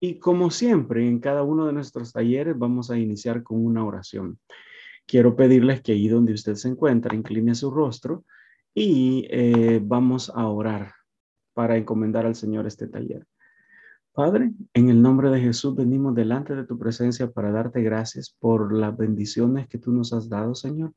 Y, como siempre, en cada uno de nuestros talleres vamos a iniciar con una oración. Quiero pedirles que ahí donde usted se encuentra, incline su rostro y eh, vamos a orar para encomendar al Señor este taller. Padre, en el nombre de Jesús venimos delante de tu presencia para darte gracias por las bendiciones que tú nos has dado, Señor.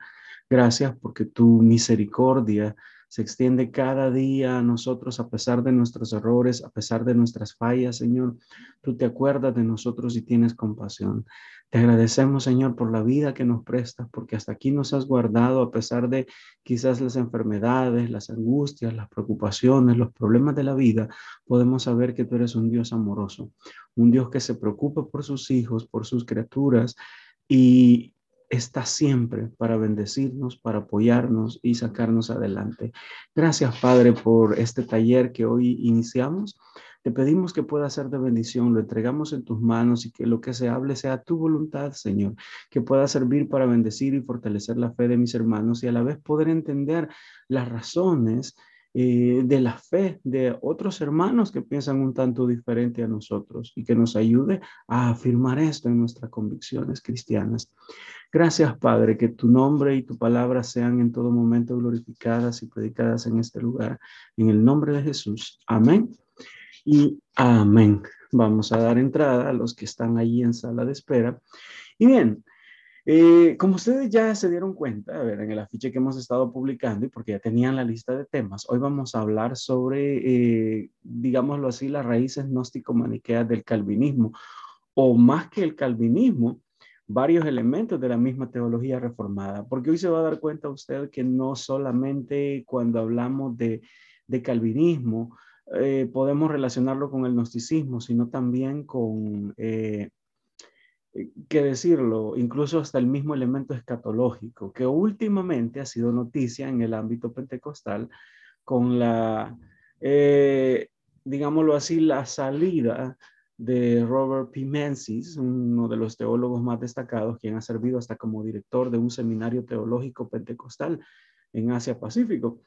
Gracias porque tu misericordia se extiende cada día a nosotros a pesar de nuestros errores, a pesar de nuestras fallas, Señor. Tú te acuerdas de nosotros y tienes compasión. Te agradecemos, Señor, por la vida que nos prestas, porque hasta aquí nos has guardado a pesar de quizás las enfermedades, las angustias, las preocupaciones, los problemas de la vida. Podemos saber que tú eres un Dios amoroso, un Dios que se preocupa por sus hijos, por sus criaturas y, está siempre para bendecirnos, para apoyarnos y sacarnos adelante. Gracias, Padre, por este taller que hoy iniciamos. Te pedimos que pueda ser de bendición, lo entregamos en tus manos y que lo que se hable sea tu voluntad, Señor, que pueda servir para bendecir y fortalecer la fe de mis hermanos y a la vez poder entender las razones eh, de la fe de otros hermanos que piensan un tanto diferente a nosotros y que nos ayude a afirmar esto en nuestras convicciones cristianas. Gracias, Padre, que tu nombre y tu palabra sean en todo momento glorificadas y predicadas en este lugar. En el nombre de Jesús. Amén. Y amén. Vamos a dar entrada a los que están allí en sala de espera. Y bien, eh, como ustedes ya se dieron cuenta, a ver, en el afiche que hemos estado publicando y porque ya tenían la lista de temas, hoy vamos a hablar sobre, eh, digámoslo así, las raíces gnóstico-maniqueas del calvinismo, o más que el calvinismo, varios elementos de la misma teología reformada, porque hoy se va a dar cuenta usted que no solamente cuando hablamos de, de calvinismo, eh, podemos relacionarlo con el gnosticismo, sino también con eh, que decirlo, incluso hasta el mismo elemento escatológico, que últimamente ha sido noticia en el ámbito pentecostal con la, eh, digámoslo así, la salida de Robert P. Menzies, uno de los teólogos más destacados, quien ha servido hasta como director de un seminario teológico pentecostal en Asia Pacífico.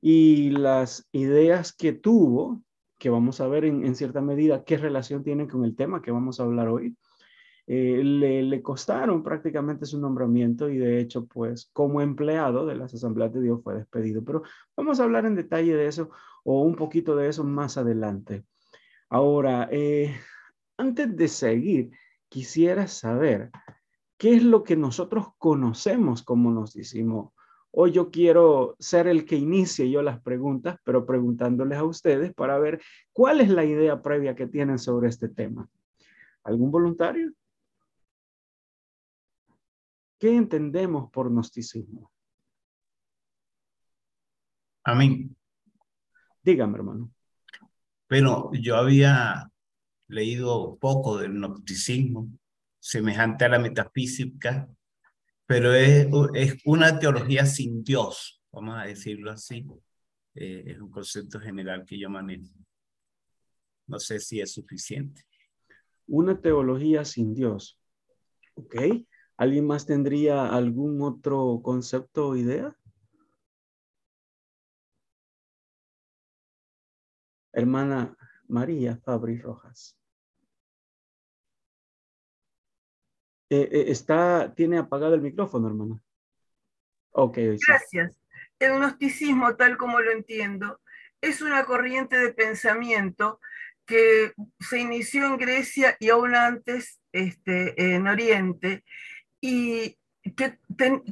Y las ideas que tuvo, que vamos a ver en cierta medida qué relación tienen con el tema que vamos a hablar hoy, eh, le, costaron prácticamente su nombramiento y de hecho, pues como empleado de las asambleas de Dios fue despedido. Pero vamos a hablar en detalle de eso o un poquito de eso más adelante. Ahora, eh, antes de seguir, quisiera saber qué es lo que nosotros conocemos como nos decimos. Hoy yo quiero ser el que inicie yo las preguntas, pero preguntándoles a ustedes para ver cuál es la idea previa que tienen sobre este tema. ¿Algún voluntario? ¿Qué entendemos por gnosticismo? Amén. Dígame, hermano. Pero yo había leído poco del gnosticismo, semejante a la metafísica, pero es, es una teología sin Dios, vamos a decirlo así. Eh, es un concepto general que yo manejo. No sé si es suficiente. Una teología sin Dios. Ok. ¿Alguien más tendría algún otro concepto o idea? Hermana María Fabri Rojas. Eh, eh, está, tiene apagado el micrófono, hermana. Ok. Gracias. El gnosticismo, tal como lo entiendo, es una corriente de pensamiento que se inició en Grecia y aún antes este, en Oriente y que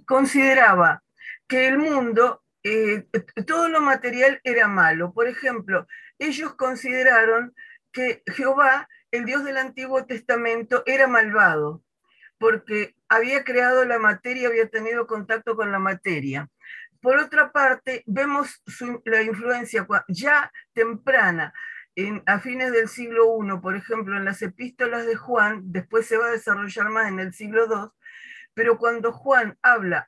consideraba que el mundo, eh, todo lo material era malo. Por ejemplo, ellos consideraron que Jehová, el Dios del Antiguo Testamento, era malvado, porque había creado la materia, había tenido contacto con la materia. Por otra parte, vemos la influencia ya temprana a fines del siglo I, por ejemplo, en las epístolas de Juan, después se va a desarrollar más en el siglo II, pero cuando Juan habla,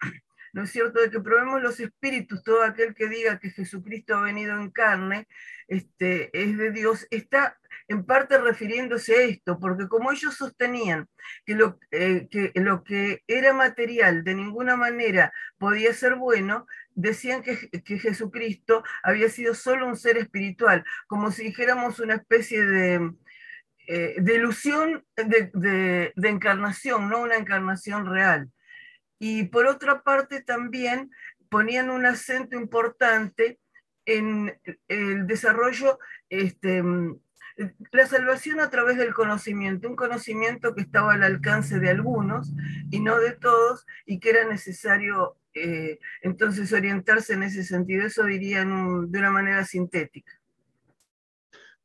¿no es cierto?, de que probemos los espíritus, todo aquel que diga que Jesucristo ha venido en carne, este, es de Dios, está en parte refiriéndose a esto, porque como ellos sostenían que lo, eh, que era material de ninguna manera podía ser bueno, decían que, que, Jesucristo había sido solo un ser espiritual, como si dijéramos una especie de, eh, de ilusión de, encarnación, no una encarnación real. Y por otra parte también ponían un acento importante en el desarrollo, este, la salvación a través del conocimiento, un conocimiento que estaba al alcance de algunos y no de todos, y que era necesario eh, entonces orientarse en ese sentido. Eso diría de una manera sintética.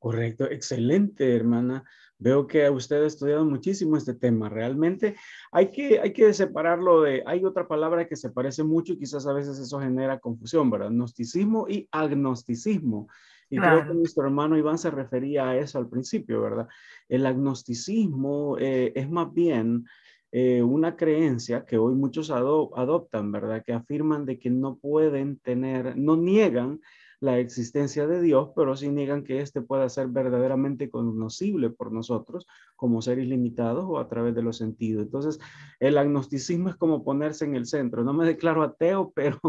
Correcto, excelente, hermana. Veo que usted ha estudiado muchísimo este tema. Realmente hay que, hay que separarlo de, hay otra palabra que se parece mucho y quizás a veces eso genera confusión, ¿verdad? Gnosticismo y agnosticismo. Y creo que nuestro hermano Iván se refería a eso al principio, ¿verdad? El agnosticismo eh, es más bien eh, una creencia que hoy muchos adoptan, ¿verdad? Que afirman de que no pueden tener, no niegan la existencia de Dios, pero sí niegan que éste pueda ser verdaderamente conocible por nosotros como seres limitados o a través de los sentidos. Entonces, el agnosticismo es como ponerse en el centro. No me declaro ateo, pero,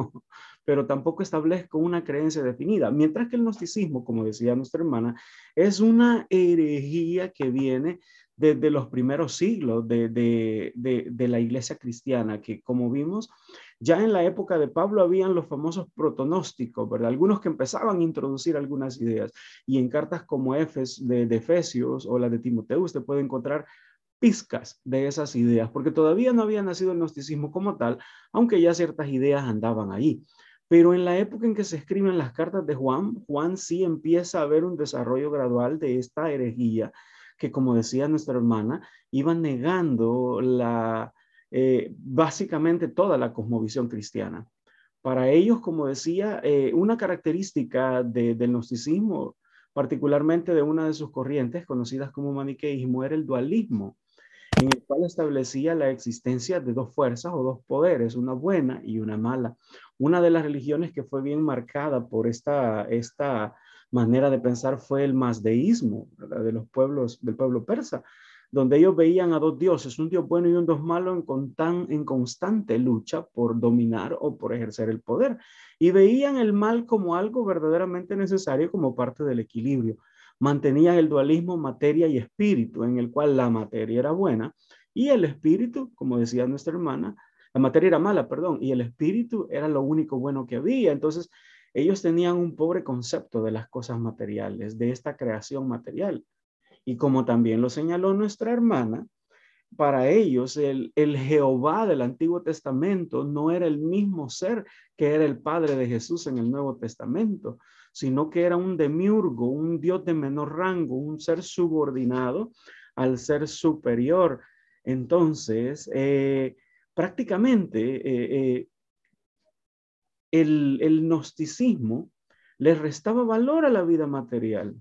pero tampoco establezco una creencia definida. Mientras que el gnosticismo, como decía nuestra hermana, es una herejía que viene desde los primeros siglos de, de, de, de, la iglesia cristiana, que como vimos, ya en la época de Pablo habían los famosos protonósticos, ¿verdad? Algunos que empezaban a introducir algunas ideas. Y en cartas como Efes, de, Efesios o la de Timoteo, usted puede encontrar pizcas de esas ideas, porque todavía no había nacido el gnosticismo como tal, aunque ya ciertas ideas andaban ahí. Pero en la época en que se escriben las cartas de Juan, Juan sí empieza a ver un desarrollo gradual de esta herejía que, como decía nuestra hermana, iba negando la, eh, básicamente toda la cosmovisión cristiana. Para ellos, como decía, eh, una característica del gnosticismo, particularmente de una de sus corrientes conocidas como maniqueísmo, era el dualismo, en el cual establecía la existencia de dos fuerzas o dos poderes, una buena y una mala. Una de las religiones que fue bien marcada por esta, esta manera de pensar fue el mazdeísmo de los pueblos del pueblo persa, donde ellos veían a dos dioses, un dios bueno y un dios malo, en, en constante lucha por dominar o por ejercer el poder. Y veían el mal como algo verdaderamente necesario como parte del equilibrio. Mantenían el dualismo materia y espíritu, en el cual la materia era buena y el espíritu, como decía nuestra hermana, la materia era mala, perdón, y el espíritu era lo único bueno que había. Entonces, ellos tenían un pobre concepto de las cosas materiales, de esta creación material. Y como también lo señaló nuestra hermana, para ellos el, Jehová del Antiguo Testamento no era el mismo ser que era el Padre de Jesús en el Nuevo Testamento, sino que era un demiurgo, un Dios de menor rango, un ser subordinado al ser superior. Entonces, eh, prácticamente eh, eh, el, el gnosticismo les restaba valor a la vida material.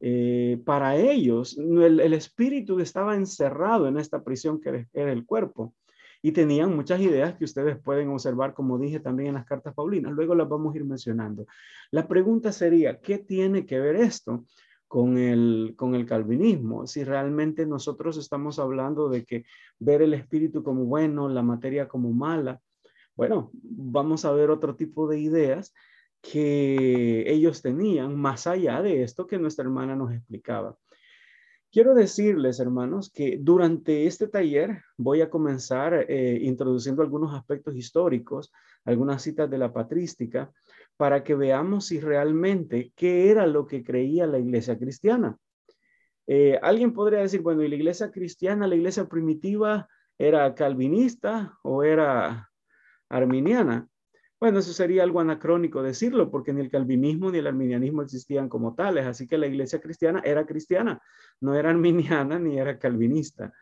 Eh, para ellos, el, espíritu estaba encerrado en esta prisión que era el cuerpo y tenían muchas ideas que ustedes pueden observar, como dije también en las cartas paulinas. Luego las vamos a ir mencionando. La pregunta sería, ¿qué tiene que ver esto con el, con el calvinismo? Si realmente nosotros estamos hablando de que ver el espíritu como bueno, la materia como mala, bueno, vamos a ver otro tipo de ideas que ellos tenían más allá de esto que nuestra hermana nos explicaba. Quiero decirles, hermanos, que durante este taller voy a comenzar eh, introduciendo algunos aspectos históricos, algunas citas de la patrística, para que veamos si realmente qué era lo que creía la iglesia cristiana. Eh, alguien podría decir, bueno, ¿y la iglesia cristiana, la iglesia primitiva, era calvinista o era arminiana? Bueno, eso sería algo anacrónico decirlo, porque ni el calvinismo ni el arminianismo existían como tales, así que la iglesia cristiana era cristiana, no era arminiana ni era calvinista.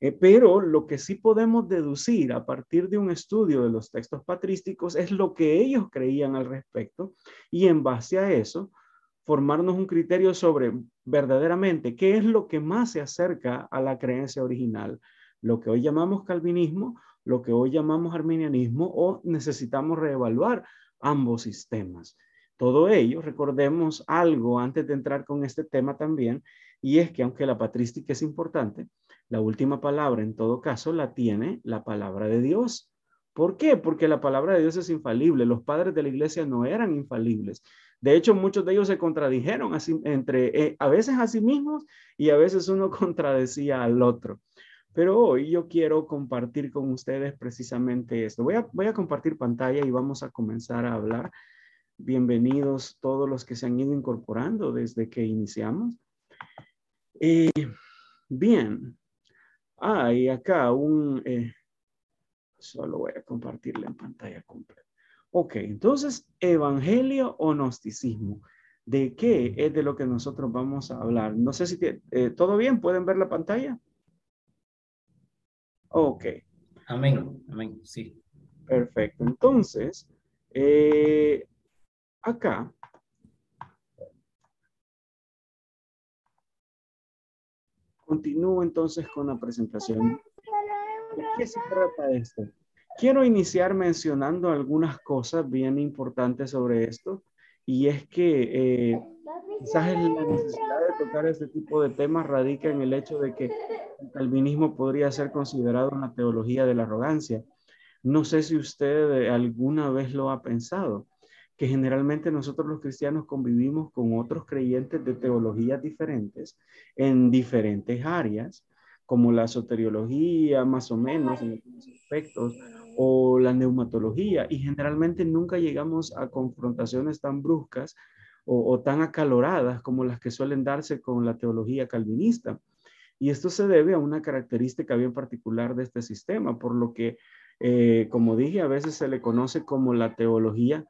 Eh, pero lo que sí podemos deducir a partir de un estudio de los textos patrísticos es lo que ellos creían al respecto y en base a eso formarnos un criterio sobre verdaderamente qué es lo que más se acerca a la creencia original, lo que hoy llamamos calvinismo lo que hoy llamamos arminianismo o necesitamos reevaluar ambos sistemas. Todo ello, recordemos algo antes de entrar con este tema también, y es que aunque la patrística es importante, la última palabra en todo caso la tiene la palabra de Dios. ¿Por qué? Porque la palabra de Dios es infalible. Los padres de la iglesia no eran infalibles. De hecho, muchos de ellos se contradijeron así, entre, eh, a veces a sí mismos y a veces uno contradecía al otro. Pero hoy yo quiero compartir con ustedes precisamente esto. Voy a, voy a compartir pantalla y vamos a comenzar a hablar. Bienvenidos todos los que se han ido incorporando desde que iniciamos. Eh, bien, hay acá un... Eh, solo voy a compartirle en pantalla completa. Ok, entonces, evangelio o gnosticismo. ¿De qué es de lo que nosotros vamos a hablar? No sé si eh, todo bien, ¿pueden ver la pantalla? Ok. Amén, amén, sí. Perfecto. Entonces, eh, acá. Continúo entonces con la presentación. ¿De qué se trata esto? Quiero iniciar mencionando algunas cosas bien importantes sobre esto y es que eh, quizás la necesidad de tocar este tipo de temas radica en el hecho de que el calvinismo podría ser considerado una teología de la arrogancia. No sé si usted alguna vez lo ha pensado, que generalmente nosotros los cristianos convivimos con otros creyentes de teologías diferentes en diferentes áreas, como la soteriología, más o menos en algunos aspectos, o la neumatología y generalmente nunca llegamos a confrontaciones tan bruscas o, tan acaloradas como las que suelen darse con la teología calvinista. Y esto se debe a una característica bien particular de este sistema, por lo que, eh, como dije, a veces se le conoce como la teología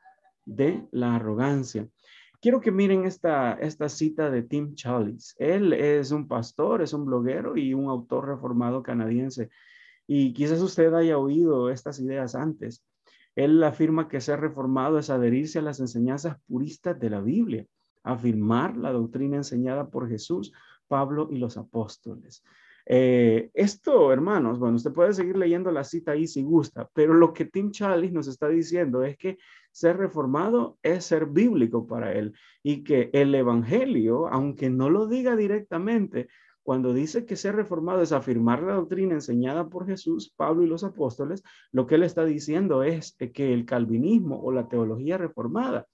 de la arrogancia. Quiero que miren esta, esta cita de Tim Challis. Él es un pastor, es un bloguero y un autor reformado canadiense y quizás usted haya oído estas ideas antes. Él afirma que ser reformado es adherirse a las enseñanzas puristas de la Biblia, afirmar la doctrina enseñada por Jesús, Pablo y los apóstoles. Eh, esto, hermanos, bueno, usted puede seguir leyendo la cita ahí si gusta, pero lo que Tim Charlie nos está diciendo es que ser reformado es ser bíblico para él y que el Evangelio, aunque no lo diga directamente, cuando dice que ser reformado es afirmar la doctrina enseñada por Jesús, Pablo y los apóstoles, lo que él está diciendo es que el calvinismo o la teología reformada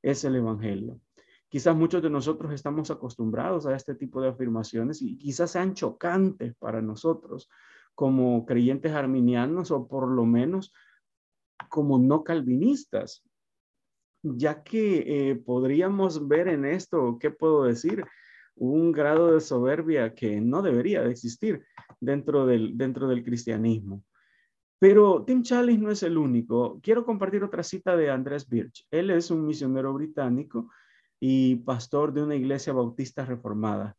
es el evangelio. Quizás muchos de nosotros estamos acostumbrados a este tipo de afirmaciones y quizás sean chocantes para nosotros como creyentes arminianos o por lo menos como no calvinistas, ya que eh, podríamos ver en esto, ¿qué puedo decir? Un grado de soberbia que no debería de existir dentro del, dentro del cristianismo. Pero Tim Challis no es el único. Quiero compartir otra cita de Andrés Birch. Él es un misionero británico y pastor de una iglesia bautista reformada.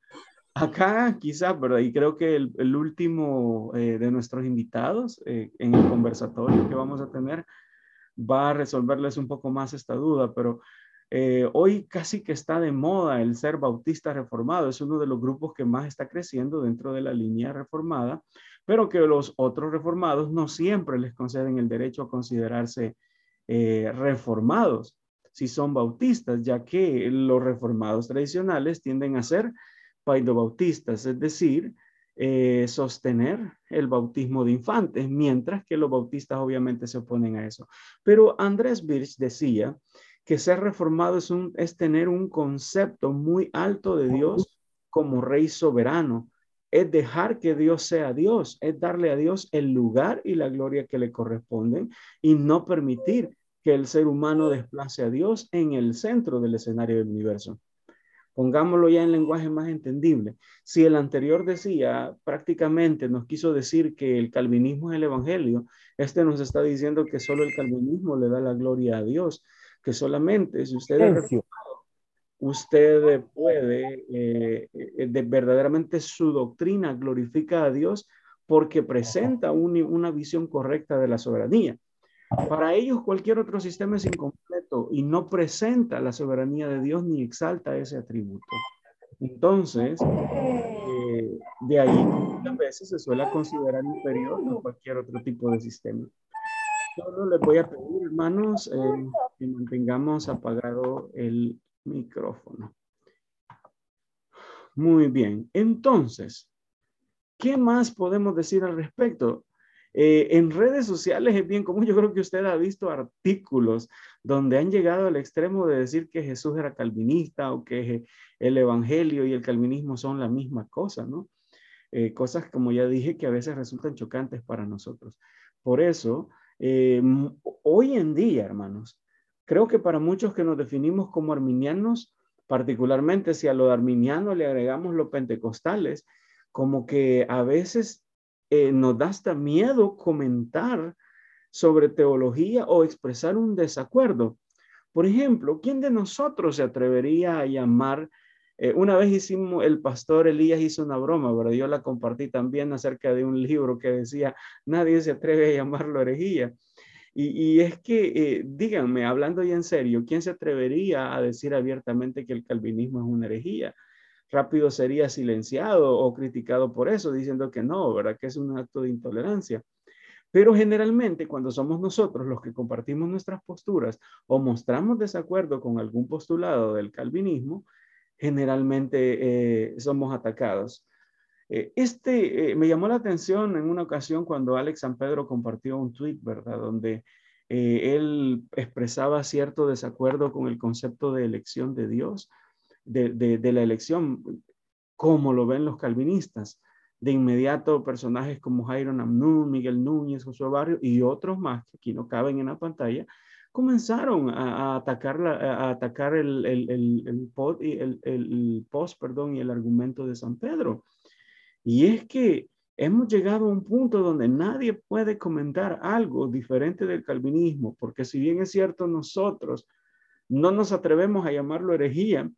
Acá quizá, ¿verdad? Y creo que el, último eh, de nuestros invitados eh, en el conversatorio que vamos a tener va a resolverles un poco más esta duda, pero eh, hoy casi que está de moda el ser bautista reformado, es uno de los grupos que más está creciendo dentro de la línea reformada, pero que los otros reformados no siempre les conceden el derecho a considerarse eh, reformados si son bautistas, ya que los reformados tradicionales tienden a ser paidobautistas, es decir, eh, sostener el bautismo de infantes, mientras que los bautistas obviamente se oponen a eso. Pero Andrés Birch decía que ser reformado es, un, es tener un concepto muy alto de Dios como rey soberano. Es dejar que Dios sea Dios, es darle a Dios el lugar y la gloria que le corresponden y no permitir que el ser humano desplace a Dios en el centro del escenario del universo. Pongámoslo ya en lenguaje más entendible. Si el anterior decía, prácticamente nos quiso decir que el calvinismo es el evangelio, este nos está diciendo que solo el calvinismo le da la gloria a Dios que solamente si usted es usted puede, eh, eh, de, verdaderamente su doctrina glorifica a Dios porque presenta una visión correcta de la soberanía. Para ellos cualquier otro sistema es incompleto y no presenta la soberanía de Dios ni exalta ese atributo. Entonces, eh, de ahí muchas veces se suele considerar inferior a cualquier otro tipo de sistema. Solo les voy a pedir, hermanos, eh, que mantengamos apagado el micrófono. Muy bien. Entonces, ¿qué más podemos decir al respecto? Eh, en redes sociales es bien común, yo creo que usted ha visto artículos donde han llegado al extremo de decir que Jesús era calvinista o que el Evangelio y el calvinismo son la misma cosa, ¿no? Eh, cosas, como ya dije, que a veces resultan chocantes para nosotros. Por eso, eh, hoy en día, hermanos, creo que para muchos que nos definimos como arminianos, particularmente si a lo arminiano le agregamos los pentecostales, como que a veces eh, nos da hasta miedo comentar sobre teología o expresar un desacuerdo. Por ejemplo, ¿quién de nosotros se atrevería a llamar? Eh, una vez hicimos, el pastor Elías hizo una broma, pero yo la compartí también acerca de un libro que decía, nadie se atreve a llamarlo herejía. Y, es que, eh, díganme, hablando ya en serio, ¿quién se atrevería a decir abiertamente que el calvinismo es una herejía? Rápido sería silenciado o criticado por eso, diciendo que no, ¿verdad? Que es un acto de intolerancia. Pero generalmente cuando somos nosotros los que compartimos nuestras posturas o mostramos desacuerdo con algún postulado del calvinismo, generalmente eh, somos atacados. Eh, este eh, me llamó la atención en una ocasión cuando Alex San Pedro compartió un tweet, ¿verdad? Donde él expresaba cierto desacuerdo con el concepto de elección de Dios, de, la elección, como lo ven los calvinistas. De inmediato, personajes como Jairo Namnun, Miguel Núñez, Josué Barrio y otros más que aquí no caben en la pantalla, comenzaron a, atacar, a atacar el, el, el, el, post perdón, y el argumento de San Pedro. Y es que hemos llegado a un punto donde nadie puede comentar algo diferente del calvinismo, porque si bien es cierto nosotros no nos atrevemos a llamarlo herejía,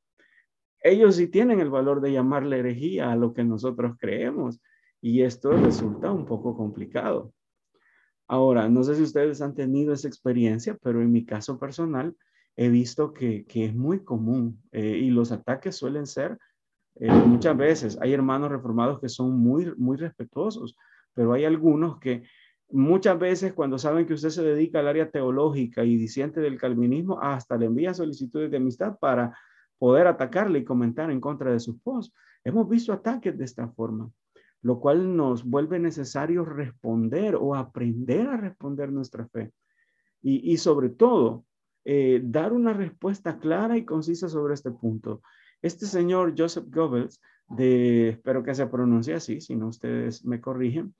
ellos sí tienen el valor de llamarle herejía a lo que nosotros creemos. Y esto resulta un poco complicado. Ahora, no sé si ustedes han tenido esa experiencia, pero en mi caso personal he visto que, es muy común eh, y los ataques suelen ser eh, muchas veces hay hermanos reformados que son muy, muy respetuosos, pero hay algunos que muchas veces cuando saben que usted se dedica al área teológica y disiente del calvinismo, hasta le envía solicitudes de amistad para poder atacarle y comentar en contra de sus posts. Hemos visto ataques de esta forma, lo cual nos vuelve necesario responder o aprender a responder nuestra fe. Y, sobre todo, eh, dar una respuesta clara y concisa sobre este punto. Este señor Joseph Goebbels, de, espero que se pronuncie así, si no ustedes me corrigen,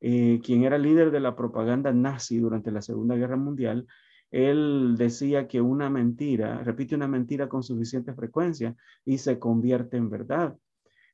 eh, quien era líder de la propaganda nazi durante la Segunda Guerra Mundial, él decía que una mentira, repite una mentira con suficiente frecuencia y se convierte en verdad.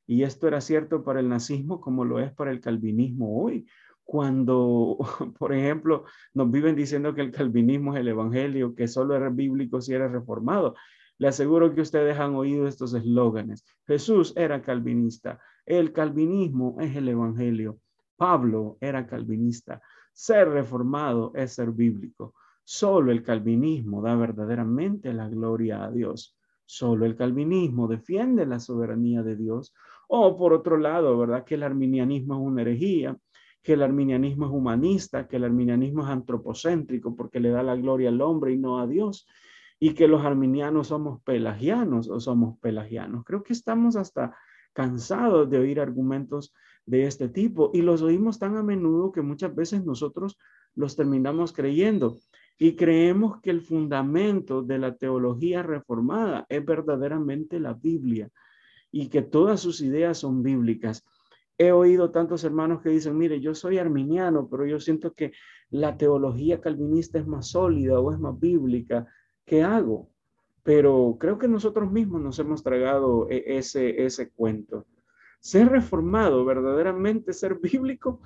Y esto era cierto para el nazismo como lo es para el calvinismo hoy. Cuando, por ejemplo, nos viven diciendo que el calvinismo es el evangelio, que solo era bíblico si era reformado. Le aseguro que ustedes han oído estos eslóganes. Jesús era calvinista. El calvinismo es el evangelio. Pablo era calvinista. Ser reformado es ser bíblico. Solo el calvinismo da verdaderamente la gloria a Dios. Solo el calvinismo defiende la soberanía de Dios. O por otro lado, ¿verdad? Que el arminianismo es una herejía, que el arminianismo es humanista, que el arminianismo es antropocéntrico porque le da la gloria al hombre y no a Dios y que los arminianos somos pelagianos o somos pelagianos. Creo que estamos hasta cansados de oír argumentos de este tipo y los oímos tan a menudo que muchas veces nosotros los terminamos creyendo y creemos que el fundamento de la teología reformada es verdaderamente la Biblia y que todas sus ideas son bíblicas. He oído tantos hermanos que dicen, mire, yo soy arminiano, pero yo siento que la teología calvinista es más sólida o es más bíblica. ¿qué hago? Pero creo que nosotros mismos nos hemos tragado e, ese, ese cuento. Ser reformado, verdaderamente ser bíblico,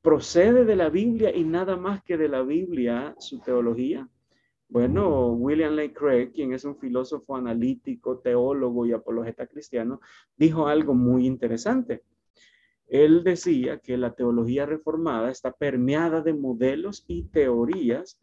procede de la Biblia y nada más que de la Biblia, su teología. Bueno, William Lane Craig, quien es un filósofo analítico, teólogo y apologeta cristiano, dijo algo muy interesante. Él decía que la teología reformada está permeada de modelos y teorías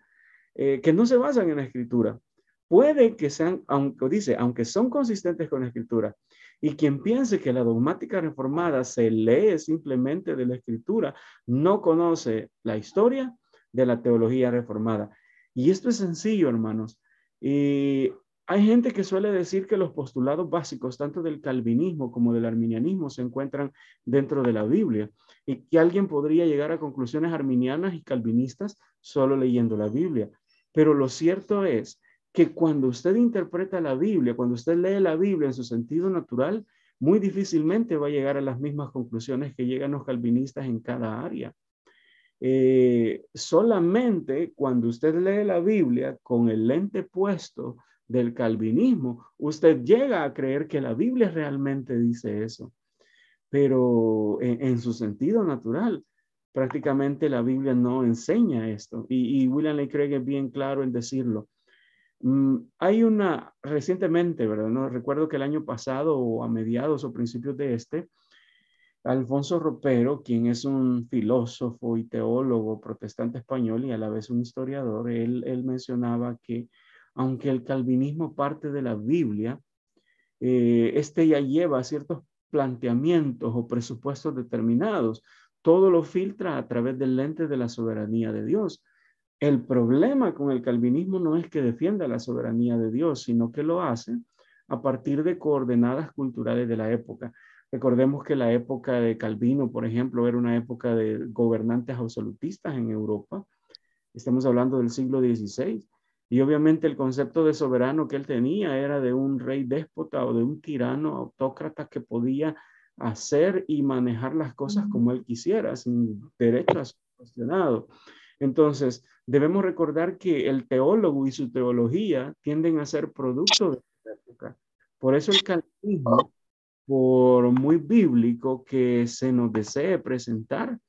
eh, que no se basan en la escritura, puede que sean, aunque dice, aunque son consistentes con la escritura, y quien piense que la dogmática reformada se lee simplemente de la escritura, no conoce la historia de la teología reformada. Y esto es sencillo, hermanos. Y hay gente que suele decir que los postulados básicos, tanto del calvinismo como del arminianismo, se encuentran dentro de la Biblia. y que alguien podría llegar a conclusiones arminianas y calvinistas solo leyendo la Biblia. Pero lo cierto es que cuando usted interpreta la Biblia, cuando usted lee la Biblia en su sentido natural, muy difícilmente va a llegar a las mismas conclusiones que llegan los calvinistas en cada área. Eh, solamente cuando usted lee la Biblia con el lente puesto del calvinismo, usted llega a creer que la Biblia realmente dice eso. Pero en, su sentido natural, prácticamente la Biblia no enseña esto. Y, William Lane Craig es bien claro en decirlo. Mm, hay una, recientemente, ¿verdad? No recuerdo que el año pasado o a mediados o principios de este, Alfonso Ropero, quien es un filósofo y teólogo protestante español y a la vez un historiador, él, él mencionaba que aunque el calvinismo parte de la Biblia, eh, este ya lleva ciertos planteamientos o presupuestos determinados. Todo lo filtra a través del lente de la soberanía de Dios. El problema con el calvinismo no es que defienda la soberanía de Dios, sino que lo hace a partir de coordenadas culturales de la época. Recordemos que la época de Calvino, por ejemplo, era una época de gobernantes absolutistas en Europa. Estamos hablando del siglo XVI. Y obviamente el concepto de soberano que él tenía era de un rey déspota o de un tirano autócrata que podía hacer y manejar las cosas como él quisiera, sin derecho a ser cuestionado. Entonces, debemos recordar que el teólogo y su teología tienden a ser producto de esta época. Por eso el calvinismo, por muy bíblico que se nos desee presentar,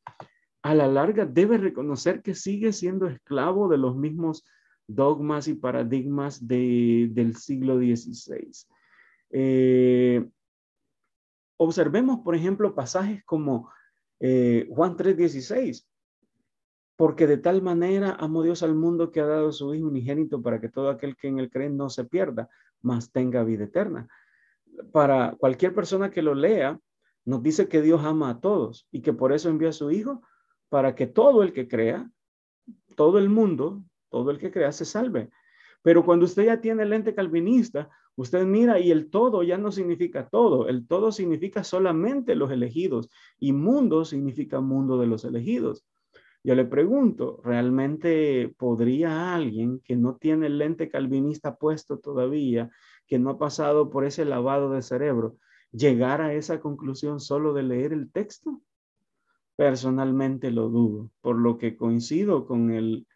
a la larga debe reconocer que sigue siendo esclavo de los mismos dogmas y paradigmas del siglo XVI. Eh, observemos, por ejemplo, pasajes como eh, Juan 3:16, porque de tal manera amó Dios al mundo que ha dado su Hijo unigénito para que todo aquel que en él cree no se pierda, mas tenga vida eterna. Para cualquier persona que lo lea, nos dice que Dios ama a todos y que por eso envió a su Hijo para que todo el que crea, todo el mundo, todo el que crea se salve. Pero cuando usted ya tiene el lente calvinista, usted mira y el todo ya no significa todo, el todo significa solamente los elegidos y mundo significa mundo de los elegidos. Yo le pregunto, ¿realmente podría alguien que no tiene el lente calvinista puesto todavía, que no ha pasado por ese lavado de cerebro, llegar a esa conclusión solo de leer el texto? Personalmente lo dudo, por lo que coincido con el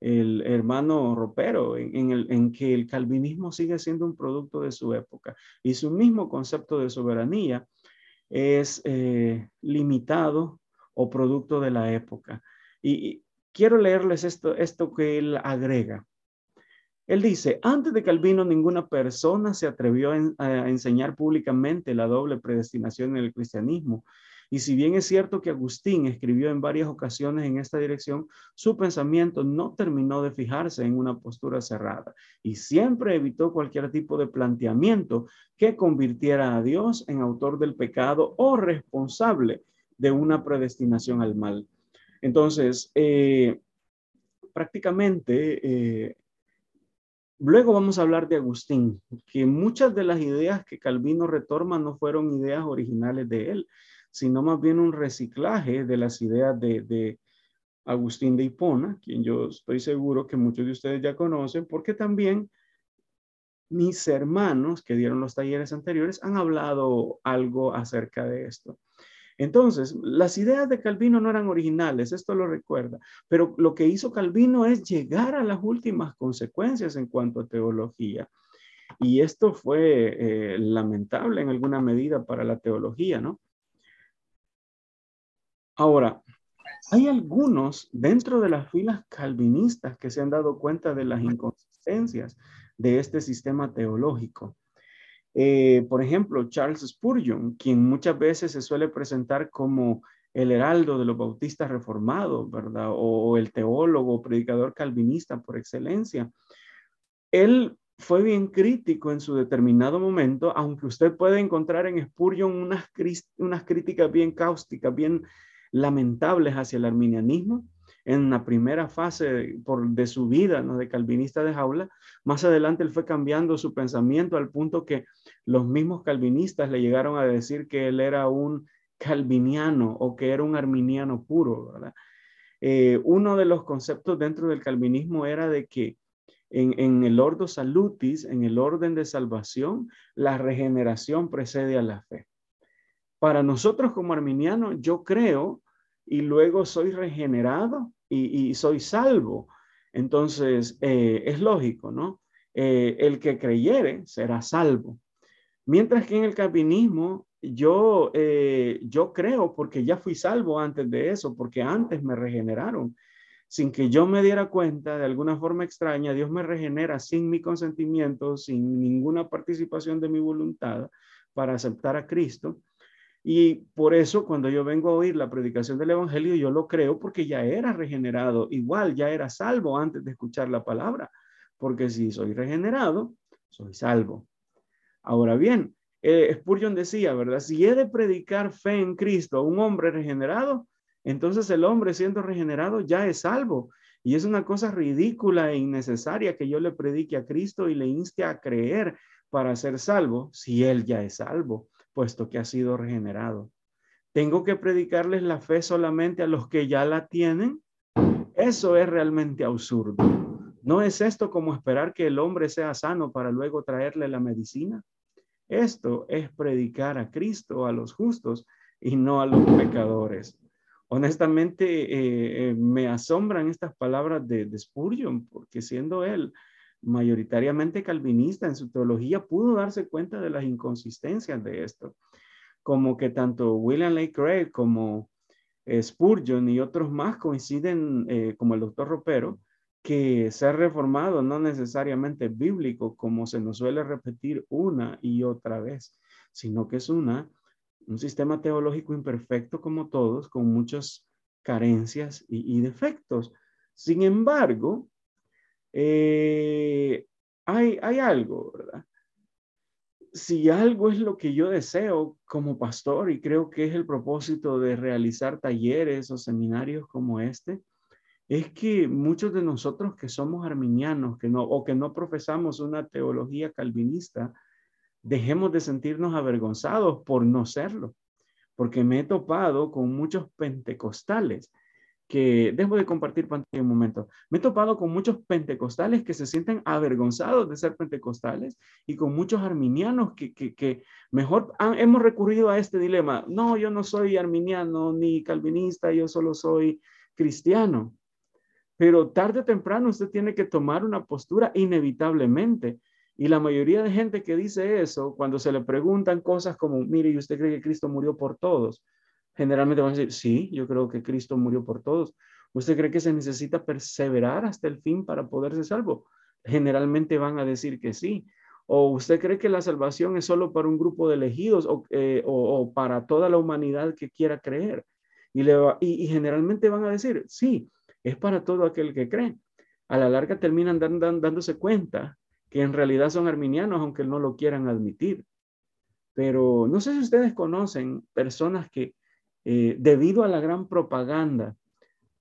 el hermano Ropero, en, el, en que el calvinismo sigue siendo un producto de su época y su mismo concepto de soberanía es eh, limitado o producto de la época. Y, quiero leerles esto, esto que él agrega. Él dice, antes de Calvino ninguna persona se atrevió a enseñar públicamente la doble predestinación en el cristianismo y si bien es cierto que Agustín escribió en varias ocasiones en esta dirección, su pensamiento no terminó de fijarse en una postura cerrada y siempre evitó cualquier tipo de planteamiento que convirtiera a Dios en autor del pecado o responsable de una predestinación al mal. Entonces, eh, prácticamente eh, Luego vamos a hablar de Agustín, que muchas de las ideas que Calvino retorma no fueron ideas originales de él, sino más bien un reciclaje de las ideas de, Agustín de Hipona, quien yo estoy seguro que muchos de ustedes ya conocen, porque también mis hermanos que dieron los talleres anteriores han hablado algo acerca de esto. Entonces, las ideas de Calvino no eran originales, esto lo recuerda, pero lo que hizo Calvino es llegar a las últimas consecuencias en cuanto a teología. Y esto fue eh, lamentable en alguna medida para la teología, ¿no? Ahora, hay algunos dentro de las filas calvinistas que se han dado cuenta de las inconsistencias de este sistema teológico. Eh, por ejemplo, Charles Spurgeon, quien muchas veces se suele presentar como el heraldo de los bautistas reformados, ¿verdad? O, el teólogo, predicador calvinista por excelencia. Él fue bien crítico en su determinado momento, aunque usted puede encontrar en Spurgeon unas, unas críticas bien cáusticas, bien lamentables hacia el arminianismo en la primera fase de su vida, ¿no? de calvinista de jaula. Más adelante él fue cambiando su pensamiento al punto que los mismos calvinistas le llegaron a decir que él era un calviniano o que era un arminiano puro, ¿verdad? Eh, uno de los conceptos dentro del calvinismo era de que en, el ordo salutis, en el orden de salvación, la regeneración precede a la fe. Para nosotros como arminianos, yo creo y luego soy regenerado y, soy salvo. Entonces, eh, es lógico, ¿no? Eh, el que creyere será salvo. Mientras que en el calvinismo yo, eh, yo creo porque ya fui salvo antes de eso, porque antes me regeneraron. Sin que yo me diera cuenta, de alguna forma extraña, Dios me regenera sin mi consentimiento, sin ninguna participación de mi voluntad para aceptar a Cristo. Y por eso cuando yo vengo a oír la predicación del Evangelio, yo lo creo porque ya era regenerado, igual ya era salvo antes de escuchar la palabra, porque si soy regenerado, soy salvo. Ahora bien, eh, Spurgeon decía, ¿verdad? Si he de predicar fe en Cristo a un hombre regenerado, entonces el hombre siendo regenerado ya es salvo. Y es una cosa ridícula e innecesaria que yo le predique a Cristo y le inste a creer para ser salvo si él ya es salvo, puesto que ha sido regenerado. ¿Tengo que predicarles la fe solamente a los que ya la tienen? Eso es realmente absurdo. ¿No es esto como esperar que el hombre sea sano para luego traerle la medicina? Esto es predicar a Cristo, a los justos y no a los pecadores. Honestamente, eh, eh, me asombran estas palabras de, de Spurgeon, porque siendo él mayoritariamente calvinista en su teología, pudo darse cuenta de las inconsistencias de esto. Como que tanto William Lake Craig como eh, Spurgeon y otros más coinciden, como el doctor Ropero, que ser reformado no necesariamente bíblico, como se nos suele repetir una y otra vez, sino que es una, un sistema teológico imperfecto como todos, con muchas carencias y, defectos. Sin embargo, eh, hay, hay algo, ¿verdad? Si algo es lo que yo deseo como pastor, y creo que es el propósito de realizar talleres o seminarios como este, es que muchos de nosotros que somos arminianos que no, o que no profesamos una teología calvinista, dejemos de sentirnos avergonzados por no serlo, porque me he topado con muchos pentecostales que, dejo de compartir pantalla un momento, me he topado con muchos pentecostales que se sienten avergonzados de ser pentecostales y con muchos arminianos que, que, mejor hemos recurrido a este dilema, no, yo no soy arminiano ni calvinista, yo solo soy cristiano. Pero tarde o temprano usted tiene que tomar una postura inevitablemente. Y la mayoría de gente que dice eso, cuando se le preguntan cosas como, mire, ¿y usted cree que Cristo murió por todos? Generalmente van a decir, sí, yo creo que Cristo murió por todos. ¿Usted cree que se necesita perseverar hasta el fin para poderse salvo? Generalmente van a decir que sí. ¿O usted cree que la salvación es solo para un grupo de elegidos o, eh, para toda la humanidad que quiera creer? Y, le y generalmente van a decir, sí, es para todo aquel que cree. A la larga terminan dándose cuenta que en realidad son arminianos, aunque no lo quieran admitir. Pero no sé si ustedes conocen personas que, eh, debido a la gran propaganda,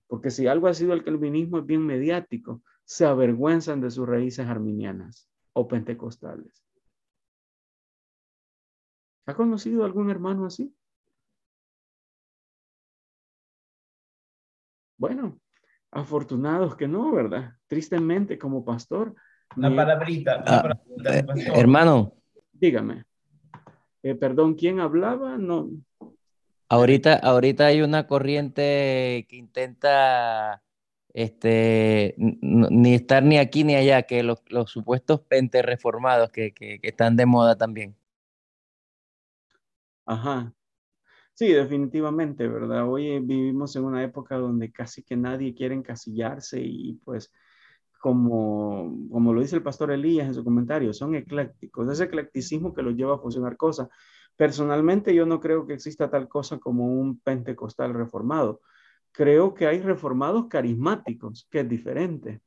porque si algo ha sido el calvinismo es bien mediático, se avergüenzan de sus raíces arminianas o pentecostales. ¿Ha conocido algún hermano así? Bueno, Afortunados que no, ¿verdad? Tristemente como pastor. Una palabrita, ah, eh, hermano. Dígame. Eh, perdón, ¿quién hablaba? No. Ahorita, ahorita hay una corriente que intenta este, ni estar ni aquí ni allá, que los, supuestos pente reformados que, que, están de moda también. Ajá, Sí, definitivamente, ¿verdad? Hoy vivimos en una época donde casi que nadie quiere encasillarse y pues como, como lo dice el pastor Elías en su comentario, son eclécticos, ese eclecticismo que los lleva a funcionar cosas. Personalmente yo no creo que exista tal cosa como un pentecostal reformado. Creo que hay reformados carismáticos, que es diferente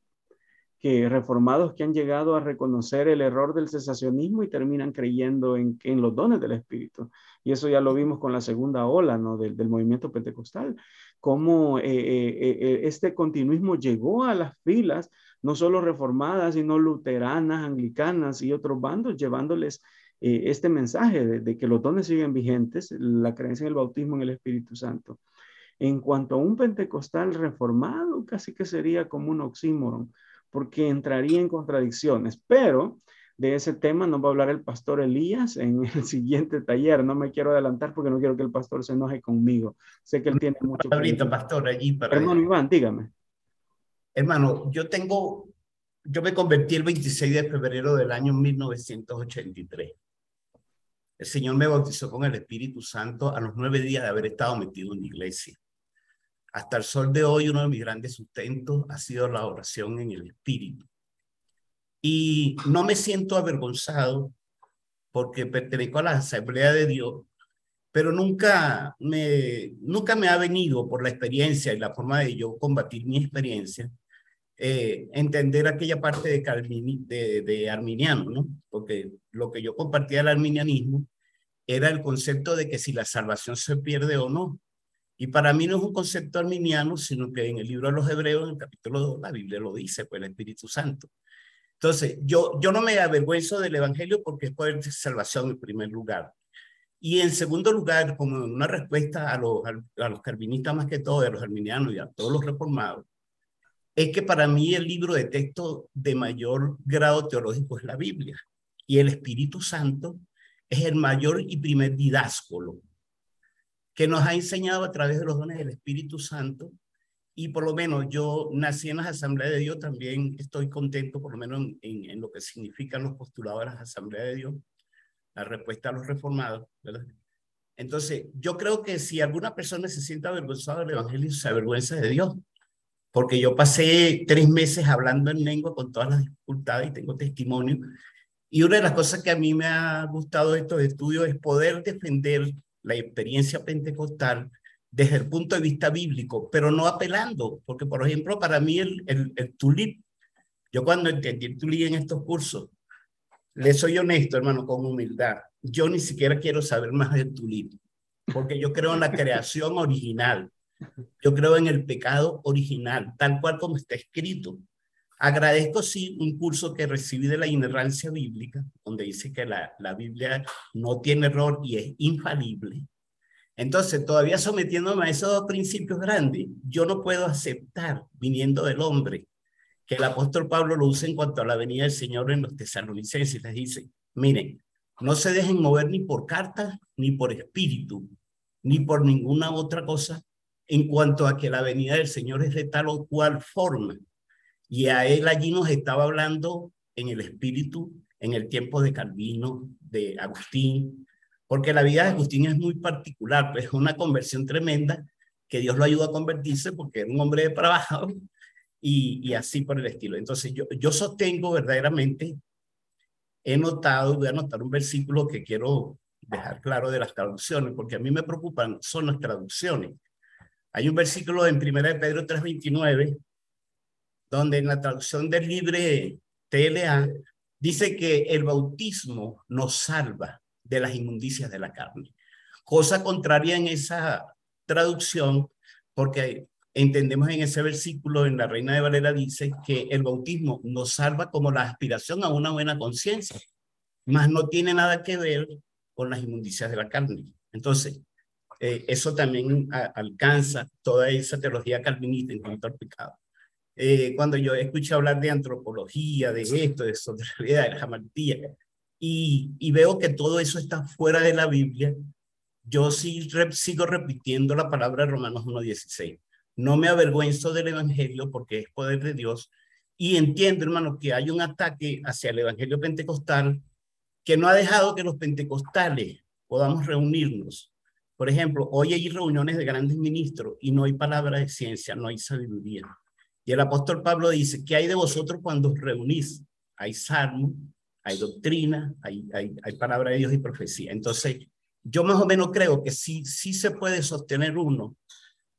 que reformados que han llegado a reconocer el error del cesacionismo y terminan creyendo en, los dones del Espíritu. Y eso ya lo vimos con la segunda ola del movimiento pentecostal, cómo eh, eh, eh, este continuismo llegó a las filas, no solo reformadas, sino luteranas, anglicanas y otros bandos, llevándoles eh, este mensaje de, que los dones siguen vigentes, la creencia en el bautismo en el Espíritu Santo. En cuanto a un pentecostal reformado, casi que sería como un oxímoron, porque entraría en contradicciones, pero de ese tema nos va a hablar el pastor Elías en el siguiente taller. No me quiero adelantar porque no quiero que el pastor se enoje conmigo. Sé que él tiene mucho. Ahorita, pastor, allí para. Hermano Iván, dígame. Hermano, yo tengo, yo me convertí el 26 de febrero del año 1983. El Señor me bautizó con el Espíritu Santo a los nueve días de haber estado metido en la iglesia. Hasta el sol de hoy, uno de mis grandes sustentos ha sido la oración en el Espíritu. Y no me siento avergonzado porque pertenezco a la Asamblea de Dios, pero nunca me, nunca me ha venido por la experiencia y la forma de yo combatir mi experiencia, eh, entender aquella parte de, de, de arminiano, ¿no? Porque lo que yo compartía del arminianismo era el concepto de que si la salvación se pierde o no. Y para mí no es un concepto arminiano, sino que en el libro de los Hebreos, en el capítulo 2, la Biblia lo dice, pues el Espíritu Santo. Entonces, yo, yo no me avergüenzo del Evangelio porque es poder de salvación en primer lugar. Y en segundo lugar, como una respuesta a los, a los calvinistas más que todo, a los arminianos y a todos los reformados, es que para mí el libro de texto de mayor grado teológico es la Biblia. Y el Espíritu Santo es el mayor y primer didáscolo que nos ha enseñado a través de los dones del Espíritu Santo y por lo menos yo nací en las asambleas de Dios, también estoy contento por lo menos en, en, lo que significan los postulados de las asambleas de Dios, la respuesta a los reformados, ¿verdad? Entonces, yo creo que si alguna persona se siente avergonzada del Evangelio, se avergüenza de Dios, porque yo pasé tres meses hablando en lengua con todas las dificultades y tengo testimonio. Y una de las cosas que a mí me ha gustado de estos estudios es poder defender la experiencia pentecostal desde el punto de vista bíblico, pero no apelando, porque por ejemplo, para mí el, tulip, yo cuando entendí el tulip en estos cursos, le soy honesto, hermano, con humildad, yo ni siquiera quiero saber más del tulip, porque yo creo en la creación original, yo creo en el pecado original, tal cual como está escrito. Agradezco, sí, un curso que recibí de la inerrancia bíblica, donde dice que la, la Biblia no tiene error y es infalible. Entonces, todavía sometiéndome a esos dos principios grandes, yo no puedo aceptar, viniendo del hombre, que el apóstol Pablo lo use en cuanto a la venida del Señor en los tesalonicenses. Les dice, miren, no se dejen mover ni por carta, ni por espíritu, ni por ninguna otra cosa en cuanto a que la venida del Señor es de tal o cual forma. Y a él allí nos estaba hablando en el espíritu, en el tiempo de Calvino, de Agustín, porque la vida de Agustín es muy particular, pues es una conversión tremenda que Dios lo ayudó a convertirse porque era un hombre depravado y, y así por el estilo. Entonces yo, yo sostengo verdaderamente, he notado, voy a anotar un versículo que quiero dejar claro de las traducciones, porque a mí me preocupan, son las traducciones. Hay un versículo en 1 de Pedro 3.29, donde en la traducción del libre TLA dice que el bautismo nos salva de las inmundicias de la carne. Cosa contraria en esa traducción, porque entendemos en ese versículo, en la Reina de Valera dice que el bautismo nos salva como la aspiración a una buena conciencia, mas no tiene nada que ver con las inmundicias de la carne. Entonces, eh, eso también alcanza toda esa teología calvinista en cuanto al pecado. Eh, cuando yo escucho hablar de antropología, de esto, de realidad, de la jamartía, y, veo que todo eso está fuera de la Biblia, yo sí sigo repitiendo la palabra de Romanos 1.16. No me avergüenzo del Evangelio porque es poder de Dios y entiendo, hermano, que hay un ataque hacia el Evangelio pentecostal que no ha dejado que los pentecostales podamos reunirnos. Por ejemplo, hoy hay reuniones de grandes ministros y no hay palabra de ciencia, no hay sabiduría. Y el apóstol Pablo dice, ¿qué hay de vosotros cuando os reunís? Hay salmo, hay doctrina, hay, hay, hay palabra de Dios y profecía. Entonces, yo más o menos creo que sí, sí se puede sostener uno,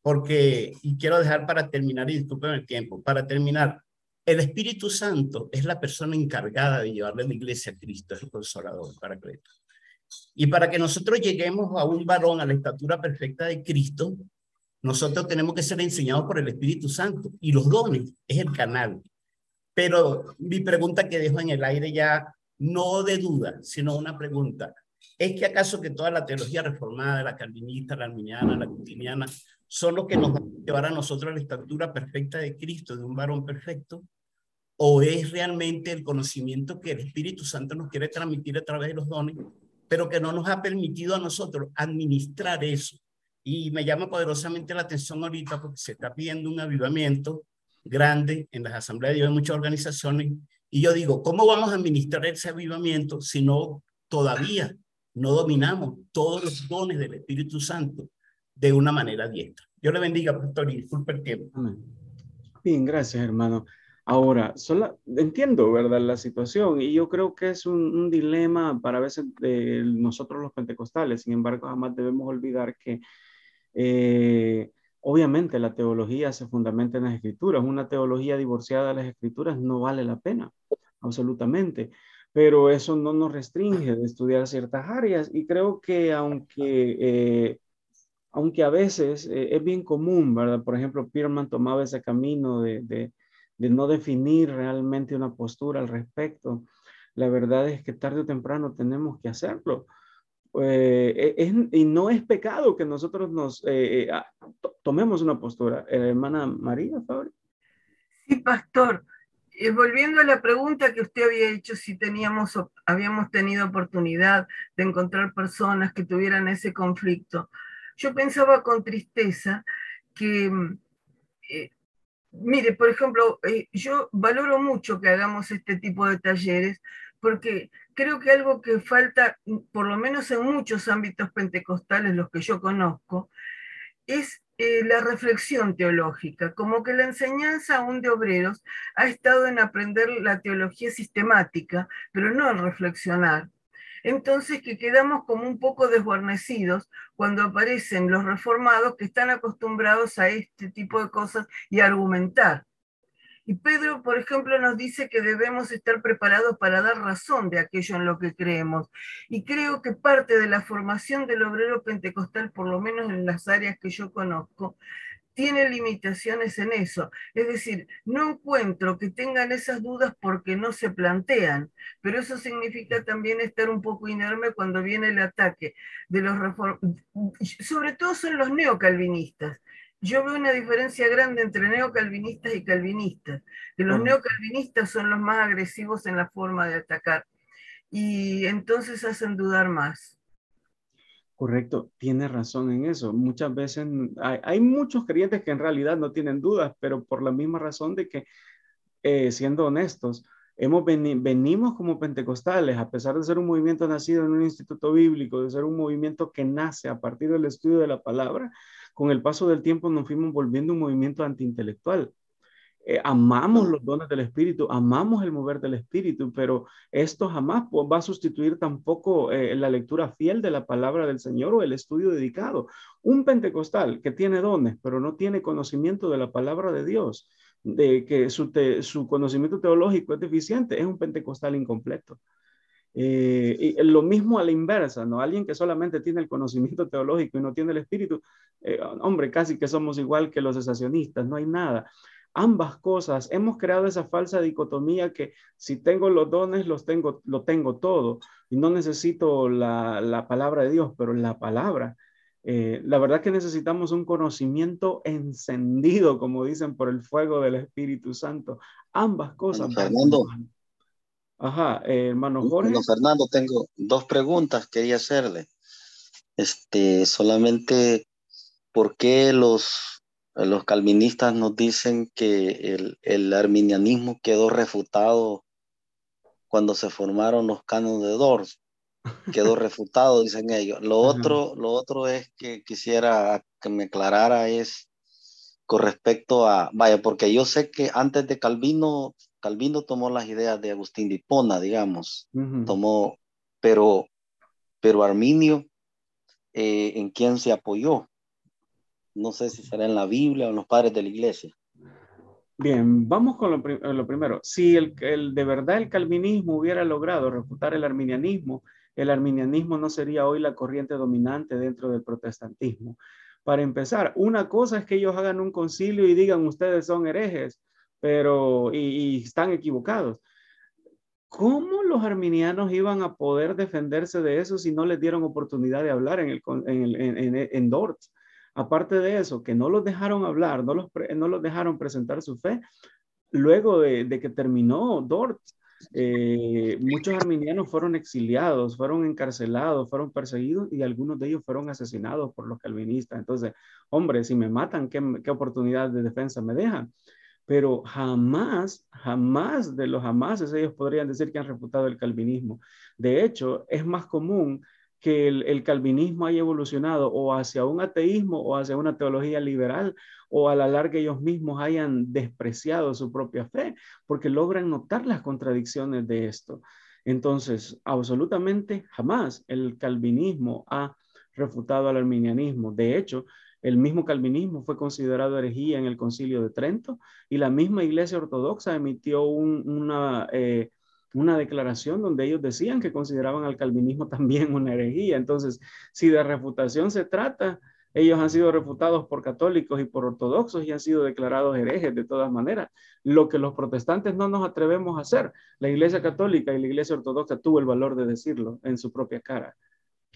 porque, y quiero dejar para terminar, y disculpen el tiempo, para terminar, el Espíritu Santo es la persona encargada de llevarle a la iglesia a Cristo, es el consolador, para Cristo. Y para que nosotros lleguemos a un varón a la estatura perfecta de Cristo, nosotros tenemos que ser enseñados por el Espíritu Santo y los dones es el canal. Pero mi pregunta que dejo en el aire ya no de duda, sino una pregunta. ¿Es que acaso que toda la teología reformada, la calvinista, la arminiana, la agustiniana, son los que nos van a llevar a nosotros a la estatura perfecta de Cristo, de un varón perfecto? ¿O es realmente el conocimiento que el Espíritu Santo nos quiere transmitir a través de los dones, pero que no nos ha permitido a nosotros administrar eso? Y me llama poderosamente la atención ahorita porque se está pidiendo un avivamiento grande en las asambleas de Dios de muchas organizaciones. Y yo digo, ¿cómo vamos a administrar ese avivamiento si no todavía no dominamos todos los dones del Espíritu Santo de una manera diestra? Yo le bendiga, pastor, y disculpe el tiempo. Bien, gracias, hermano. Ahora, entiendo, ¿verdad? La situación y yo creo que es un, dilema para veces de nosotros los pentecostales. Sin embargo, jamás debemos olvidar que eh, obviamente la teología se fundamenta en las escrituras. Una teología divorciada de las escrituras no vale la pena, absolutamente. Pero eso no nos restringe de estudiar ciertas áreas y creo que aunque, eh, aunque a veces eh, es bien común, ¿verdad? Por ejemplo, Pierman tomaba ese camino de, de, de no definir realmente una postura al respecto. La verdad es que tarde o temprano tenemos que hacerlo eh, es, y no es pecado que nosotros nos eh, eh, ah, tomemos una postura. hermana María, favor. Sí, pastor. volviendo a la pregunta que usted había hecho, si teníamos, habíamos tenido oportunidad de encontrar personas que tuvieran ese conflicto, yo pensaba con tristeza que, mire, por ejemplo, yo valoro mucho que hagamos este tipo de talleres porque creo que algo que falta, por lo menos en muchos ámbitos pentecostales, los que yo conozco, es eh, la reflexión teológica, como que la enseñanza aún de obreros ha estado en aprender la teología sistemática, pero no en reflexionar. Entonces que quedamos como un poco desguarnecidos cuando aparecen los reformados que están acostumbrados a este tipo de cosas y a argumentar. Y Pedro, por ejemplo, nos dice que debemos estar preparados para dar razón de aquello en lo que creemos. Y creo que parte de la formación del obrero pentecostal, por lo menos en las áreas que yo conozco, tiene limitaciones en eso. Es decir, no encuentro que tengan esas dudas porque no se plantean, pero eso significa también estar un poco inerme cuando viene el ataque de los sobre todo son los neocalvinistas, yo veo una diferencia grande entre neocalvinistas y calvinistas, que los neocalvinistas son los más agresivos en la forma de atacar y entonces hacen dudar más. Correcto, tiene razón en eso. Muchas veces hay, muchos creyentes que en realidad no tienen dudas, pero por la misma razón de que, eh, siendo honestos, hemos venimos como pentecostales, a pesar de ser un movimiento nacido en un instituto bíblico, de ser un movimiento que nace a partir del estudio de la palabra, con el paso del tiempo nos fuimos volviendo un movimiento antiintelectual. Eh, amamos los dones del Espíritu, amamos el mover del Espíritu, pero esto jamás va a sustituir tampoco eh, la lectura fiel de la palabra del Señor o el estudio dedicado. Un pentecostal que tiene dones, pero no tiene conocimiento de la palabra de Dios, de que su, su conocimiento teológico es deficiente, es un pentecostal incompleto. Eh, y lo mismo a la inversa, ¿no? Alguien que solamente tiene el conocimiento teológico y no tiene el espíritu, eh, hombre, casi que somos igual que los cesacionistas, no hay nada. Ambas cosas, hemos creado esa falsa dicotomía que si tengo los dones, los tengo, lo tengo todo y no necesito la, la palabra de Dios, pero la palabra. Eh, la verdad que necesitamos un conocimiento encendido, como dicen, por el fuego del Espíritu Santo. Ambas cosas. Ajá, eh, hermano Jorge. Bueno, Fernando, tengo dos preguntas que quería hacerle. Este, solamente, ¿por qué los, los calvinistas nos dicen que el, el arminianismo quedó refutado cuando se formaron los canos de Dors? Quedó refutado, dicen ellos. Lo otro, lo otro es que quisiera que me aclarara es con respecto a, vaya, porque yo sé que antes de Calvino Calvino tomó las ideas de Agustín de Hipona, digamos, tomó, pero, pero Arminio, eh, ¿en quién se apoyó? No sé si será en la Biblia o en los padres de la iglesia. Bien, vamos con lo, eh, primero. Si el, el, de verdad el calvinismo hubiera logrado refutar el arminianismo, el arminianismo no sería hoy la corriente dominante dentro del protestantismo. Para empezar, una cosa es que ellos hagan un concilio y digan ustedes son herejes, pero y, están equivocados. ¿Cómo los arminianos iban a poder defenderse de eso si no les dieron oportunidad de hablar en, el, en, en, Dort? Aparte de eso, que no los dejaron hablar, no los, no los dejaron presentar su fe, luego de, de que terminó Dort, eh, muchos arminianos fueron exiliados, fueron encarcelados, fueron perseguidos y algunos de ellos fueron asesinados por los calvinistas. Entonces, hombre, si me matan, ¿qué, qué oportunidad de defensa me dejan? Pero jamás, jamás de los jamases ellos podrían decir que han refutado el calvinismo. De hecho, es más común que el, calvinismo haya evolucionado o hacia un ateísmo o hacia una teología liberal o a la larga ellos mismos hayan despreciado su propia fe porque logran notar las contradicciones de esto. Entonces, absolutamente jamás el calvinismo ha refutado al arminianismo. De hecho, el mismo calvinismo fue considerado herejía en el concilio de Trento y la misma iglesia ortodoxa emitió una, eh, una declaración donde ellos decían que consideraban al calvinismo también una herejía. Entonces, si de refutación se trata, ellos han sido refutados por católicos y por ortodoxos y han sido declarados herejes de todas maneras. Lo que los protestantes no nos atrevemos a hacer, la iglesia católica y la iglesia ortodoxa tuvo el valor de decirlo en su propia cara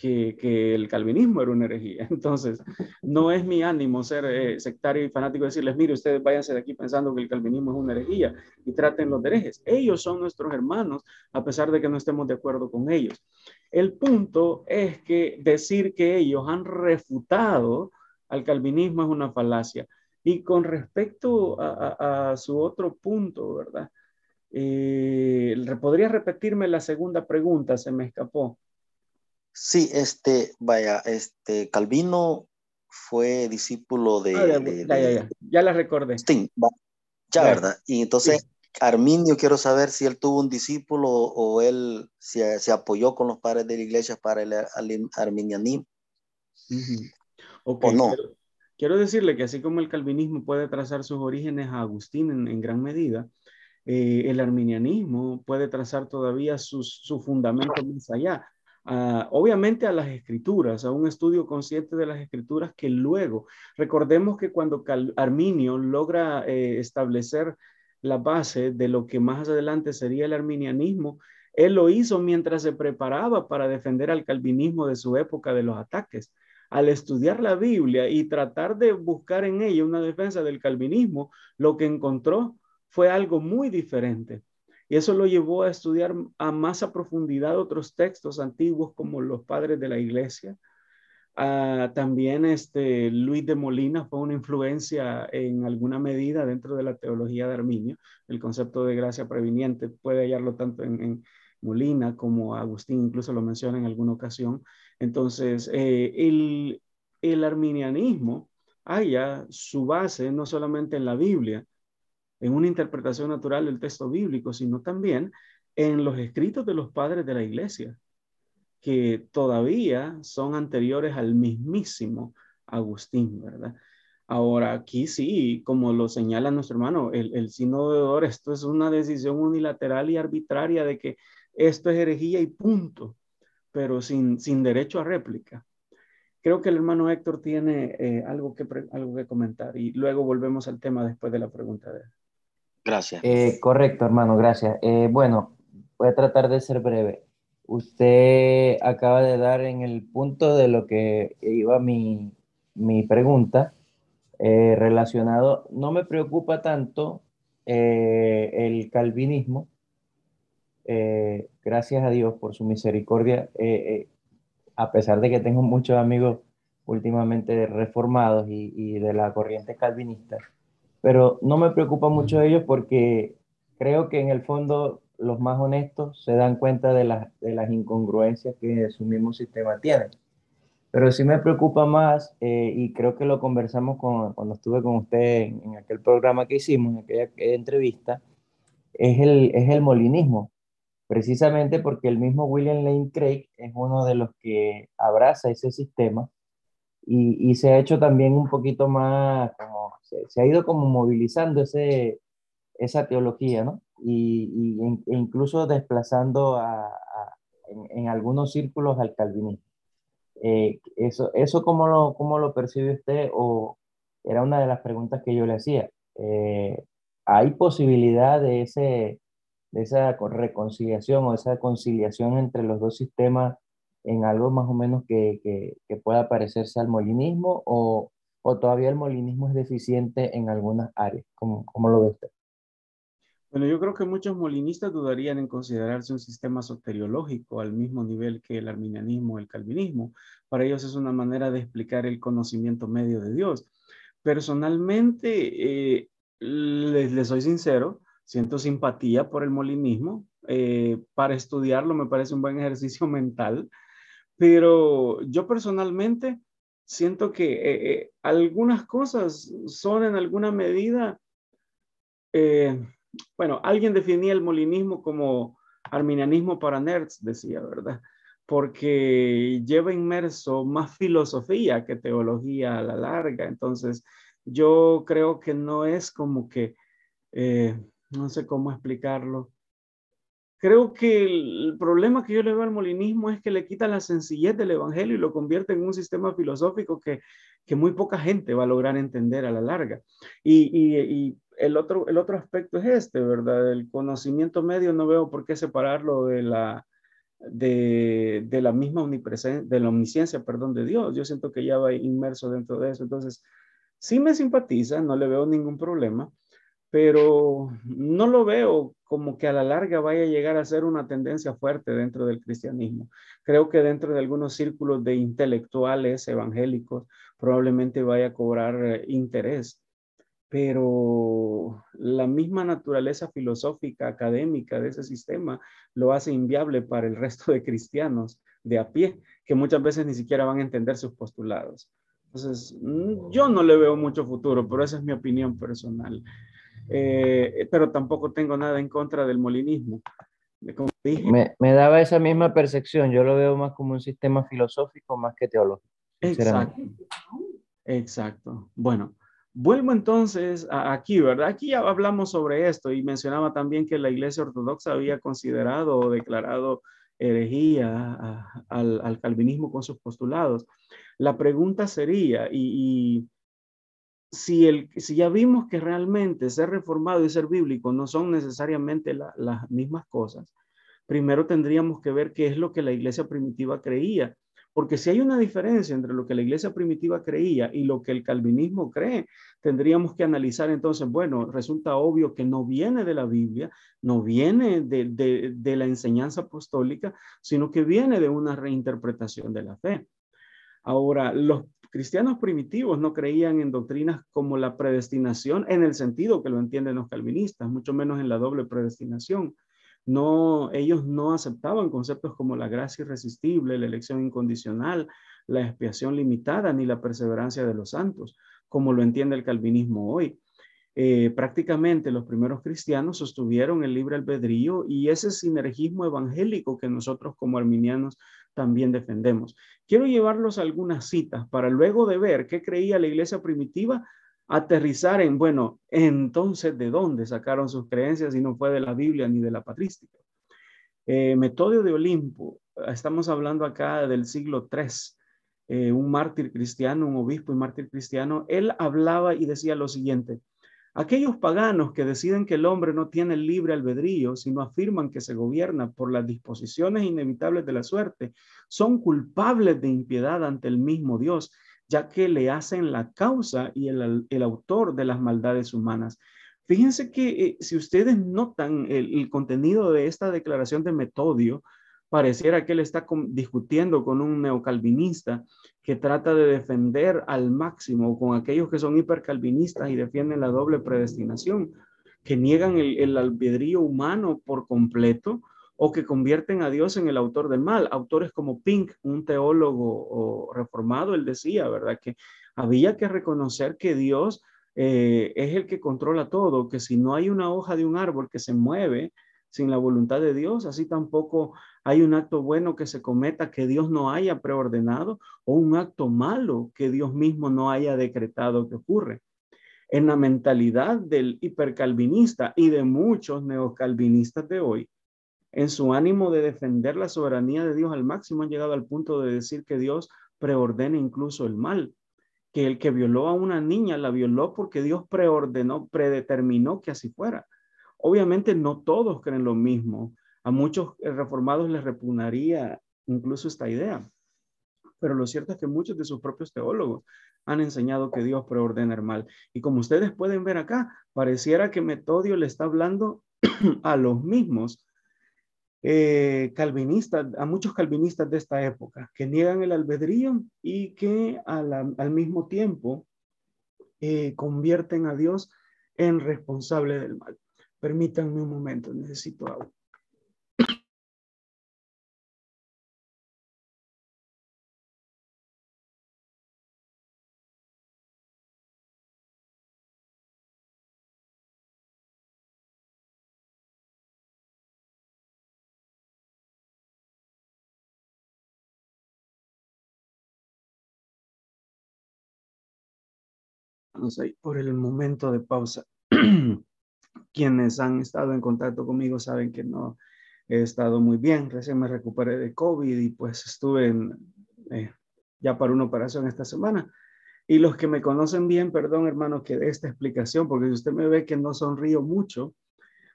que, el calvinismo era una herejía. Entonces, no es mi ánimo ser eh, sectario y fanático decirles, mire, ustedes váyanse de aquí pensando que el calvinismo es una herejía y traten los herejes. Ellos son nuestros hermanos, a pesar de que no estemos de acuerdo con ellos. El punto es que decir que ellos han refutado al calvinismo es una falacia. Y con respecto a, su otro punto, ¿verdad? Eh, ¿Podría repetirme la segunda pregunta? Se me escapó. Sí, este, vaya, este, Calvino fue discípulo de... Ah, ya, la recordé. ya, ¿verdad? Y entonces, Arminio, quiero saber si él tuvo un discípulo o él se, se apoyó con los padres de la iglesia para el, arminianismo. ¿O no? Quiero, decirle que así como el calvinismo puede trazar sus orígenes a Agustín en, gran medida, eh, el arminianismo puede trazar todavía sus, su fundamento más allá obviamente a las escrituras, a un estudio consciente de las escrituras que luego, recordemos que cuando Arminio logra eh, establecer la base de lo que más adelante sería el arminianismo, él lo hizo mientras se preparaba para defender al calvinismo de su época de los ataques. Al estudiar la Biblia y tratar de buscar en ella una defensa del calvinismo, lo que encontró fue algo muy diferente. Y eso lo llevó a estudiar a más a profundidad otros textos antiguos como los padres de la iglesia. Ah, también este, Luis de Molina fue una influencia en alguna medida dentro de la teología de Arminio. El concepto de gracia previniente puede hallarlo tanto en, Molina como Agustín, incluso lo menciona en alguna ocasión. Entonces, eh, el, el arminianismo haya su base no solamente en la Biblia, en una interpretación natural del texto bíblico, sino también en los escritos de los padres de la iglesia, que todavía son anteriores al mismísimo Agustín, ¿verdad? Ahora, aquí sí, como lo señala nuestro hermano, el, el sínodo de esto es una decisión unilateral y arbitraria de que esto es herejía y punto, pero sin, sin derecho a réplica. Creo que el hermano Héctor tiene eh, algo, que, algo que comentar y luego volvemos al tema después de la pregunta de él. Gracias. Eh, correcto, hermano, gracias. Eh, bueno, voy a tratar de ser breve. Usted acaba de dar en el punto de lo que iba mi, mi pregunta eh, relacionado. No me preocupa tanto el calvinismo, gracias a Dios por su misericordia, a pesar de que tengo muchos amigos últimamente reformados y, y de la corriente calvinista pero no me preocupa mucho ellos porque creo que en el fondo los más honestos se dan cuenta de, de las incongruencias que su mismo sistema tiene. Pero sí me preocupa más, eh, y creo que lo conversamos con, cuando estuve con usted en, aquel programa que hicimos, en aquella, entrevista, es el, es el molinismo. Precisamente porque el mismo William Lane Craig es uno de los que abraza ese sistema y, y se ha hecho también un poquito más como se, ha ido como movilizando ese, esa teología, ¿no? Y, e incluso desplazando a, en, algunos círculos al calvinismo. Eh, eso, eso cómo, lo, ¿Cómo lo percibe usted? O era una de las preguntas que yo le hacía. Eh, ¿Hay posibilidad de ese, de esa reconciliación o esa conciliación entre los dos sistemas en algo más o menos que, que, pueda parecerse al molinismo o, o, todavía el molinismo es deficiente en algunas áreas? ¿Cómo, cómo lo ves usted? Bueno, yo creo que muchos molinistas dudarían en considerarse un sistema soteriológico al mismo nivel que el arminianismo o el calvinismo. Para ellos es una manera de explicar el conocimiento medio de Dios. Personalmente, eh, les, soy sincero, siento simpatía por el molinismo. Eh, para estudiarlo me parece un buen ejercicio mental, pero yo personalmente siento que eh, algunas cosas son en alguna medida bueno, alguien definía el molinismo como arminianismo para nerds, decía, ¿verdad? Porque lleva inmerso más filosofía que teología a la larga. Entonces, yo creo que no es como que, eh, no sé cómo explicarlo. Creo que el problema que yo le veo al molinismo es que le quita la sencillez del evangelio y lo convierte en un sistema filosófico que, que muy poca gente va a lograr entender a la larga. Y, y, y el otro, el otro aspecto es este, ¿verdad? El conocimiento medio no veo por qué separarlo de la, de, de la misma omnipresencia, de la omnisciencia, perdón, de Dios. Yo siento que ya va inmerso dentro de eso. Entonces, sí me simpatiza, no le veo ningún problema, pero no lo veo como que a la larga vaya a llegar a ser una tendencia fuerte dentro del cristianismo. Creo que dentro de algunos círculos de intelectuales evangélicos probablemente vaya a cobrar eh, interés pero la misma naturaleza filosófica, académica de ese sistema lo hace inviable para el resto de cristianos de a pie, que muchas veces ni siquiera van a entender sus postulados. Entonces, mm, yo no le veo mucho futuro, pero esa es mi opinión personal. Eh, pero tampoco tengo nada en contra del molinismo. Como dije, me, me, daba esa misma percepción, yo lo veo más como un sistema filosófico más que teológico. Exacto. Exacto. Bueno, Vuelvo entonces aquí, ¿verdad? Aquí ya hablamos sobre esto y mencionaba también que la Iglesia Ortodoxa había considerado o declarado herejía al, calvinismo con sus postulados. La pregunta sería, y, si, el, si ya vimos que realmente ser reformado y ser bíblico no son necesariamente las mismas cosas, primero tendríamos que ver qué es lo que la iglesia primitiva creía porque si hay una diferencia entre lo que la iglesia primitiva creía y lo que el calvinismo cree, tendríamos que analizar entonces, bueno, resulta obvio que no viene de la Biblia, no viene de, la enseñanza apostólica, sino que viene de una reinterpretación de la fe. Ahora, los cristianos primitivos no creían en doctrinas como la predestinación en el sentido que lo entienden los calvinistas, mucho menos en la doble predestinación no, ellos no aceptaban conceptos como la gracia irresistible, la elección incondicional, la expiación limitada ni la perseverancia de los santos, como lo entiende el calvinismo hoy. Eh, prácticamente los primeros cristianos sostuvieron el libre albedrío y ese sinergismo evangélico que nosotros como arminianos también defendemos. Quiero llevarlos a algunas citas para luego de ver qué creía la iglesia primitiva, aterrizar en, bueno, entonces, ¿de dónde sacaron sus creencias si no fue de la Biblia ni de la patrística? Eh, Metodio de Olimpo, estamos hablando acá del siglo III, eh, un mártir cristiano, un obispo y mártir cristiano, él hablaba y decía lo siguiente, aquellos paganos que deciden que el hombre no tiene libre albedrío, sino afirman que se gobierna por las disposiciones inevitables de la suerte, son culpables de impiedad ante el mismo Dios ya que le hacen la causa y el, autor de las maldades humanas. Fíjense que eh, si ustedes notan el, contenido de esta declaración de Metodio, pareciera que él está discutiendo con un neocalvinista que trata de defender al máximo con aquellos que son hipercalvinistas y defienden la doble predestinación, que niegan el, albedrío humano por completo o que convierten a Dios en el autor del mal. Autores como Pink, un teólogo reformado, él decía, ¿verdad? Que había que reconocer que Dios eh, es el que controla todo, que si no hay una hoja de un árbol que se mueve sin la voluntad de Dios, así tampoco hay un acto bueno que se cometa que Dios no haya preordenado o un acto malo que Dios mismo no haya decretado que ocurre. En la mentalidad del hipercalvinista y de muchos neocalvinistas de hoy, en su ánimo de defender la soberanía de Dios al máximo, han llegado al punto de decir que Dios preordena incluso el mal, que el que violó a una niña la violó porque Dios preordenó, predeterminó que así fuera. Obviamente no todos creen lo mismo. A muchos reformados les repugnaría incluso esta idea. Pero lo cierto es que muchos de sus propios teólogos han enseñado que Dios preordena el mal. Y como ustedes pueden ver acá, pareciera que Metodio le está hablando a los mismos eh, calvinistas, a muchos calvinistas de esta época, que niegan el albedrío y que al mismo tiempo eh, convierten a Dios en responsable del mal. Permítanme un momento, necesito agua. Por el momento de pausa. Quienes han estado en contacto conmigo saben que no he estado muy bien. Recién me recuperé de COVID y pues estuve eh, ya para una operación esta semana. Y los que me conocen bien, perdón hermano que de esta explicación, porque si usted me ve que no sonrío mucho,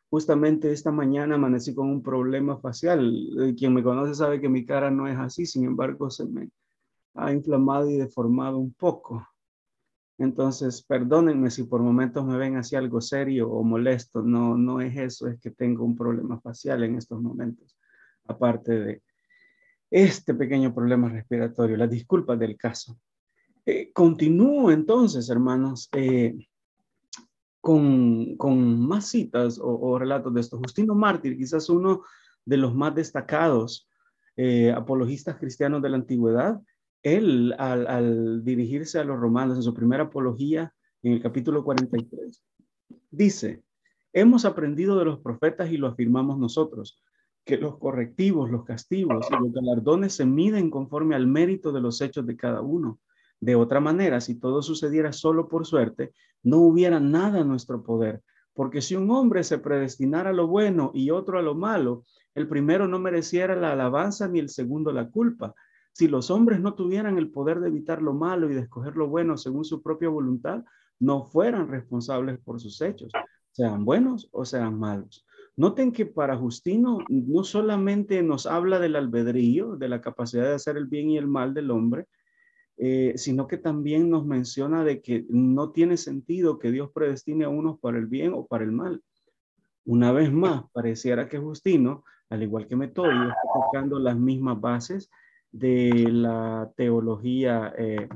justamente esta mañana amanecí con un problema facial. Eh, quien me conoce sabe que mi cara no es así, sin embargo se me ha inflamado y deformado un poco. Entonces, perdónenme si por momentos me ven así algo serio o molesto. No, no es eso, es que tengo un problema facial en estos momentos, aparte de este pequeño problema respiratorio, las disculpas del caso. Eh, continúo entonces, hermanos, eh, con, más citas o, relatos de esto. Justino Mártir, quizás uno de los más destacados eh, apologistas cristianos de la antigüedad, él al, dirigirse a los romanos en su primera apología, en el capítulo 43, dice, hemos aprendido de los profetas y lo afirmamos nosotros, que los correctivos, los castigos y los galardones se miden conforme al mérito de los hechos de cada uno. De otra manera, si todo sucediera solo por suerte, no hubiera nada a nuestro poder, porque si un hombre se predestinara a lo bueno y otro a lo malo, el primero no mereciera la alabanza ni el segundo la culpa. Si los hombres no tuvieran el poder de evitar lo malo y de escoger lo bueno según su propia voluntad, no fueran responsables por sus hechos, sean buenos o sean malos. Noten que para Justino no solamente nos habla del albedrío, de la capacidad de hacer el bien y el mal del hombre, eh, sino que también nos menciona de que no tiene sentido que Dios predestine a unos para el bien o para el mal. Una vez más, pareciera que Justino, al igual que Metodio, está tocando las mismas bases de la teología eh,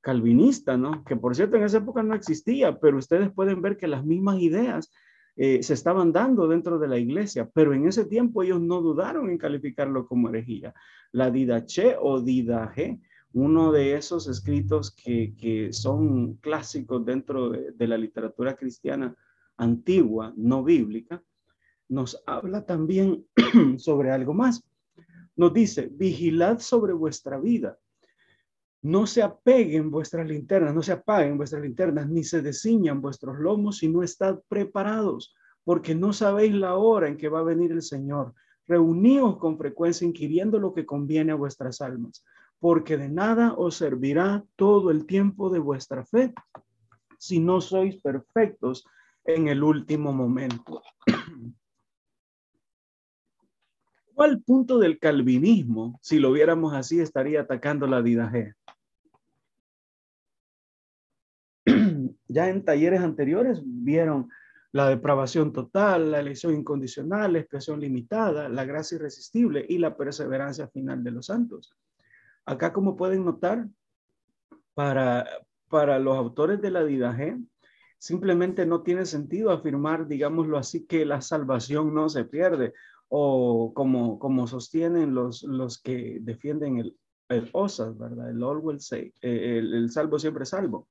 calvinista, ¿no? Que por cierto en esa época no existía, pero ustedes pueden ver que las mismas ideas eh, se estaban dando dentro de la iglesia, pero en ese tiempo ellos no dudaron en calificarlo como herejía. La Didache o Didaje, uno de esos escritos que, son clásicos dentro de la literatura cristiana antigua, no bíblica, nos habla también sobre algo más nos dice, vigilad sobre vuestra vida. No se apeguen vuestras linternas, no se apaguen vuestras linternas, ni se desciñan vuestros lomos si no estad preparados, porque no sabéis la hora en que va a venir el Señor. Reuníos con frecuencia inquiriendo lo que conviene a vuestras almas, porque de nada os servirá todo el tiempo de vuestra fe si no sois perfectos en el último momento. ¿Cuál punto del calvinismo, si lo viéramos así, estaría atacando la G? ya en talleres anteriores vieron la depravación total, la elección incondicional, la expresión limitada, la gracia irresistible y la perseverancia final de los santos. Acá, como pueden notar, para, para los autores de la vida G, simplemente no tiene sentido afirmar, digámoslo así, que la salvación no se pierde o como, como sostienen los, los que defienden el, el OSAS, ¿verdad? El say, eh, el, salvo siempre salvo.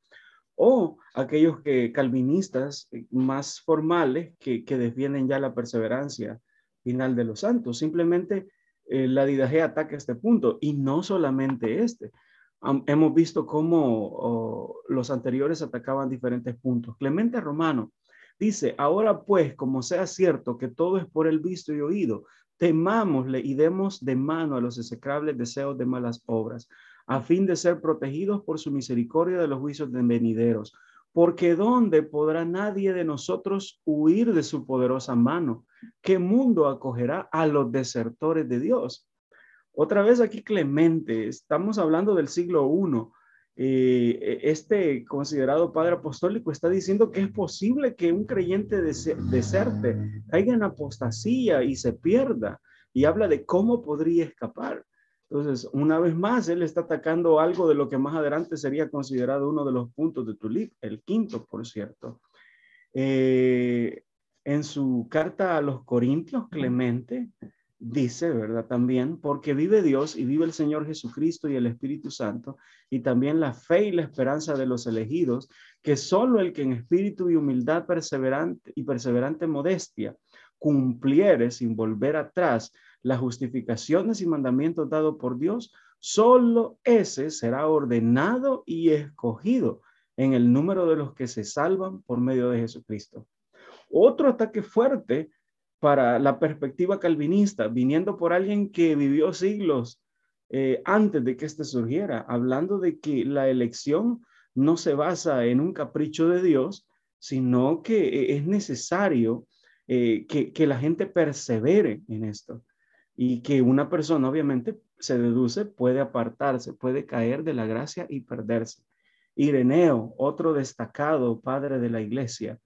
O aquellos que calvinistas eh, más formales que, que defienden ya la perseverancia final de los santos. Simplemente eh, la didaje ataca este punto y no solamente este. hemos visto cómo los anteriores atacaban diferentes puntos. Clemente Romano Dice, ahora pues, como sea cierto que todo es por el visto y oído, temámosle y demos de mano a los execrables deseos de malas obras, a fin de ser protegidos por su misericordia de los juicios de venideros, porque ¿dónde podrá nadie de nosotros huir de su poderosa mano? ¿Qué mundo acogerá a los desertores de Dios? Otra vez aquí Clemente, estamos hablando del siglo I. Eh, este considerado padre apostólico está diciendo que es posible que un creyente deserte, caiga en apostasía y se pierda. Y habla de cómo podría escapar. Entonces, una vez más, él está atacando algo de lo que más adelante sería considerado uno de los puntos de tu libro, el quinto, por cierto. Eh, en su carta a los Corintios, Clemente dice, ¿verdad? También, porque vive Dios y vive el Señor Jesucristo y el Espíritu Santo, y también la fe y la esperanza de los elegidos, que solo el que en espíritu y humildad perseverante y perseverante modestia cumpliere sin volver atrás las justificaciones y mandamientos dados por Dios, solo ese será ordenado y escogido en el número de los que se salvan por medio de Jesucristo. Otro ataque fuerte para la perspectiva calvinista, viniendo por alguien que vivió siglos eh, antes de que éste surgiera, hablando de que la elección no se basa en un capricho de Dios, sino que eh, es necesario eh, que, que la gente persevere en esto y que una persona obviamente se deduce puede apartarse, puede caer de la gracia y perderse. Ireneo, otro destacado padre de la iglesia,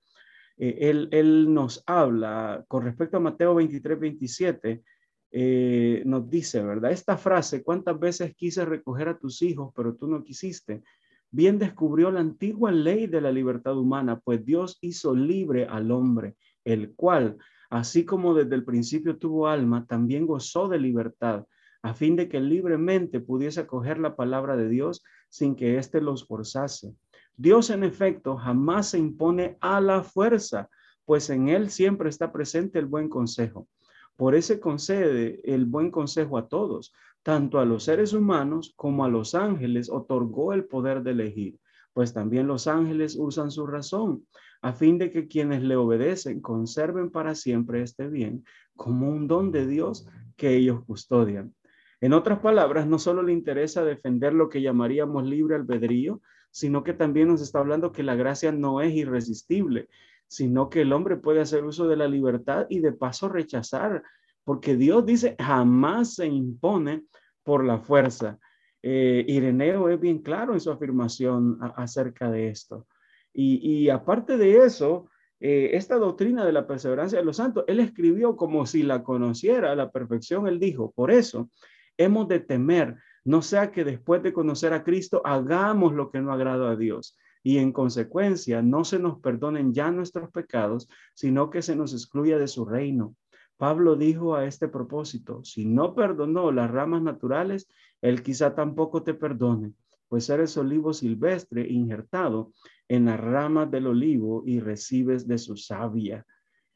eh, él, nos habla con respecto a Mateo 23, 27, eh, nos dice, ¿verdad? Esta frase, ¿cuántas veces quise recoger a tus hijos, pero tú no quisiste? Bien descubrió la antigua ley de la libertad humana, pues Dios hizo libre al hombre, el cual así como desde el principio tuvo alma, también gozó de libertad, a fin de que libremente pudiese acoger la palabra de Dios sin que éste los forzase. Dios, en efecto, jamás se impone a la fuerza, pues en él siempre está presente el buen consejo. Por ese concede el buen consejo a todos, tanto a los seres humanos como a los ángeles otorgó el poder de elegir, pues también los ángeles usan su razón a fin de que quienes le obedecen conserven para siempre este bien como un don de Dios que ellos custodian. En otras palabras, no solo le interesa defender lo que llamaríamos libre albedrío, sino que también nos está hablando que la gracia no es irresistible, sino que el hombre puede hacer uso de la libertad y de paso rechazar, porque Dios dice jamás se impone por la fuerza. Eh, Ireneo es bien claro en su afirmación acerca de esto. Y, aparte de eso, eh, esta doctrina de la perseverancia de los santos, él escribió como si la conociera a la perfección. Él dijo, por eso hemos de temer, no sea que después de conocer a Cristo hagamos lo que no agrada a Dios y en consecuencia no se nos perdonen ya nuestros pecados, sino que se nos excluya de su reino. Pablo dijo a este propósito, si no perdonó las ramas naturales, él quizá tampoco te perdone, pues eres olivo silvestre injertado en las ramas del olivo y recibes de su savia.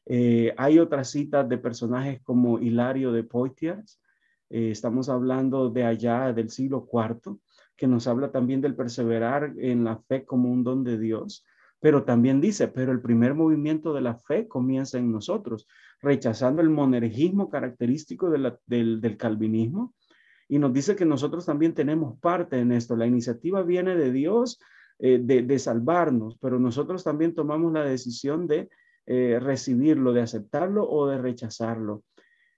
Eh, hay otras citas de personajes como Hilario de Poitiers, eh, estamos hablando de allá del siglo IV, que nos habla también del perseverar en la fe como un don de Dios, pero también dice, pero el primer movimiento de la fe comienza en nosotros, rechazando el monergismo característico del, del calvinismo, y nos dice que nosotros también tenemos parte en esto. La iniciativa viene de Dios eh, de, salvarnos, pero nosotros también tomamos la decisión de eh, recibirlo, de aceptarlo o de rechazarlo.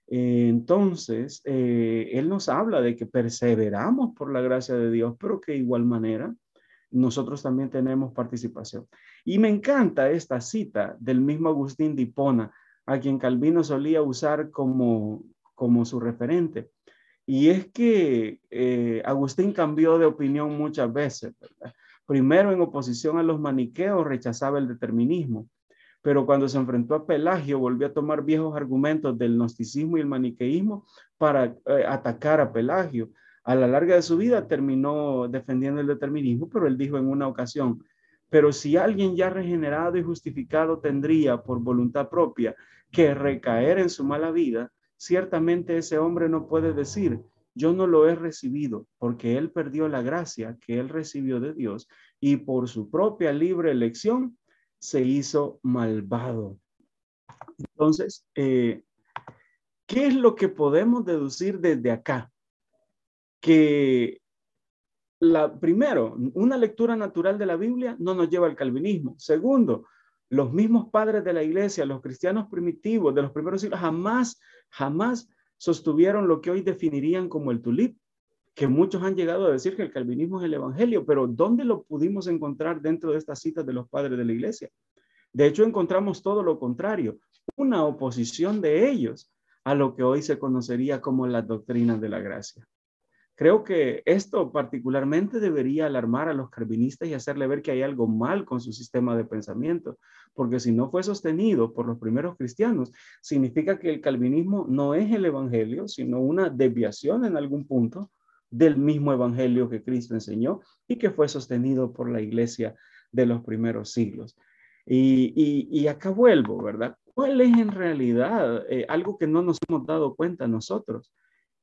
Eh, entonces, Él nos habla de que perseveramos por la gracia de Dios, pero que de igual manera nosotros también tenemos participación. Y me encanta esta cita del mismo Agustín de Hipona, a quien Calvino solía usar como, como su referente. Y es que Agustín cambió de opinión muchas veces. Primero, en oposición a los maniqueos, rechazaba el determinismo, pero cuando se enfrentó a Pelagio, volvió a tomar viejos argumentos del gnosticismo y el maniqueísmo para eh, atacar a Pelagio. A la larga de su vida terminó defendiendo el determinismo, pero él dijo en una ocasión, pero si alguien ya regenerado y justificado tendría por voluntad propia que recaer en su mala vida, ciertamente ese hombre no puede decir, yo no lo he recibido porque él perdió la gracia que él recibió de Dios y por su propia libre elección se hizo malvado. Entonces, eh, ¿qué es lo que podemos deducir desde acá? Que la, primero, una lectura natural de la Biblia no nos lleva al calvinismo. Segundo, los mismos padres de la iglesia, los cristianos primitivos de los primeros siglos, jamás, jamás sostuvieron lo que hoy definirían como el tulip, que muchos han llegado a decir que el calvinismo es el evangelio, pero ¿dónde lo pudimos encontrar dentro de estas citas de los padres de la iglesia? De hecho, encontramos todo lo contrario, una oposición de ellos a lo que hoy se conocería como las doctrinas de la gracia. Creo que esto particularmente debería alarmar a los calvinistas y hacerle ver que hay algo mal con su sistema de pensamiento, porque si no fue sostenido por los primeros cristianos, significa que el calvinismo no es el evangelio, sino una desviación en algún punto del mismo evangelio que Cristo enseñó y que fue sostenido por la iglesia de los primeros siglos. Y, acá vuelvo, ¿verdad? ¿Cuál es en realidad eh, algo que no nos hemos dado cuenta nosotros?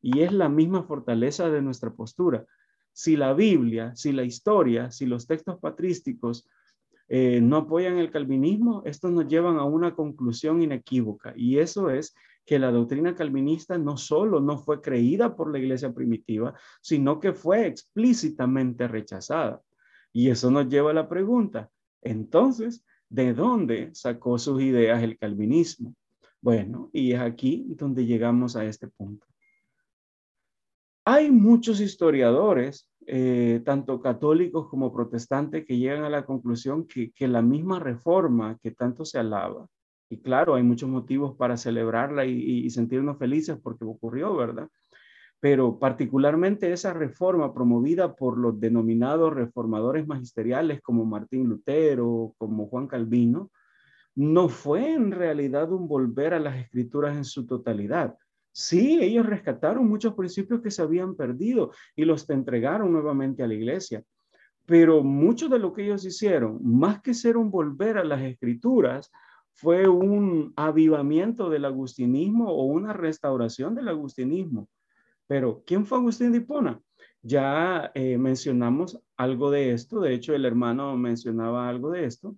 y es la misma fortaleza de nuestra postura. Si la Biblia, si la historia, si los textos patrísticos eh, no apoyan el calvinismo, estos nos llevan a una conclusión inequívoca y eso es que la doctrina calvinista no solo no fue creída por la iglesia primitiva, sino que fue explícitamente rechazada. Y eso nos lleva a la pregunta, entonces, ¿de dónde sacó sus ideas el calvinismo? Bueno, y es aquí donde llegamos a este punto. Hay muchos historiadores, eh, tanto católicos como protestantes, que llegan a la conclusión que, la misma reforma que tanto se alaba, y claro, hay muchos motivos para celebrarla y, sentirnos felices porque ocurrió, ¿verdad? Pero particularmente esa reforma promovida por los denominados reformadores magisteriales como Martín Lutero, como Juan Calvino, no fue en realidad un volver a las escrituras en su totalidad, Sí, ellos rescataron muchos principios que se habían perdido y los entregaron nuevamente a la iglesia. Pero mucho de lo que ellos hicieron, más que ser un volver a las escrituras, fue un avivamiento del agustinismo o una restauración del agustinismo. Pero, ¿quién fue Agustín de Hipona? Ya eh, mencionamos algo de esto, de hecho el hermano mencionaba algo de esto.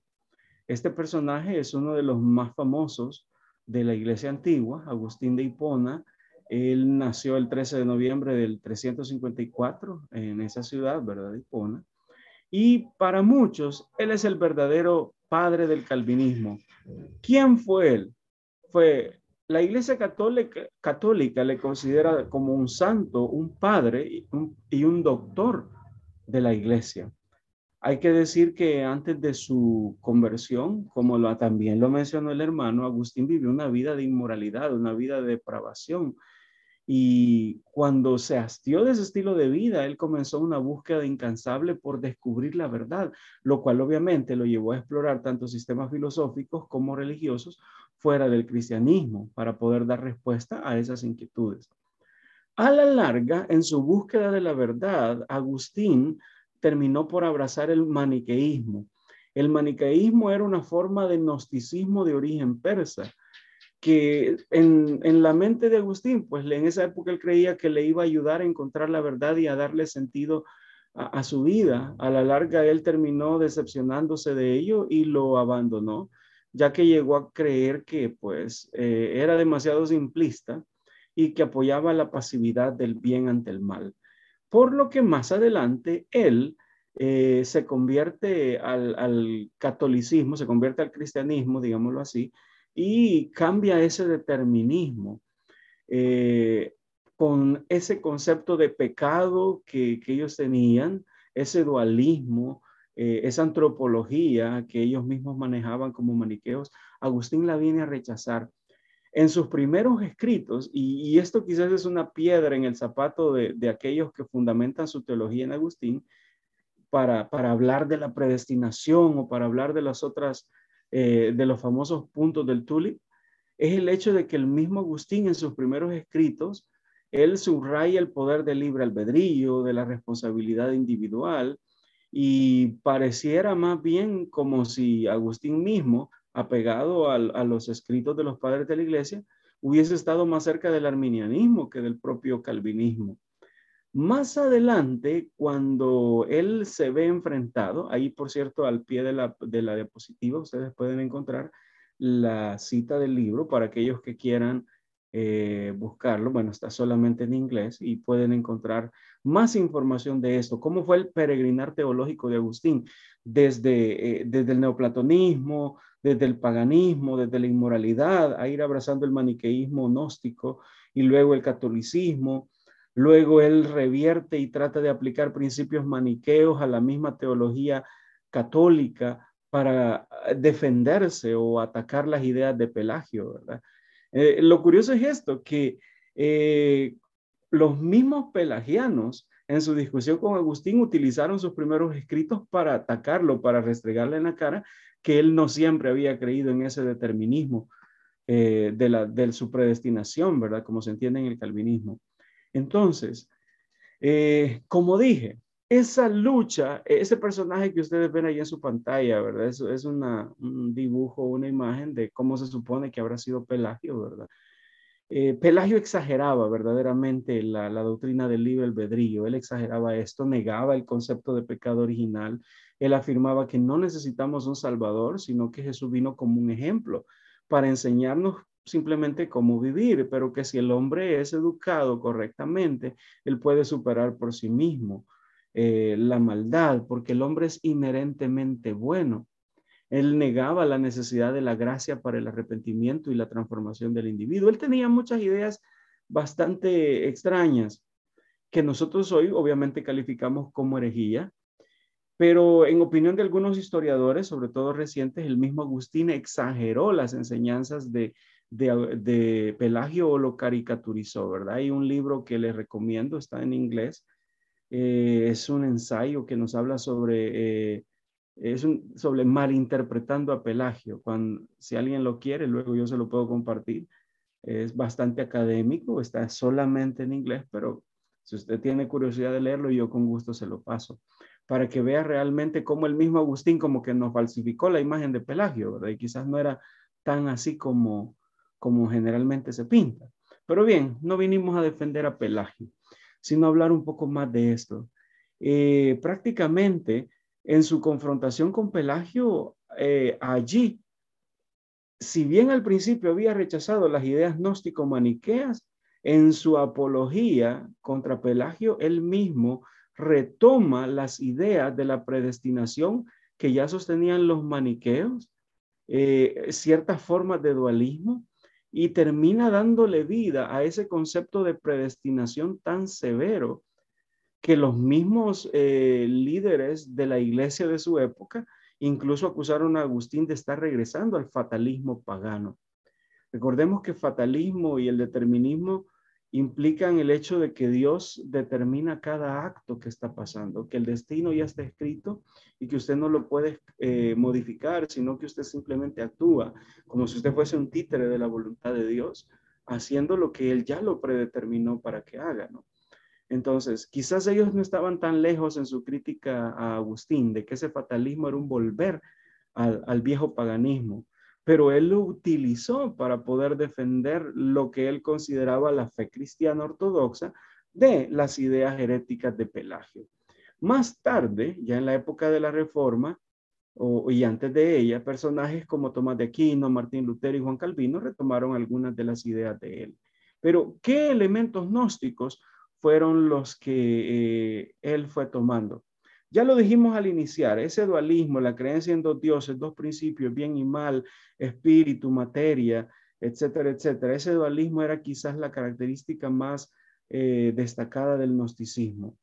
Este personaje es uno de los más famosos de la iglesia antigua, Agustín de Hipona. Él nació el 13 de noviembre del 354 en esa ciudad, ¿verdad? Hipona. Y para muchos, él es el verdadero padre del calvinismo. ¿Quién fue él? Fue la Iglesia Católica, católica le considera como un santo, un padre y un, y un doctor de la Iglesia. Hay que decir que antes de su conversión, como lo, también lo mencionó el hermano, Agustín vivió una vida de inmoralidad, una vida de depravación. Y cuando se hastió de ese estilo de vida, él comenzó una búsqueda incansable por descubrir la verdad, lo cual obviamente lo llevó a explorar tanto sistemas filosóficos como religiosos fuera del cristianismo para poder dar respuesta a esas inquietudes. A la larga, en su búsqueda de la verdad, Agustín terminó por abrazar el maniqueísmo. El maniqueísmo era una forma de gnosticismo de origen persa, que en, la mente de Agustín, pues en esa época él creía que le iba a ayudar a encontrar la verdad y a darle sentido a, su vida. A la larga él terminó decepcionándose de ello y lo abandonó, ya que llegó a creer que pues eh, era demasiado simplista y que apoyaba la pasividad del bien ante el mal por lo que más adelante él eh, se convierte al, catolicismo, se convierte al cristianismo, digámoslo así, y cambia ese determinismo eh, con ese concepto de pecado que, ellos tenían, ese dualismo, eh, esa antropología que ellos mismos manejaban como maniqueos, Agustín la viene a rechazar. En sus primeros escritos, y, esto quizás es una piedra en el zapato de, aquellos que fundamentan su teología en Agustín, para, para, hablar de la predestinación o para hablar de las otras, eh, de los famosos puntos del tulip, es el hecho de que el mismo Agustín en sus primeros escritos, él subraya el poder del libre albedrío, de la responsabilidad individual, y pareciera más bien como si Agustín mismo apegado a, los escritos de los padres de la iglesia, hubiese estado más cerca del arminianismo que del propio calvinismo. Más adelante, cuando él se ve enfrentado, ahí por cierto, al pie de la, de la diapositiva, ustedes pueden encontrar la cita del libro para aquellos que quieran eh, buscarlo. Bueno, está solamente en inglés y pueden encontrar más información de esto, cómo fue el peregrinar teológico de Agustín, desde, eh, desde el neoplatonismo, desde el paganismo, desde la inmoralidad, a ir abrazando el maniqueísmo gnóstico y luego el catolicismo. Luego él revierte y trata de aplicar principios maniqueos a la misma teología católica para defenderse o atacar las ideas de Pelagio, ¿verdad? Eh, lo curioso es esto, que eh, los mismos pelagianos en su discusión con Agustín utilizaron sus primeros escritos para atacarlo, para restregarle en la cara que él no siempre había creído en ese determinismo eh, de, la, de su predestinación, ¿verdad? Como se entiende en el calvinismo. Entonces, eh, como dije, esa lucha, ese personaje que ustedes ven ahí en su pantalla, ¿verdad? Es, es un dibujo, una imagen de cómo se supone que habrá sido Pelagio, ¿verdad? Eh, Pelagio exageraba verdaderamente la, doctrina del libre albedrío. Él exageraba esto, negaba el concepto de pecado original. Él afirmaba que no necesitamos un salvador, sino que Jesús vino como un ejemplo para enseñarnos simplemente cómo vivir, pero que si el hombre es educado correctamente, él puede superar por sí mismo eh, la maldad, porque el hombre es inherentemente bueno. Él negaba la necesidad de la gracia para el arrepentimiento y la transformación del individuo. Él tenía muchas ideas bastante extrañas que nosotros hoy obviamente calificamos como herejía, pero en opinión de algunos historiadores, sobre todo recientes, el mismo Agustín exageró las enseñanzas de, de, Pelagio o lo caricaturizó, ¿verdad? Hay un libro que les recomiendo, está en inglés, eh, es un ensayo que nos habla sobre... Eh, es un, sobre malinterpretando a Pelagio. Cuando, si alguien lo quiere, luego yo se lo puedo compartir. Es bastante académico, está solamente en inglés, pero si usted tiene curiosidad de leerlo, yo con gusto se lo paso, para que vea realmente cómo el mismo Agustín como que nos falsificó la imagen de Pelagio, ¿verdad? Y quizás no era tan así como, como generalmente se pinta. Pero bien, no vinimos a defender a Pelagio, sino a hablar un poco más de esto. Eh, prácticamente en su confrontación con Pelagio eh, allí, si bien al principio había rechazado las ideas gnóstico-maniqueas, en su apología contra Pelagio, él mismo retoma las ideas de la predestinación que ya sostenían los maniqueos, eh, ciertas formas de dualismo, y termina dándole vida a ese concepto de predestinación tan severo que los mismos eh, líderes de la iglesia de su época incluso acusaron a Agustín de estar regresando al fatalismo pagano. Recordemos que fatalismo y el determinismo implican el hecho de que Dios determina cada acto que está pasando, que el destino ya está escrito y que usted no lo puede eh, modificar, sino que usted simplemente actúa como si usted fuese un títere de la voluntad de Dios, haciendo lo que Él ya lo predeterminó para que haga, ¿no? Entonces, quizás ellos no estaban tan lejos en su crítica a Agustín de que ese fatalismo era un volver al, viejo paganismo, pero él lo utilizó para poder defender lo que él consideraba la fe cristiana ortodoxa de las ideas heréticas de Pelagio. Más tarde, ya en la época de la Reforma, y antes de ella, personajes como Tomás de Aquino, Martín Lutero y Juan Calvino retomaron algunas de las ideas de él. Pero, ¿qué elementos gnósticos fueron los que eh, él fue tomando. Ya lo dijimos al iniciar, ese dualismo, la creencia en dos dioses, dos principios, bien y mal, espíritu, materia, etcétera, etcétera. Ese dualismo era quizás la característica más eh, destacada del gnosticismo.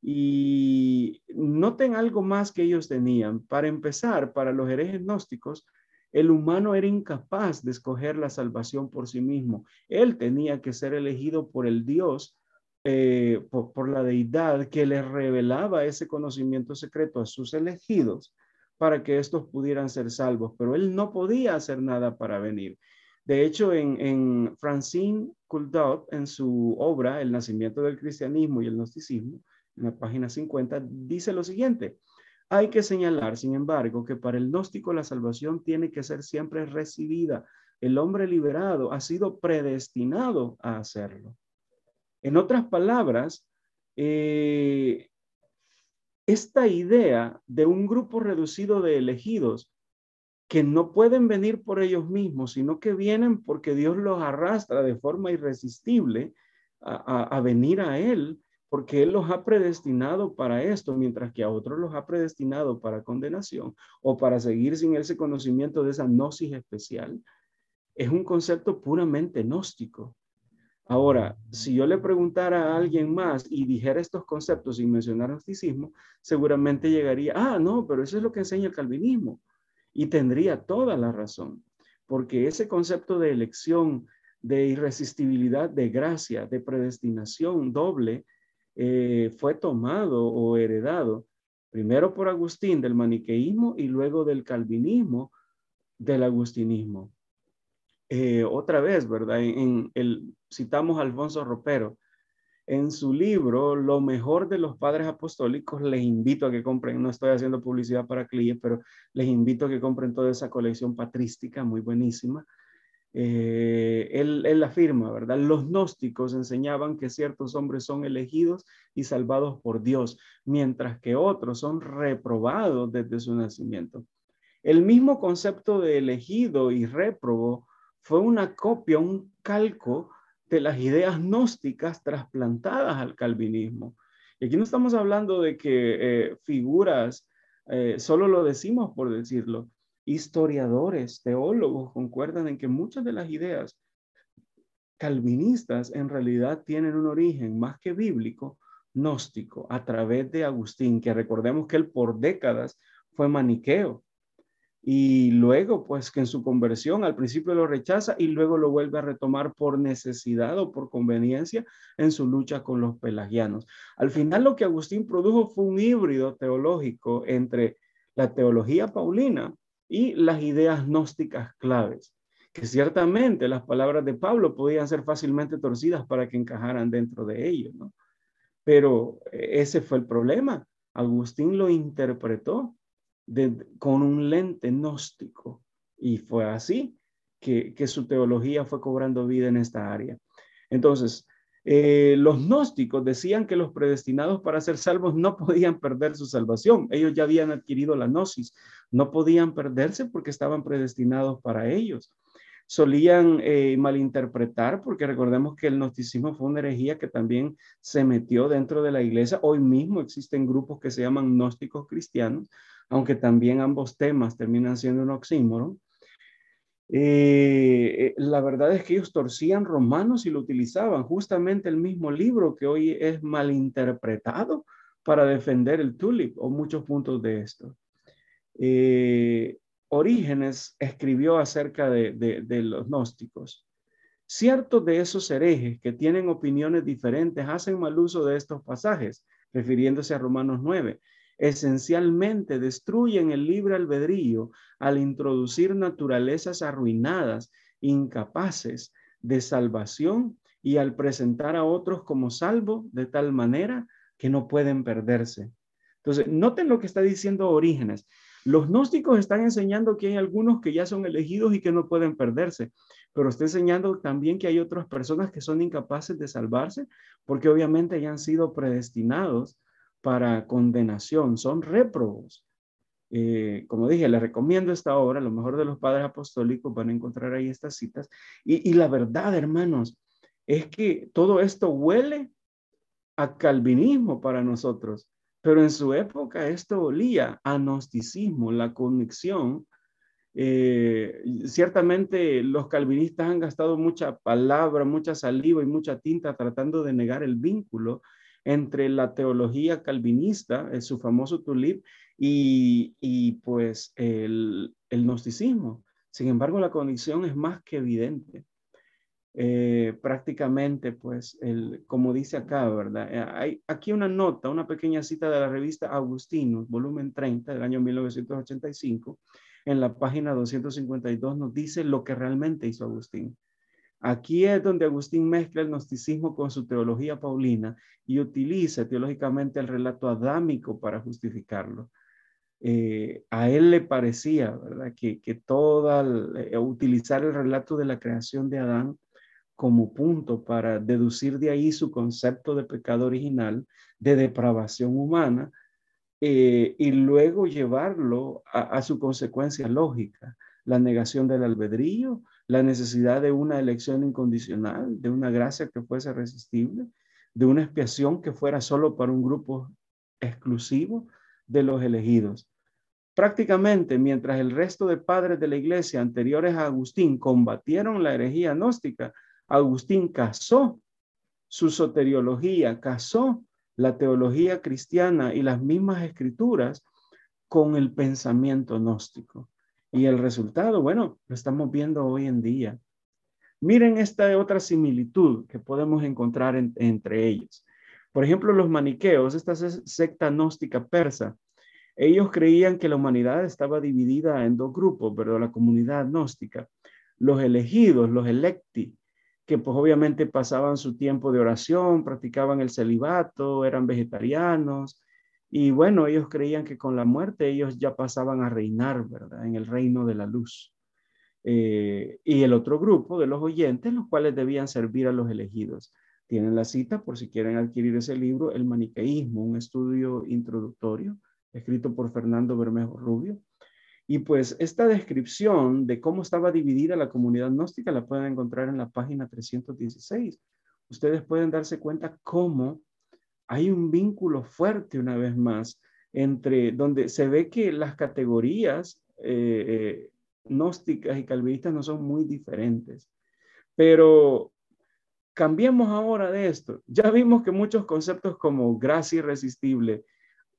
Y noten algo más que ellos tenían. Para empezar, para los herejes gnósticos, el humano era incapaz de escoger la salvación por sí mismo. Él tenía que ser elegido por el Dios eh, por, la deidad que le revelaba ese conocimiento secreto a sus elegidos para que estos pudieran ser salvos, pero él no podía hacer nada para venir. De hecho, en, Francine Coulthard, en su obra El nacimiento del cristianismo y el gnosticismo, en la página 50, dice lo siguiente. Hay que señalar, sin embargo, que para el gnóstico la salvación tiene que ser siempre recibida. El hombre liberado ha sido predestinado a hacerlo. En otras palabras, eh, esta idea de un grupo reducido de elegidos que no pueden venir por ellos mismos, sino que vienen porque Dios los arrastra de forma irresistible a, venir a Él, porque Él los ha predestinado para esto, mientras que a otros los ha predestinado para condenación o para seguir sin ese conocimiento de esa gnosis especial, es un concepto puramente gnóstico. Ahora, si yo le preguntara a alguien más y dijera estos conceptos sin mencionar gnosticismo, seguramente llegaría, ah, no, pero eso es lo que enseña el calvinismo. Y tendría toda la razón, porque ese concepto de elección, de irresistibilidad, de gracia, de predestinación doble, eh, fue tomado o heredado primero por Agustín del maniqueísmo y luego del calvinismo del agustinismo. Eh, otra vez, ¿verdad? En, el, citamos a Alfonso Ropero. En su libro, Lo mejor de los padres apostólicos, les invito a que compren, no estoy haciendo publicidad para clientes, pero les invito a que compren toda esa colección patrística, muy buenísima. Eh, él, afirma, ¿verdad? Los gnósticos enseñaban que ciertos hombres son elegidos y salvados por Dios, mientras que otros son reprobados desde su nacimiento. El mismo concepto de elegido y reprobo fue una copia, un calco de las ideas gnósticas trasplantadas al calvinismo. Y aquí no estamos hablando de que eh, figuras, eh, solo lo decimos por decirlo, historiadores, teólogos concuerdan en que muchas de las ideas calvinistas en realidad tienen un origen más que bíblico, gnóstico, a través de Agustín, que recordemos que él por décadas fue maniqueo. Y luego, pues que en su conversión al principio lo rechaza y luego lo vuelve a retomar por necesidad o por conveniencia en su lucha con los pelagianos. Al final lo que Agustín produjo fue un híbrido teológico entre la teología paulina y las ideas gnósticas claves, que ciertamente las palabras de Pablo podían ser fácilmente torcidas para que encajaran dentro de ellos, ¿no? Pero eh, ese fue el problema. Agustín lo interpretó con un lente gnóstico y fue así que, su teología fue cobrando vida en esta área. Entonces, eh, los gnósticos decían que los predestinados para ser salvos no podían perder su salvación. Ellos ya habían adquirido la gnosis. No podían perderse porque estaban predestinados para ellos. Solían eh, malinterpretar, porque recordemos que el gnosticismo fue una herejía que también se metió dentro de la iglesia. Hoy mismo existen grupos que se llaman gnósticos cristianos, aunque también ambos temas terminan siendo un oxímoron. Eh, eh, la verdad es que ellos torcían romanos y lo utilizaban, justamente el mismo libro que hoy es malinterpretado para defender el tulip o muchos puntos de esto. Eh, Orígenes escribió acerca de, de los gnósticos. Ciertos de esos herejes que tienen opiniones diferentes hacen mal uso de estos pasajes, refiriéndose a Romanos 9 esencialmente destruyen el libre albedrío al introducir naturalezas arruinadas, incapaces de salvación y al presentar a otros como salvo de tal manera que no pueden perderse. Entonces, noten lo que está diciendo Orígenes. Los gnósticos están enseñando que hay algunos que ya son elegidos y que no pueden perderse, pero está enseñando también que hay otras personas que son incapaces de salvarse porque obviamente ya han sido predestinados para condenación, son réprobos. Eh, como dije, les recomiendo esta obra, lo mejor de los padres apostólicos, van a encontrar ahí estas citas. Y, la verdad, hermanos, es que todo esto huele a calvinismo para nosotros, pero en su época esto olía a gnosticismo, la conexión. Eh, ciertamente los calvinistas han gastado mucha palabra, mucha saliva y mucha tinta tratando de negar el vínculo entre la teología calvinista, su famoso tulip, y, pues el, gnosticismo. Sin embargo, la condición es más que evidente. Eh, prácticamente, pues, el, como dice acá, ¿verdad? Eh, hay aquí una nota, una pequeña cita de la revista Agustinos, volumen 30 del año 1985, en la página 252 nos dice lo que realmente hizo Agustín. Aquí es donde Agustín mezcla el gnosticismo con su teología paulina y utiliza teológicamente el relato adámico para justificarlo. Eh, a él le parecía, ¿verdad? Que, que toda, eh, utilizar el relato de la creación de Adán como punto para deducir de ahí su concepto de pecado original, de depravación humana, eh, y luego llevarlo a, a su consecuencia lógica, la negación del albedrío, la necesidad de una elección incondicional, de una gracia que fuese resistible, de una expiación que fuera solo para un grupo exclusivo de los elegidos. Prácticamente, mientras el resto de padres de la iglesia anteriores a Agustín combatieron la herejía gnóstica, Agustín casó su soteriología, casó la teología cristiana y las mismas escrituras con el pensamiento gnóstico. Y el resultado, bueno, lo estamos viendo hoy en día. Miren esta otra similitud que podemos encontrar entre ellos. Por ejemplo, los maniqueos, esta secta gnóstica persa, ellos creían que la humanidad estaba dividida en dos grupos, pero la comunidad gnóstica, los elegidos, los electi, que pues obviamente pasaban su tiempo de oración, practicaban el celibato, eran vegetarianos, y bueno, ellos creían que con la muerte ellos ya pasaban a reinar, ¿verdad? En el reino de la luz. Eh, y el otro grupo de los oyentes, los cuales debían servir a los elegidos. Tienen la cita por si quieren adquirir ese libro, El Maniqueísmo, un estudio introductorio, escrito por Fernando Bermejo Rubio. Y pues esta descripción de cómo estaba dividida la comunidad gnóstica la pueden encontrar en la página 316. Ustedes pueden darse cuenta cómo hay un vínculo fuerte una vez más entre donde se ve que las categorías eh, eh, gnósticas y calvinistas no son muy diferentes. Pero cambiemos ahora de esto. Ya vimos que muchos conceptos como gracia irresistible,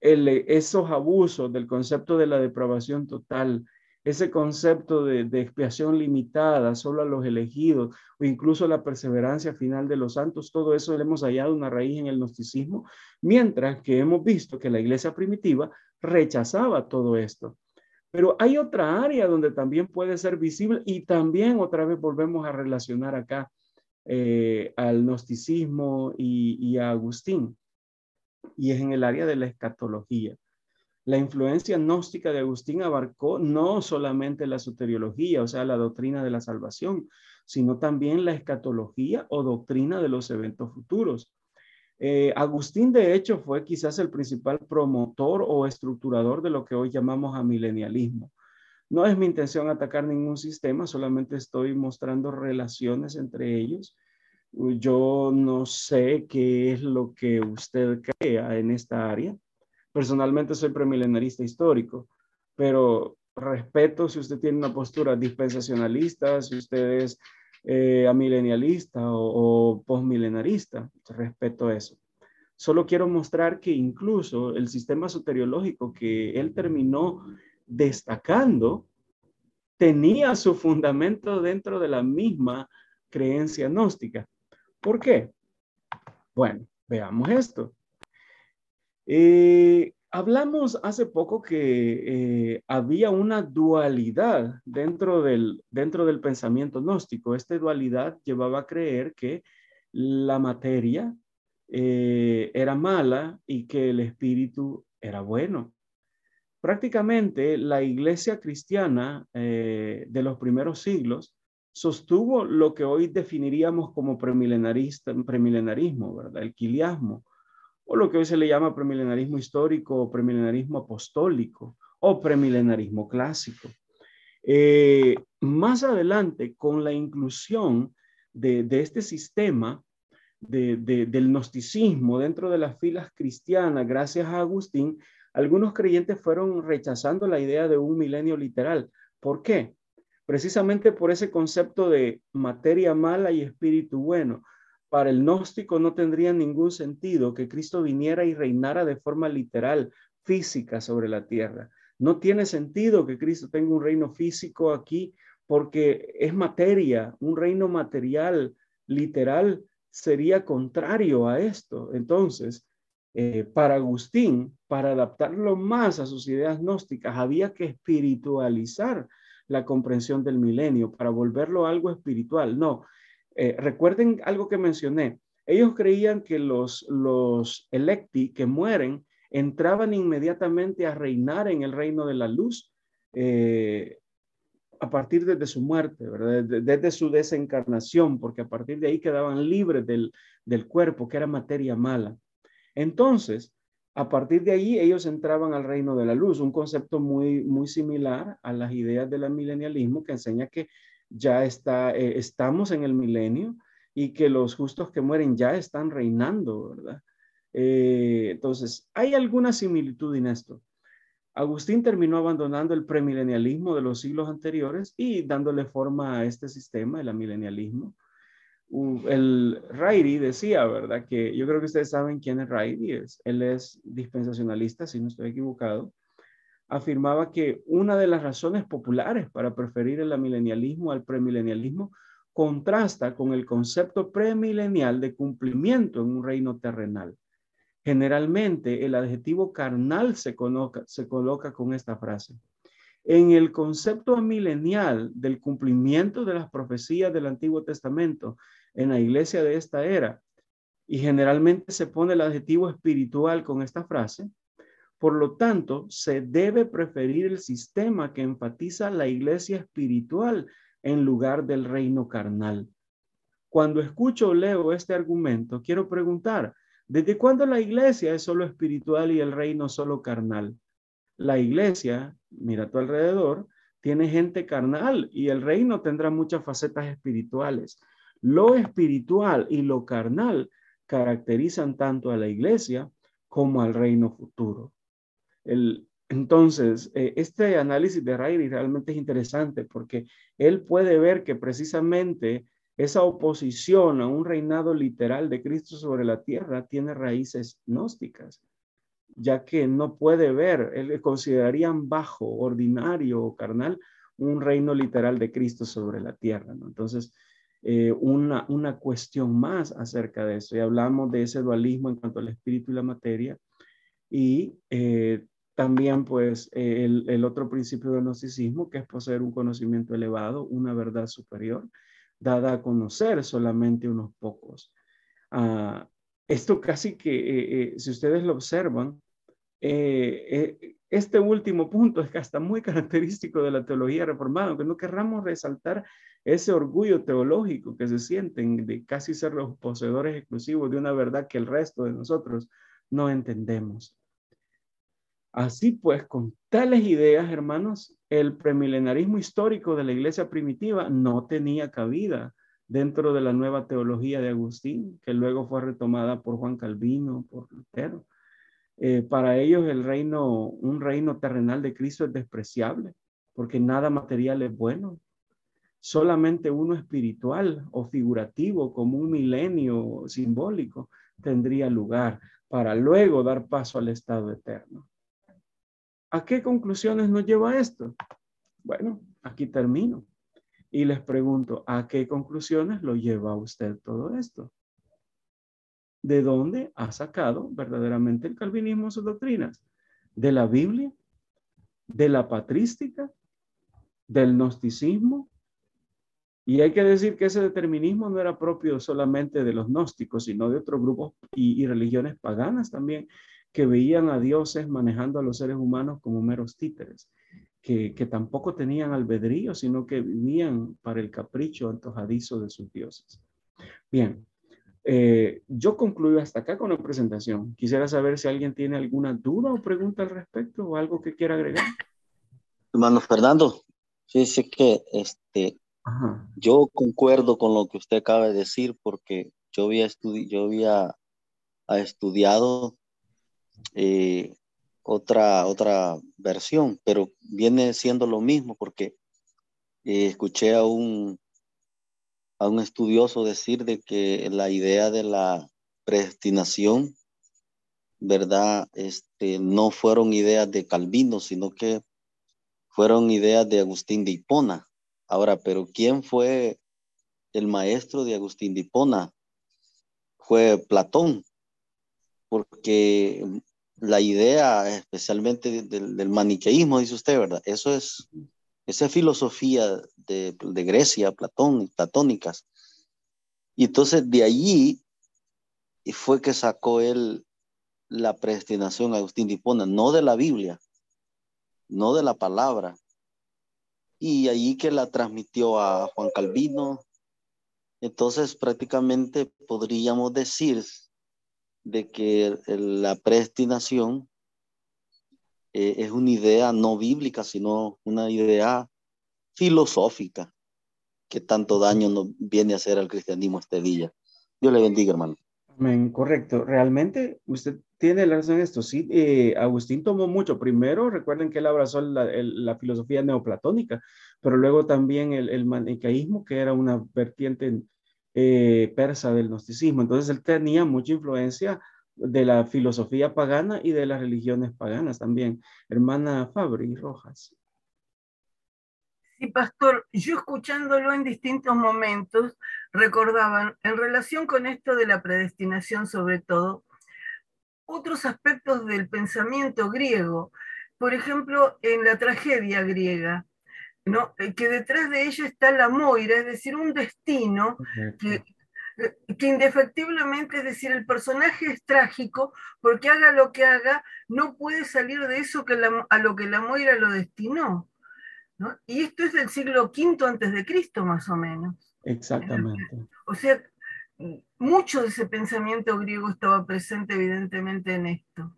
esos abusos del concepto de la depravación total, ese concepto de, expiación limitada solo a los elegidos o incluso la perseverancia final de los santos, todo eso le hemos hallado una raíz en el gnosticismo, mientras que hemos visto que la iglesia primitiva rechazaba todo esto. Pero hay otra área donde también puede ser visible y también otra vez volvemos a relacionar acá eh, al gnosticismo y, y a Agustín, y es en el área de la escatología. La influencia gnóstica de Agustín abarcó no solamente la soteriología, o sea, la doctrina de la salvación, sino también la escatología o doctrina de los eventos futuros. Eh, Agustín, de hecho, fue quizás el principal promotor o estructurador de lo que hoy llamamos amilenialismo. No es mi intención atacar ningún sistema, solamente estoy mostrando relaciones entre ellos. Yo no sé qué es lo que usted crea en esta área. Personalmente soy premilenarista histórico, pero respeto si usted tiene una postura dispensacionalista, si usted es eh, amilenialista o, o postmilenarista, respeto eso. Solo quiero mostrar que incluso el sistema soteriológico que él terminó destacando tenía su fundamento dentro de la misma creencia gnóstica. ¿Por qué? Bueno, veamos esto. Eh, hablamos hace poco que eh, había una dualidad dentro del, dentro del pensamiento gnóstico. Esta dualidad llevaba a creer que la materia eh, era mala y que el espíritu era bueno. Prácticamente la iglesia cristiana de los primeros siglos sostuvo lo que hoy definiríamos como premilenarismo, ¿verdad? El quiliasmo o lo que hoy se le llama premilenarismo histórico o premilenarismo apostólico o premilenarismo clásico. Eh, más adelante, con la inclusión de, este sistema del gnosticismo dentro de las filas cristianas, gracias a Agustín, algunos creyentes fueron rechazando la idea de un milenio literal. ¿Por qué? Precisamente por ese concepto de materia mala y espíritu bueno para el gnóstico no tendría ningún sentido que Cristo viniera y reinara de forma literal, física sobre la tierra. No tiene sentido que Cristo tenga un reino físico aquí porque es materia, un reino material, literal, sería contrario a esto. Entonces, eh, para Agustín, para adaptarlo más a sus ideas gnósticas, había que espiritualizar la comprensión del milenio para volverlo algo espiritual. No, eh, recuerden algo que mencioné. Ellos creían que los, los electi que mueren entraban inmediatamente a reinar en el reino de la luz eh, a partir de su muerte, Desde, su desencarnación, porque a partir de ahí quedaban libres del, del cuerpo, que era materia mala. Entonces, a partir de ahí ellos entraban al reino de la luz, un concepto muy, muy similar a las ideas del milenialismo que enseña que ya está, eh, estamos en el milenio, y que los justos que mueren ya están reinando, ¿verdad? Eh, entonces, hay alguna similitud en esto. Agustín terminó abandonando el premilenialismo de los siglos anteriores y dándole forma a este sistema, el amilenialismo. El Rairi decía, ¿verdad? Que yo creo que ustedes saben quién es Rairi. Él es dispensacionalista, si no estoy equivocado. Afirmaba que una de las razones populares para preferir el amilenialismo al premilenialismo contrasta con el concepto premilenial de cumplimiento en un reino terrenal. Generalmente el adjetivo carnal se coloca, se coloca con esta frase. En el concepto amilenial del cumplimiento de las profecías del Antiguo Testamento en la iglesia de esta era, y generalmente se pone el adjetivo espiritual con esta frase, por lo tanto, se debe preferir el sistema que enfatiza la iglesia espiritual en lugar del reino carnal. Cuando escucho o leo este argumento, quiero preguntar, ¿Desde cuándo la iglesia es solo espiritual y el reino solo carnal? La iglesia, mira a tu alrededor, tiene gente carnal y el reino tendrá muchas facetas espirituales. Lo espiritual y lo carnal caracterizan tanto a la iglesia como al reino futuro. Entonces, eh, este análisis de Riley realmente es interesante porque él puede ver que precisamente esa oposición a un reinado literal de Cristo sobre la tierra tiene raíces gnósticas, ya que no puede ver, él considerarían bajo, ordinario o carnal un reino literal de Cristo sobre la tierra. Entonces, eh, una, una cuestión más acerca de eso. Y hablamos de ese dualismo en cuanto al espíritu y la materia. Y eh, también, pues, el, el, otro principio del gnosticismo, que es poseer un conocimiento elevado, una verdad superior dada a conocer solamente unos pocos. Ah, esto casi que, eh, eh, si ustedes lo observan, eh, este último punto es que hasta muy característico de la teología reformada, aunque no querramos resaltar ese orgullo teológico que se sienten de casi ser los poseedores exclusivos de una verdad que el resto de nosotros no entendemos. Así pues, con tales ideas, hermanos, el premilenarismo histórico de la iglesia primitiva no tenía cabida dentro de la nueva teología de Agustín, que luego fue retomada por Juan Calvino, por Lutero. Eh, para ellos el reino, un reino terrenal de Cristo es despreciable, porque nada material es bueno. Solamente uno espiritual o figurativo, como un milenio simbólico, tendría lugar para luego dar paso al estado eterno. ¿A qué conclusiones nos lleva esto? Bueno, aquí termino. Y les pregunto, ¿a qué conclusiones lo lleva usted todo esto? ¿De dónde ha sacado verdaderamente el calvinismo sus doctrinas? ¿De la Biblia? ¿De la patrística? ¿Del gnosticismo? Y hay que decir que ese determinismo no era propio solamente de los gnósticos, sino de otros grupos y, y religiones paganas también que veían a dioses manejando a los seres humanos como meros títeres, que, tampoco tenían albedrío, sino que vivían para el capricho antojadizo de sus dioses. Bien, eh, yo concluyo hasta acá con la presentación. Quisiera saber si alguien tiene alguna duda o pregunta al respecto o algo que quiera agregar. Hermano Fernando, fíjese que este, yo concuerdo con lo que usted acaba de decir porque yo había, yo había estudiado eh, otra, otra versión, pero viene siendo lo mismo porque eh, escuché a un, a un estudioso decir de que la idea de la predestinación, ¿verdad? Este, no fueron ideas de Calvino, sino que fueron ideas de Agustín de Hipona. Ahora, pero ¿quién fue el maestro de Agustín de Hipona? Fue Platón, porque la idea especialmente del, maniqueísmo, dice usted, ¿verdad? Eso es, esa filosofía de, Grecia, Platón, platónicas. Y entonces de allí fue que sacó él la predestinación a Agustín de Hipona, no de la Biblia, no de la palabra. Y allí que la transmitió a Juan Calvino. Entonces prácticamente podríamos decir de que la predestinación eh, es una idea no bíblica, sino una idea filosófica. que tanto daño nos viene a hacer al cristianismo este día. Dios le bendiga, hermano. Amén, correcto. Realmente usted tiene la razón en esto. Sí, eh, Agustín tomó mucho. Primero, recuerden que él abrazó la, filosofía neoplatónica, pero luego también el, manicaísmo, que era una vertiente eh, persa del gnosticismo. Entonces él tenía mucha influencia de la filosofía pagana y de las religiones paganas también. Hermana Fabri Rojas. Sí, pastor, yo escuchándolo en distintos momentos, recordaban, en relación con esto de la predestinación sobre todo, otros aspectos del pensamiento griego. Por ejemplo, en la tragedia griega, ¿no? Eh, que detrás de ella está la moira, es decir, un destino que, eh, que indefectiblemente, es decir, el personaje es trágico porque haga lo que haga, no puede salir de eso que a lo que la moira lo destinó. Y esto es del siglo V antes de Cristo, más o menos. Exactamente. O sea, mucho de ese pensamiento griego estaba presente evidentemente en esto.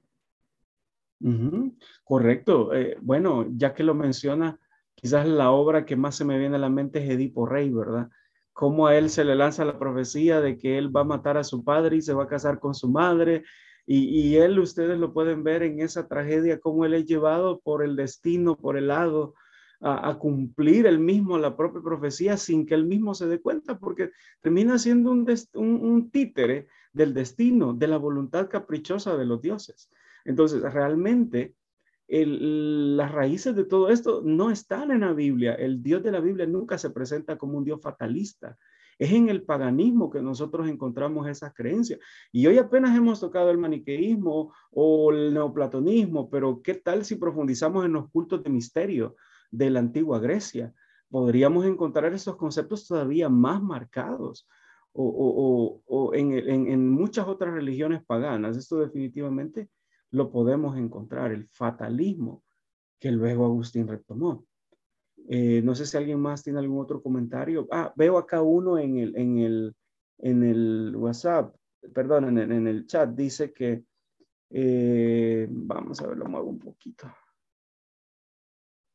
Correcto. Eh, bueno, ya que lo menciona, quizás la obra que más se me viene a la mente es Edipo Rey, ¿verdad? Cómo a él se le lanza la profecía de que él va a matar a su padre y se va a casar con su madre. Y, y él, ustedes lo pueden ver en esa tragedia, cómo él es llevado por el destino, por el lado a, cumplir él mismo la propia profecía sin que él mismo se dé cuenta, porque termina siendo un, un, títere del destino, de la voluntad caprichosa de los dioses. Entonces, realmente las raíces de todo esto no están en la Biblia. El Dios de la Biblia nunca se presenta como un Dios fatalista. Es en el paganismo que nosotros encontramos esas creencias. Y hoy apenas hemos tocado el maniqueísmo o el neoplatonismo, pero ¿qué tal si profundizamos en los cultos de misterio? de la antigua Grecia. Podríamos encontrar esos conceptos todavía más marcados o, en, muchas otras religiones paganas. Esto definitivamente lo podemos encontrar, el fatalismo que luego Agustín retomó. Eh, no sé si alguien más tiene algún otro comentario. Ah, veo acá uno en el, en el, en el WhatsApp, perdón, en el, chat, dice que, eh, vamos a ver, lo muevo un poquito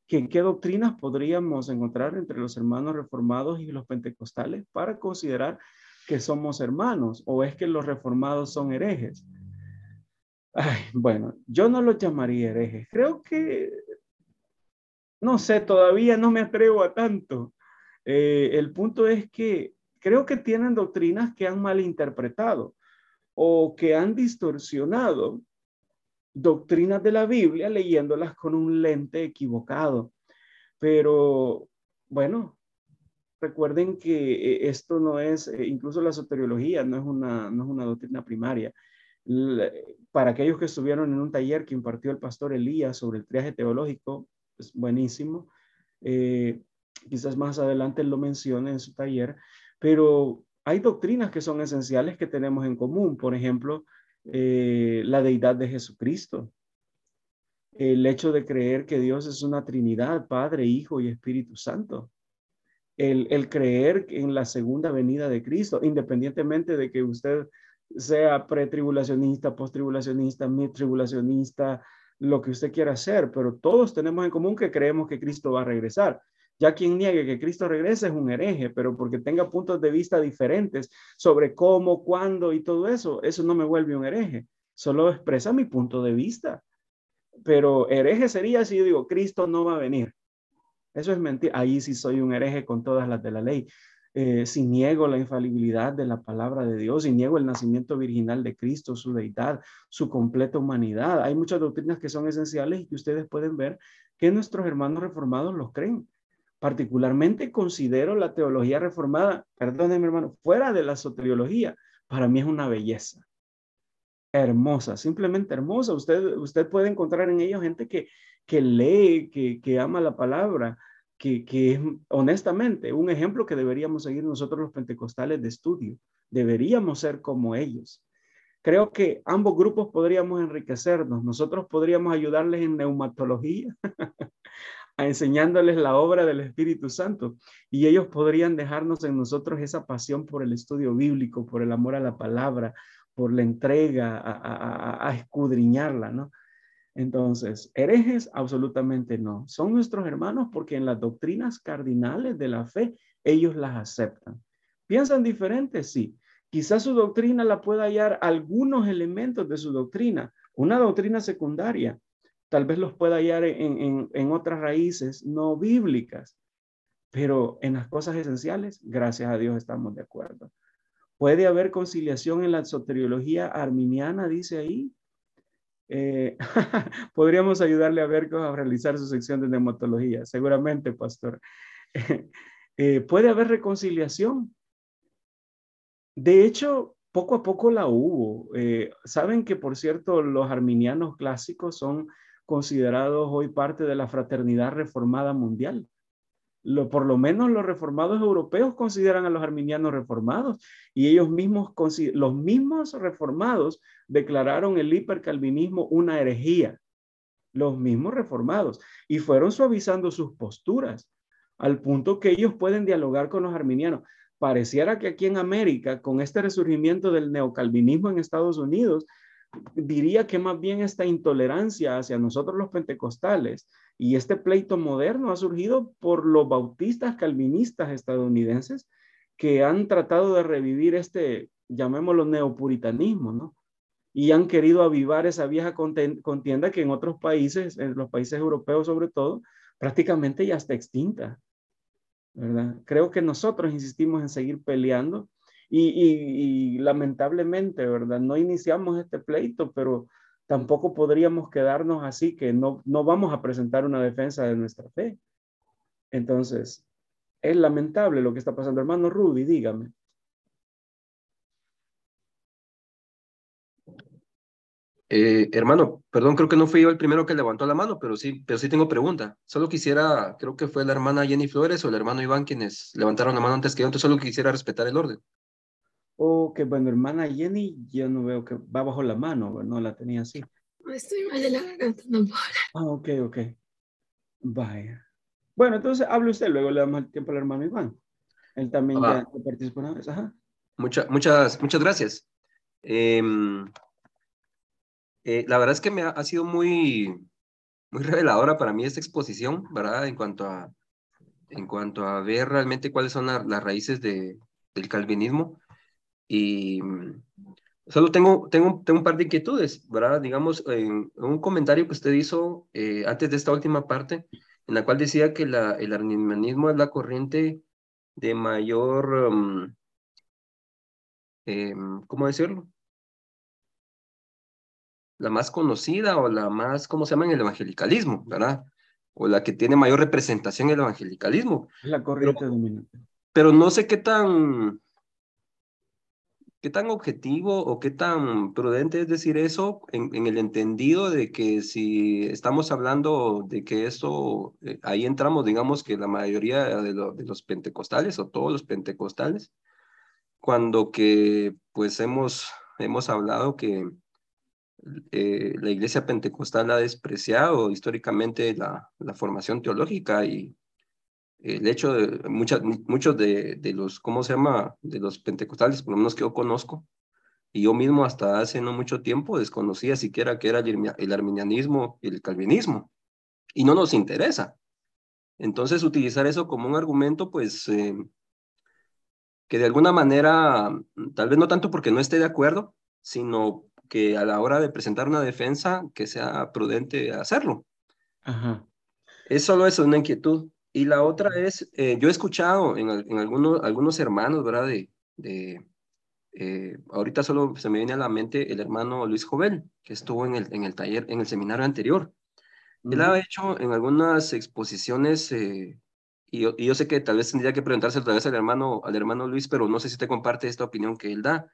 qué doctrinas podríamos encontrar entre los hermanos reformados y los pentecostales para considerar que somos hermanos o es que los reformados son herejes. Bueno, yo no los llamaría herejes. Creo que, no sé, todavía no me atrevo a tanto. Eh, el punto es que creo que tienen doctrinas que han malinterpretado o que han distorsionado doctrinas de la Biblia leyéndolas con un lente equivocado. Pero bueno, recuerden que eh, esto no es, eh, incluso la soteriología no es una, no es una doctrina primaria. Para aquellos que estuvieron en un taller que impartió el pastor Elías sobre el triaje teológico, es buenísimo. Eh, quizás más adelante lo mencione en su taller, pero hay doctrinas que son esenciales que tenemos en común. Por ejemplo, eh, la deidad de Jesucristo. El hecho de creer que Dios es una Trinidad, Padre, Hijo y Espíritu Santo. El, el creer en la segunda venida de Cristo, independientemente de que usted sea pretribulacionista, postribulacionista, tribulacionista lo que usted quiera hacer, pero todos tenemos en común que creemos que Cristo va a regresar. Ya quien niegue que Cristo regrese es un hereje, pero porque tenga puntos de vista diferentes sobre cómo, cuándo y todo eso, eso no me vuelve un hereje. Solo expresa mi punto de vista. Pero hereje sería si yo digo, Cristo no va a venir. Eso es mentira. Ahí sí soy un hereje con todas las de la ley. Eh, si niego la infalibilidad de la palabra de Dios, si niego el nacimiento virginal de Cristo, su deidad, su completa humanidad. Hay muchas doctrinas que son esenciales y que ustedes pueden ver que nuestros hermanos reformados los creen. Particularmente considero la teología reformada, perdóneme hermano, fuera de la soteriología, para mí es una belleza. Hermosa, simplemente hermosa. Usted, usted puede encontrar en ellos gente que, que lee, que, que ama la palabra, que, es honestamente un ejemplo que deberíamos seguir nosotros los pentecostales de estudio. Deberíamos ser como ellos. Creo que ambos grupos podríamos enriquecernos. Nosotros podríamos ayudarles en neumatología, enseñándoles la obra del Espíritu Santo y ellos podrían dejarnos en nosotros esa pasión por el estudio bíblico, por el amor a la palabra, por la entrega, a, escudriñarla, ¿no? Entonces, herejes, absolutamente no. Son nuestros hermanos porque en las doctrinas cardinales de la fe, ellos las aceptan. ¿Piensan diferentes? Sí. Quizás su doctrina la pueda hallar algunos elementos de su doctrina, una doctrina secundaria. Tal vez los pueda hallar en, en otras raíces no bíblicas, pero en las cosas esenciales, gracias a Dios, estamos de acuerdo. ¿Puede haber conciliación en la soteriología arminiana? Dice ahí. Eh, podríamos ayudarle a ver a realizar su sección de nematología, seguramente, pastor. Eh, ¿Puede haber reconciliación? De hecho, poco a poco la hubo. Eh, Saben que, por cierto, los arminianos clásicos son considerados hoy parte de la fraternidad reformada mundial por lo menos los reformados europeos consideran a los arminianos reformados. Y ellos mismos, los mismos reformados declararon el hipercalvinismo una herejía, los mismos reformados, y fueron suavizando sus posturas al punto que ellos pueden dialogar con los arminianos. Pareciera que aquí en América, con este resurgimiento del neocalvinismo en Estados Unidos, diría que más bien esta intolerancia hacia nosotros los pentecostales y este pleito moderno ha surgido por los bautistas calvinistas estadounidenses que han tratado de revivir este, llamémoslo neopuritanismo, ¿no? Y han querido avivar esa vieja contienda que en otros países, en los países europeos sobre todo, prácticamente ya está extinta, ¿verdad? Creo que nosotros insistimos en seguir peleando y, lamentablemente, ¿verdad? No iniciamos este pleito, pero tampoco podríamos quedarnos así que no, no vamos a presentar una defensa de nuestra fe. Entonces, es lamentable lo que está pasando. Hermano Rudy, dígame. Eh, hermano, perdón, creo que no fui yo el primero que levantó la mano, pero sí, pero sí tengo pregunta. Solo quisiera, creo que fue la hermana Jenny Flores o el hermano Iván quienes levantaron la mano antes que yo, entonces solo quisiera respetar el orden. O que, bueno, hermana Jenny, yo no veo que va bajo la mano, no la tenía así. Estoy mal de la garganta, no puedo Ah, ok, ok. Vaya. Bueno, entonces hable usted, luego le damos el tiempo al hermano Iván. Él también ah. ya participó una vez. Ajá. muchas, muchas gracias. Em, eh, la verdad es que me ha, sido muy, muy reveladora para mí esta exposición, ¿verdad? En cuanto a, en cuanto a ver realmente cuáles son las raíces de, del calvinismo. Y mm, solo tengo, tengo, tengo un par de inquietudes, ¿verdad? Digamos, en, un comentario que usted hizo eh, antes de esta última parte, en la cual decía que la, el arminianismo es la corriente de mayor, mm, em, ¿cómo decirlo? La más conocida o la más, ¿cómo se llama? En el evangelicalismo, ¿verdad? O la que tiene mayor representación en el evangelicalismo. La corriente dominante. Pero no sé qué tan, ¿Qué tan objetivo o qué tan prudente es decir eso en, el entendido de que si estamos hablando de que eso, eh, ahí entramos, digamos que la mayoría de, los pentecostales o todos los pentecostales, cuando que pues hemos, hemos hablado que eh, la iglesia pentecostal ha despreciado históricamente la formación teológica y el hecho de muchas, muchos de, de, los, ¿cómo se llama? De los pentecostales, por lo menos que yo conozco, y yo mismo hasta hace no mucho tiempo desconocía siquiera que era el, arminianismo y el calvinismo, y no nos interesa. Entonces, utilizar eso como un argumento, pues, eh, que de alguna manera, tal vez no tanto porque no esté de acuerdo, sino que a la hora de presentar una defensa, que sea prudente hacerlo. Ajá. Es solo eso, una inquietud. Y la otra es, eh, yo he escuchado en, en, algunos, algunos hermanos, ¿verdad? De, de eh, ahorita solo se me viene a la mente el hermano Luis Jovel, que estuvo en el, en el taller, en el seminario anterior. Él ha hecho en algunas exposiciones, eh, y, yo, y, yo, sé que tal vez tendría que preguntarse otra vez al hermano, al hermano Luis, pero no sé si te comparte esta opinión que él da.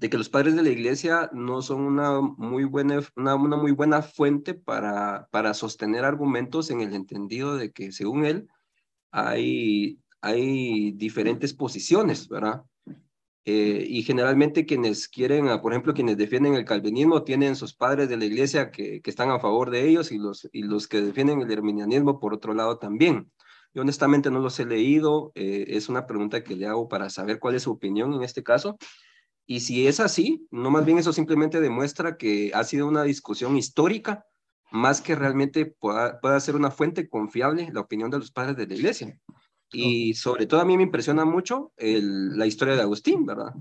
De que los padres de la iglesia no son una muy buena, una, muy buena fuente para, para sostener argumentos en el entendido de que, según él, hay, hay diferentes posiciones, ¿verdad? Eh, y generalmente quienes quieren, ah, por ejemplo, quienes defienden el calvinismo tienen sus padres de la iglesia que, que están a favor de ellos y los, y los que defienden el herminianismo por otro lado también. Yo honestamente no los he leído, eh, es una pregunta que le hago para saber cuál es su opinión en este caso Y si es así, no más bien eso simplemente demuestra que ha sido una discusión histórica más que realmente pueda, pueda ser una fuente confiable la opinión de los padres de la iglesia. Y sobre todo a mí me impresiona mucho la historia de Agustín, ¿verdad?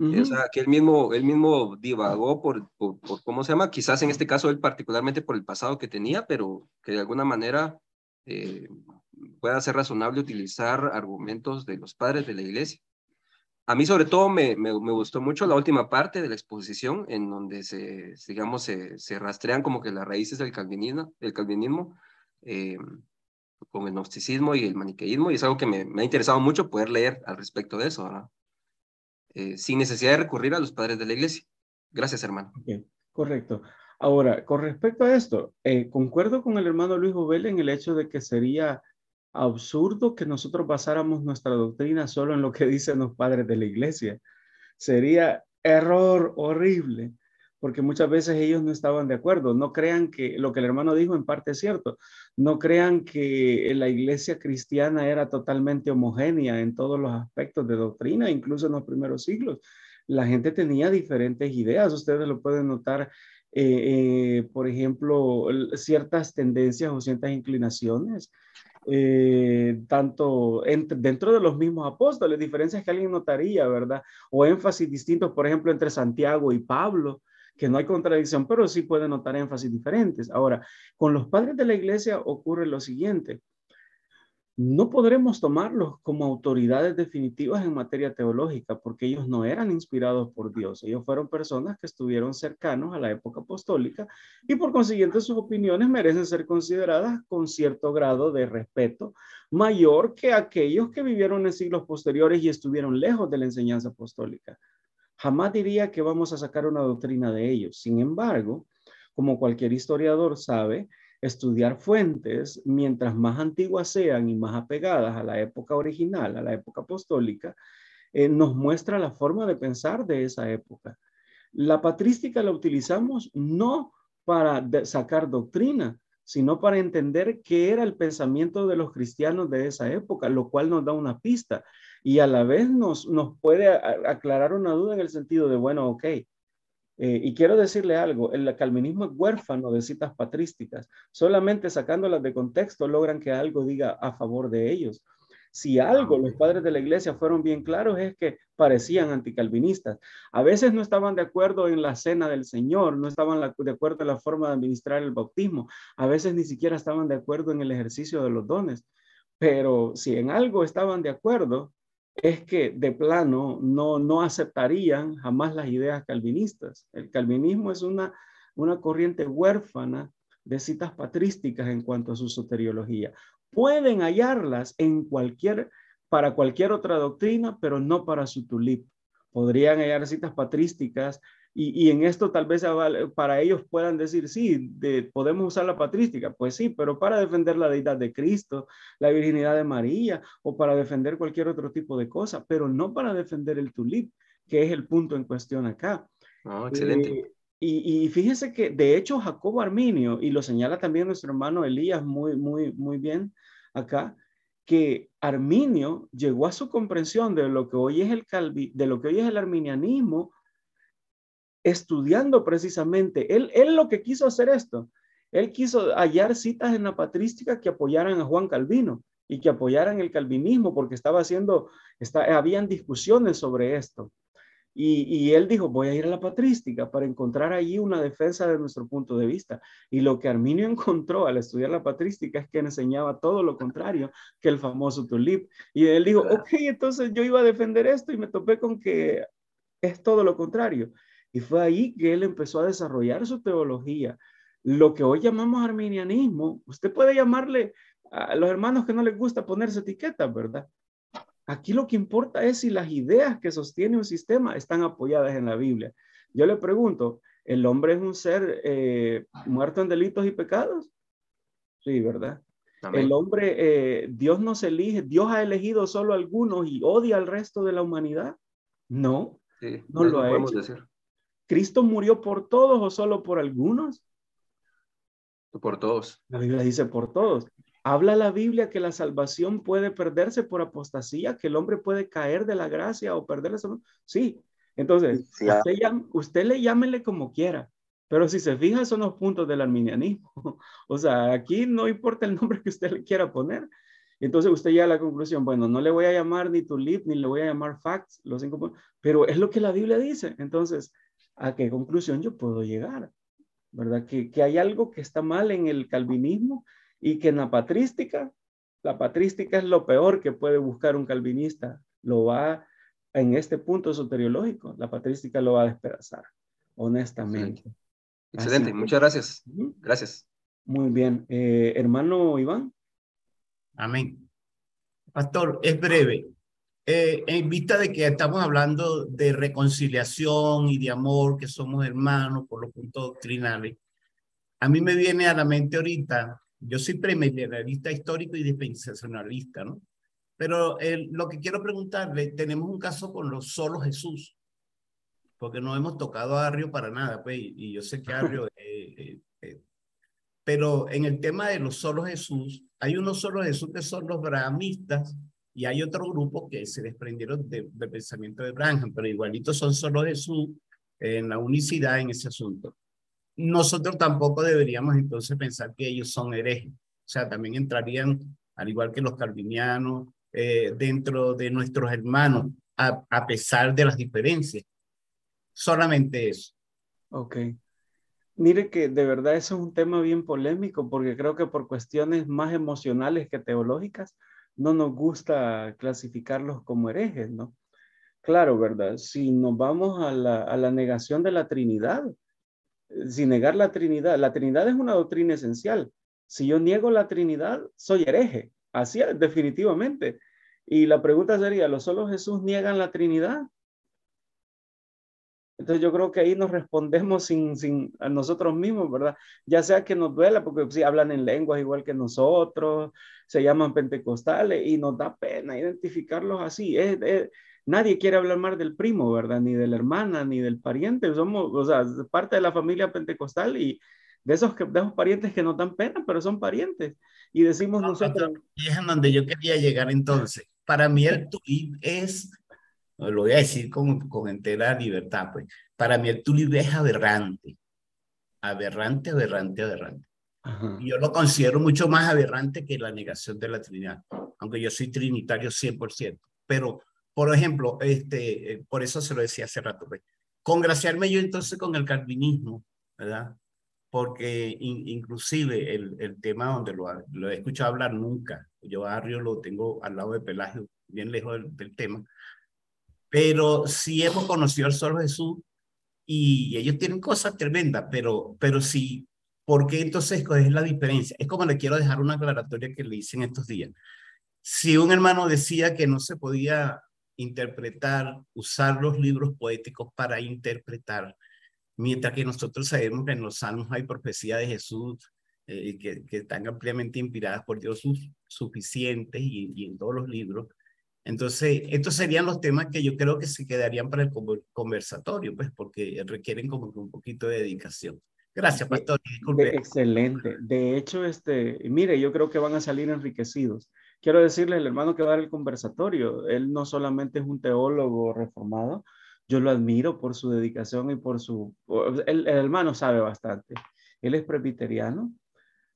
O sea, que él mismo, él mismo divagó por, por, ¿cómo se llama? Quizás en este caso él particularmente por el pasado que tenía, pero que de alguna manera eh, pueda ser razonable utilizar argumentos de los padres de la iglesia. A mí sobre todo me, me, gustó mucho la última parte de la exposición en donde se, digamos, se, se rastrean como que las raíces del calvinismo, del calvinismo eh, con el gnosticismo y el maniqueísmo y es algo que me, ha interesado mucho poder leer al respecto de eso. ¿verdad? Eh, sin necesidad de recurrir a los padres de la iglesia. Gracias, hermano. correcto. Ahora, con respecto a esto, eh, concuerdo con el hermano Luis Bobel en el hecho de que sería absurdo que nosotros basáramos nuestra doctrina solo en lo que dicen los padres de la iglesia. Sería error horrible porque muchas veces ellos no estaban de acuerdo. No crean que lo que el hermano dijo en parte es cierto. No crean que la iglesia cristiana era totalmente homogénea en todos los aspectos de doctrina, incluso en los primeros siglos. La gente tenía diferentes ideas. Ustedes lo pueden notar, eh, eh, por ejemplo, ciertas tendencias o ciertas inclinaciones. Eh, tanto dentro de los mismos apóstoles, diferencias que alguien notaría, ¿verdad? O énfasis distintos, por ejemplo, entre Santiago y Pablo, que no hay contradicción, pero sí puede notar énfasis diferentes. Ahora, con los padres de la iglesia ocurre lo siguiente. No podremos tomarlos como autoridades definitivas en materia teológica porque ellos no eran inspirados por Dios. Ellos fueron personas que estuvieron cercanos a la época apostólica y por consiguiente sus opiniones merecen ser consideradas con cierto grado de respeto mayor que aquellos que vivieron en siglos posteriores y estuvieron lejos de la enseñanza apostólica. Jamás diría que vamos a sacar una doctrina de ellos. Sin embargo, como cualquier historiador sabe, estudiar fuentes, mientras más antiguas sean y más apegadas a la época original, a la época apostólica, eh, nos muestra la forma de pensar de esa época. La patrística la utilizamos no para sacar doctrina, sino para entender qué era el pensamiento de los cristianos de esa época, lo cual nos da una pista y a la vez nos, nos puede aclarar una duda en el sentido de, bueno, ok, eh, y quiero decirle algo, el calvinismo es huérfano de citas patrísticas, solamente sacándolas de contexto logran que algo diga a favor de ellos. Si algo los padres de la iglesia fueron bien claros es que parecían anticalvinistas. A veces no estaban de acuerdo en la cena del Señor, no estaban de acuerdo en la forma de administrar el bautismo, a veces ni siquiera estaban de acuerdo en el ejercicio de los dones. Pero si en algo estaban de acuerdo, es que de plano no, no aceptarían jamás las ideas calvinistas. El calvinismo es una, una corriente huérfana de citas patrísticas en cuanto a su soteriología. Pueden hallarlas en cualquier, para cualquier otra doctrina, pero no para su tulip. Podrían hallar citas patrísticas y, en esto tal vez para ellos puedan decir, sí, podemos usar la patrística. Pues sí, pero para defender la deidad de Cristo, la virginidad de María o para defender cualquier otro tipo de cosa, pero no para defender el tulip, que es el punto en cuestión acá. Oh, excelente. Eh, y, y, fíjese que de hecho Jacobo Arminio, y lo señala también nuestro hermano Elías muy, muy, muy bien acá, que Arminio llegó a su comprensión de lo que hoy es el calvi, de lo que hoy es el arminianismo estudiando precisamente. Él, él lo que quiso hacer esto, él quiso hallar citas en la patrística que apoyaran a Juan Calvino y que apoyaran el calvinismo porque estaba haciendo, está, habían discusiones sobre esto. Y, y, él dijo, voy a ir a la patrística para encontrar allí una defensa de nuestro punto de vista. Y lo que Arminio encontró al estudiar la patrística es que enseñaba todo lo contrario que el famoso tulip. Y él dijo, ok, entonces yo iba a defender esto y me topé con que es todo lo contrario. Y fue ahí que él empezó a desarrollar su teología. Lo que hoy llamamos arminianismo, usted puede llamarle a los hermanos que no les gusta ponerse etiquetas, ¿verdad? Aquí lo que importa es si las ideas que sostiene un sistema están apoyadas en la Biblia. Yo le pregunto, ¿el hombre es un ser eh, muerto en delitos y pecados? Sí, ¿verdad? El hombre, eh, Dios nos elige, Dios ha elegido solo algunos y odia al resto de la humanidad. No, no lo ha hecho. Decir. ¿Cristo murió por todos o solo por algunos? Por todos. La Biblia dice por todos. Habla la Biblia que la salvación puede perderse por apostasía, que el hombre puede caer de la gracia o perder la salvación. Sí, Entonces, usted, usted le llámele como quiera, pero si se fija, son los puntos del arminianismo. O sea, aquí no importa el nombre que usted le quiera poner. Entonces usted llega a la conclusión, bueno, no le voy a llamar ni tulip, ni le voy a llamar facts, los cinco pero es lo que la Biblia dice. Entonces, ¿a qué conclusión yo puedo llegar? ¿Verdad? Que, que hay algo que está mal en el calvinismo y que en la patrística, la patrística es lo peor que puede buscar un calvinista. Lo va, en este punto soteriológico, la patrística lo va a despedazar, honestamente. Excelente, muchas gracias. Gracias. Muy bien. Eh, hermano Iván. Amén. Pastor, es breve. Eh, en vista de que estamos hablando de reconciliación y de amor, que somos hermanos por los puntos doctrinales, a mí me viene a la mente ahorita, yo soy premillenarista histórico y dispensacionalista, ¿no? Pero lo que quiero preguntarle, tenemos un caso con los solo Jesús, porque no hemos tocado a Arrio para nada, pues, y yo sé que Arrio eh, eh, pero en el tema de los solos Jesús, hay unos solos Jesús que son los brahmistas y hay otro grupo que se desprendieron del pensamiento de Branham, pero igualito son solo Jesús en la unicidad en ese asunto. Nosotros tampoco deberíamos entonces pensar que ellos son herejes. O sea, también entrarían, al igual que los calvinianos, eh, dentro de nuestros hermanos, a, a pesar de las diferencias. Solamente eso. Ok. Mire que de verdad eso es un tema bien polémico porque creo que por cuestiones más emocionales que teológicas no nos gusta clasificarlos como herejes, ¿no? Claro, ¿verdad? Si nos vamos a la, negación de la Trinidad, eh, si negar la Trinidad, la Trinidad es una doctrina esencial. Si yo niego la Trinidad, soy hereje. Así definitivamente. Y la pregunta sería, ¿lo solo Jesús niegan la Trinidad? Entonces yo creo que ahí nos respondemos sin, sin a nosotros mismos, ¿verdad? Ya sea que nos duela, porque si hablan en lenguas igual que nosotros, se llaman pentecostales y nos da pena identificarlos así. nadie quiere hablar más del primo, ¿verdad? Ni de la hermana, ni del pariente. Somos, o sea, parte de la familia pentecostal y de esos, que, de esos parientes que nos dan pena, pero son parientes. Y decimos nosotros... Y es en donde yo quería llegar entonces. Para mí el tulip es lo voy a decir con, con entera libertad, pues. Para mí el tulip es aberrante. Aberrante, aberrante, aberrante. Yo lo considero mucho más aberrante que la negación de la Trinidad, aunque yo soy trinitario 100%. Pero, por ejemplo, este, eh, por eso se lo decía hace rato, pues, congraciarme yo entonces con el calvinismo, ¿verdad? Porque inclusive el, el, tema donde lo, lo, he escuchado hablar nunca, yo a Arrio lo tengo al lado de Pelagio, bien lejos del tema, pero sí hemos conocido al solo Jesús y ellos tienen cosas tremendas, pero, pero sí, ¿por qué entonces es la diferencia? Es como le quiero dejar una aclaratoria que le hice en estos días. Si un hermano decía que no se podía interpretar, usar los libros poéticos para interpretar, mientras que nosotros sabemos que en los salmos hay profecía de Jesús eh, que, que, están ampliamente inspiradas por Dios suficientes y, y en todos los libros, entonces, estos serían los temas que yo creo que se quedarían para el conversatorio, pues, porque requieren como un poquito de dedicación. Gracias, pastor. excelente. De hecho, este, mire, yo creo que van a salir enriquecidos. Quiero decirle al hermano que va a dar el conversatorio. Él no solamente es un teólogo reformado, yo lo admiro por su dedicación y por su... el hermano sabe bastante. Él es presbiteriano,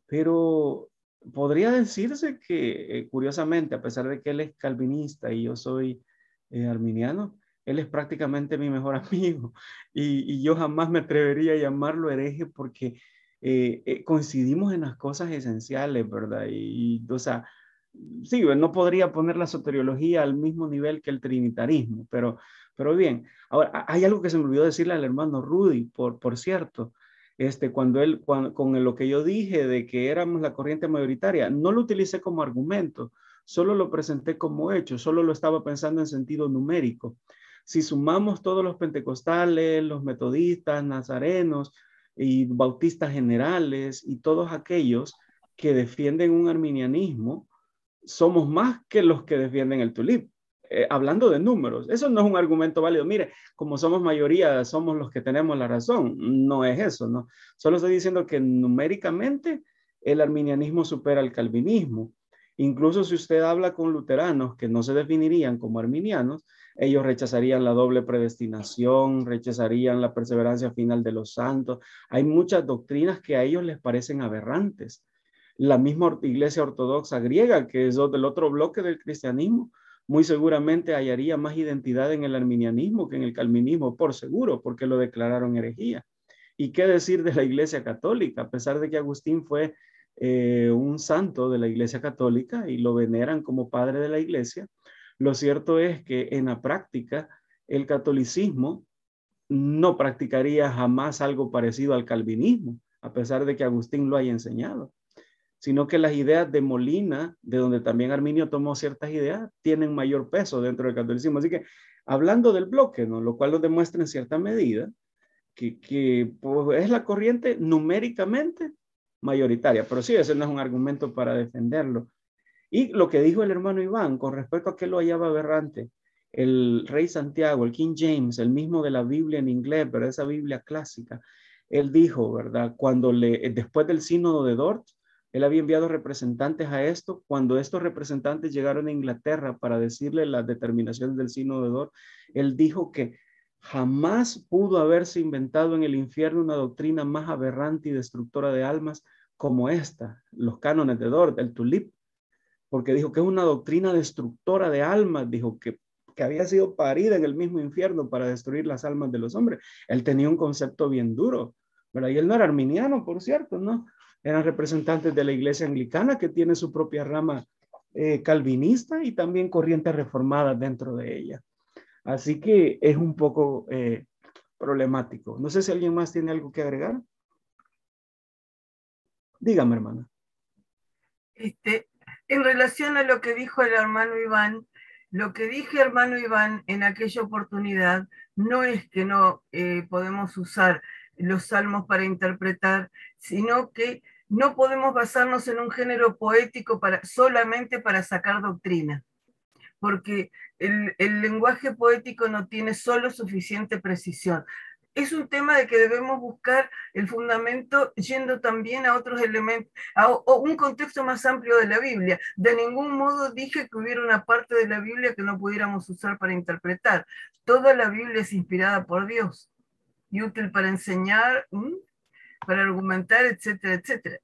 pero podría decirse que, eh, curiosamente, a pesar de que él es calvinista y yo soy eh, arminiano, él es prácticamente mi mejor amigo y, yo jamás me atrevería a llamarlo hereje porque eh, coincidimos en las cosas esenciales, ¿verdad? Y, o sea, sí, no podría poner la soteriología al mismo nivel que el trinitarismo, pero, pero bien. Ahora, hay algo que se me olvidó decirle al hermano Rudy, por, por cierto este, cuando él, con lo que yo dije de que éramos la corriente mayoritaria, no lo utilicé como argumento, solo lo presenté como hecho, solo lo estaba pensando en sentido numérico. Si sumamos todos los pentecostales, los metodistas, nazarenos y bautistas generales y todos aquellos que defienden un arminianismo, somos más que los que defienden el tulip. Eh, hablando de números, eso no es un argumento válido. Mire, como somos mayoría, somos los que tenemos la razón. No es eso, ¿no? Solo estoy diciendo que numéricamente el arminianismo supera al calvinismo. Incluso si usted habla con luteranos que no se definirían como arminianos, ellos rechazarían la doble predestinación, rechazarían la perseverancia final de los santos. Hay muchas doctrinas que a ellos les parecen aberrantes. La misma iglesia ortodoxa griega, que es del otro bloque del cristianismo, muy seguramente hallaría más identidad en el arminianismo que en el calvinismo, por seguro, porque lo declararon herejía. ¿Y qué decir de la iglesia católica? A pesar de que Agustín fue eh, un santo de la iglesia católica y lo veneran como padre de la iglesia, lo cierto es que en la práctica el catolicismo no practicaría jamás algo parecido al calvinismo, a pesar de que Agustín lo haya enseñado, sino que las ideas de Molina, de donde también Arminio tomó ciertas ideas, tienen mayor peso dentro del catolicismo. Así que hablando del bloque, ¿no? lo cual lo demuestra en cierta medida, que, pues, es la corriente numéricamente mayoritaria, pero sí, ese no es un argumento para defenderlo. Y lo que dijo el hermano Iván con respecto a que lo hallaba aberrante, el rey Santiago, el King James, el mismo de la Biblia en inglés, pero esa Biblia clásica, él dijo, ¿verdad? Cuando le, después del sínodo de Dort, él había enviado representantes a esto. Cuando estos representantes llegaron a Inglaterra para decirle las determinaciones del sínodo de Dort, él dijo que jamás pudo haberse inventado en el infierno una doctrina más aberrante y destructora de almas como esta, los cánones de Dort, el tulip, porque dijo que es una doctrina destructora de almas, dijo que, que había sido parida en el mismo infierno para destruir las almas de los hombres. Él tenía un concepto bien duro, ¿verdad? Y él no era arminiano, por cierto, ¿no? Eran representantes de la iglesia anglicana que tiene su propia rama eh, calvinista y también corrientes reformadas dentro de ella. Así que es un poco eh, problemático. No sé si alguien más tiene algo que agregar. Dígame, hermana. Este, en relación a lo que dijo el hermano Iván, lo que dije, hermano Iván, en aquella oportunidad, no es que no eh, podemos usar los salmos para interpretar, sino que no podemos basarnos en un género poético para, solamente para sacar doctrina, porque el, el lenguaje poético no tiene solo suficiente precisión es un tema de que debemos buscar el fundamento yendo también a otros elementos, a, un contexto más amplio de la Biblia. De ningún modo dije que hubiera una parte de la Biblia que no pudiéramos usar para interpretar. Toda la Biblia es inspirada por Dios y útil para enseñar, para argumentar, etcétera, etcétera.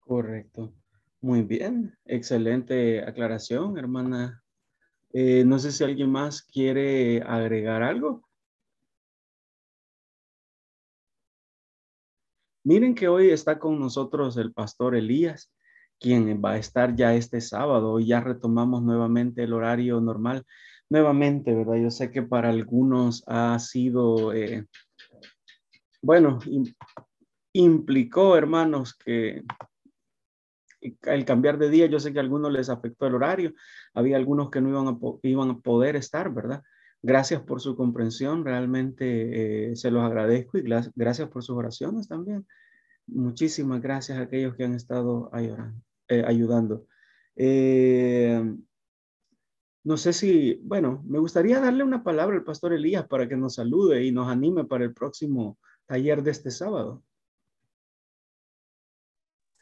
Correcto. Muy bien. Excelente aclaración, hermana. Eh, no sé si alguien más quiere agregar algo. Miren que hoy está con nosotros el pastor Elías, quien va a estar ya este sábado. Hoy ya retomamos nuevamente el horario normal. Nuevamente, ¿verdad? Yo sé que para algunos ha sido, eh, bueno, implicó, hermanos, que el cambiar de día, yo sé que a algunos les afectó el horario. Había algunos que no iban a, iban a poder estar, ¿verdad? Gracias por su comprensión, realmente eh, se los agradezco y gracias por sus oraciones también. Muchísimas gracias a aquellos que han estado eh, ayudando. Eh, no sé si, bueno, me gustaría darle una palabra al pastor Elías para que nos salude y nos anime para el próximo taller de este sábado.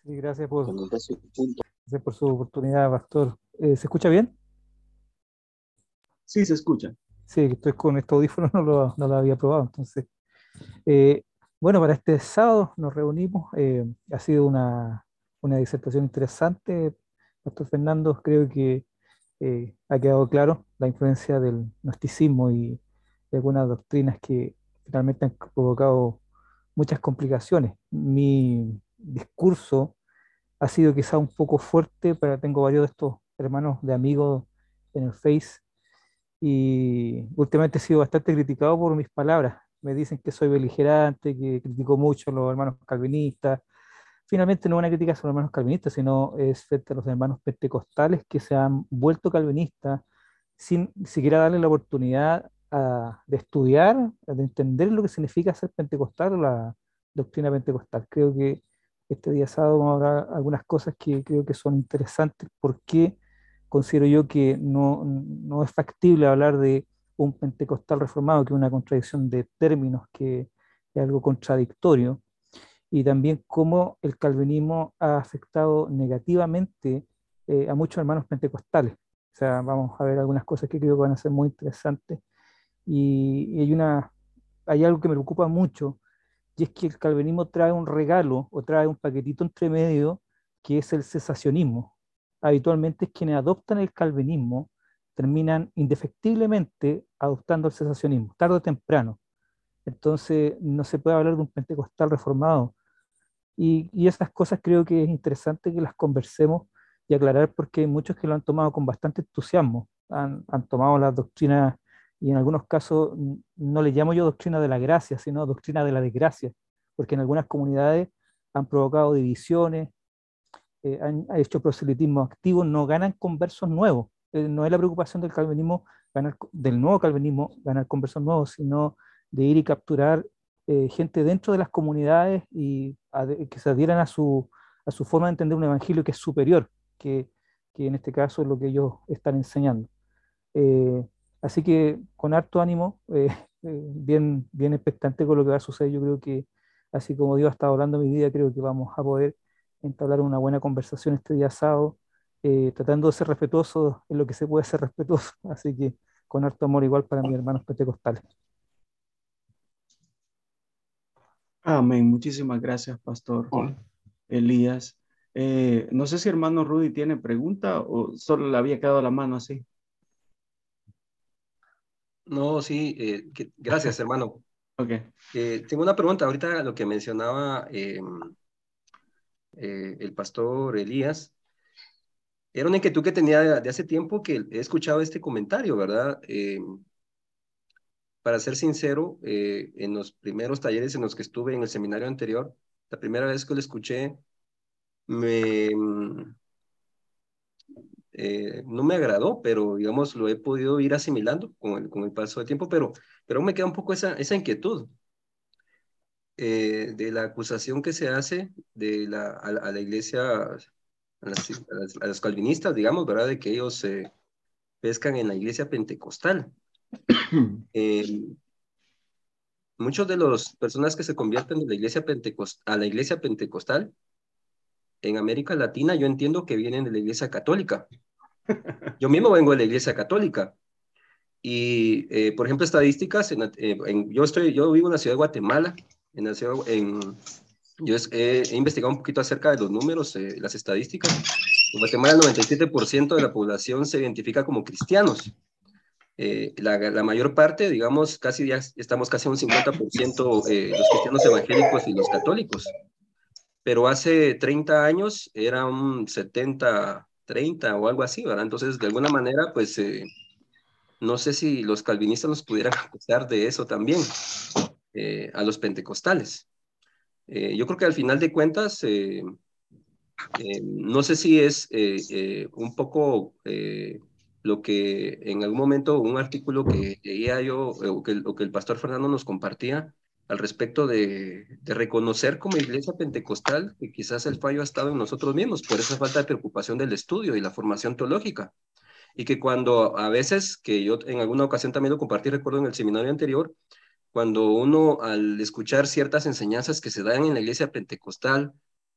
Sí, gracias por, gracias por su oportunidad, pastor. ¿Se escucha bien? Sí, se escucha. Sí, estoy con este audífono, no lo, no lo había probado. Entonces, eh, bueno, para este sábado nos reunimos. Eh, ha sido una, una, disertación interesante. Pastor Fernando, creo que eh, ha quedado claro la influencia del gnosticismo y de algunas doctrinas que finalmente han provocado muchas complicaciones. Mi discurso ha sido quizá un poco fuerte, pero tengo varios de estos hermanos de amigos en el Face y últimamente he sido bastante criticado por mis palabras. Me dicen que soy beligerante, que critico mucho a los hermanos calvinistas. Finalmente no es una crítica a los hermanos calvinistas, sino es frente a los hermanos pentecostales que se han vuelto calvinistas sin siquiera darle la oportunidad de estudiar, de entender lo que significa ser pentecostal o la doctrina pentecostal. Creo que este día sábado vamos a hablar algunas cosas que creo que son interesantes porque considero yo que no, no, es factible hablar de un pentecostal reformado, que es una contradicción de términos, que es algo contradictorio, y también cómo el calvinismo ha afectado negativamente eh, a muchos hermanos pentecostales. sea, vamos a ver algunas cosas que creo que van a ser muy interesantes. Y, hay, una, hay algo que me preocupa mucho, y es que el calvinismo trae un regalo o trae un paquetito entre medio, que es el cesacionismo. Habitualmente quienes adoptan el calvinismo terminan indefectiblemente adoptando el cesacionismo, tarde o temprano. Entonces no se puede hablar de un pentecostal reformado. Y, y esas cosas creo que es interesante que las conversemos y aclarar porque hay muchos que lo han tomado con bastante entusiasmo. Han, han tomado la doctrina y en algunos casos no le llamo yo doctrina de la gracia, sino doctrina de la desgracia, porque en algunas comunidades han provocado divisiones, eh, han, hecho proselitismo activo, no ganan conversos nuevos. Eh, no es la preocupación del calvinismo, ganar, del nuevo calvinismo, ganar conversos nuevos, sino de ir y capturar eh, gente dentro de las comunidades y que se adhieran a su, a su forma de entender un evangelio que es superior, que, que en este caso es lo que ellos están enseñando. Así que con harto ánimo, eh, eh, bien, bien expectante con lo que va a suceder. Yo creo que, así como Dios ha estado hablando mi vida, creo que vamos a poder entablar una buena conversación este día sábado, eh, tratando de ser respetuoso en lo que se puede ser respetuoso. Así que con harto amor igual para mis hermanos pentecostales. Amén. Muchísimas gracias, Pastor Elías. no sé si hermano Rudy tiene pregunta o solo le había quedado la mano así. No, sí, eh, gracias, hermano. Ok. Eh, tengo una pregunta. Ahorita lo que mencionaba eh, el pastor Elías, era una inquietud que tenía de, hace tiempo que he escuchado este comentario, ¿verdad? Para ser sincero, en los primeros talleres en los que estuve en el seminario anterior, la primera vez que lo escuché, me, eh, no me agradó, pero digamos lo he podido ir asimilando con el, con el paso del tiempo, pero, pero me queda un poco esa, esa inquietud eh, de la acusación que se hace de la, a, la, iglesia, a, los calvinistas, digamos, ¿verdad? De que ellos se pescan en la iglesia pentecostal. Eh, muchos de las personas que se convierten de la iglesia pentecost a la iglesia pentecostal en América Latina, yo entiendo que vienen de la iglesia católica. Yo mismo vengo de la Iglesia Católica. Y, eh, por ejemplo, estadísticas, en, eh, yo, estoy, yo vivo en la ciudad de Guatemala. En la ciudad, en, yo he, investigado un poquito acerca de los números, eh, las estadísticas. En Guatemala el 97% de la población se identifica como cristianos. La, mayor parte, digamos, casi ya estamos casi un 50% los cristianos evangélicos y los católicos. Pero hace 30 años era un 70, 30 o algo así, ¿verdad? Entonces, de alguna manera, pues, eh, no sé si los calvinistas nos pudieran acusar de eso también, eh, a los pentecostales. Eh, yo creo que al final de cuentas, no sé si es un poco lo que en algún momento un artículo que leía yo, o que, o que el pastor Fernando nos compartía, al respecto de, reconocer como iglesia pentecostal que quizás el fallo ha estado en nosotros mismos por esa falta de preocupación del estudio y la formación teológica. Y que cuando a veces, que yo en alguna ocasión también lo compartí, recuerdo en el seminario anterior, cuando uno al escuchar ciertas enseñanzas que se dan en la iglesia pentecostal,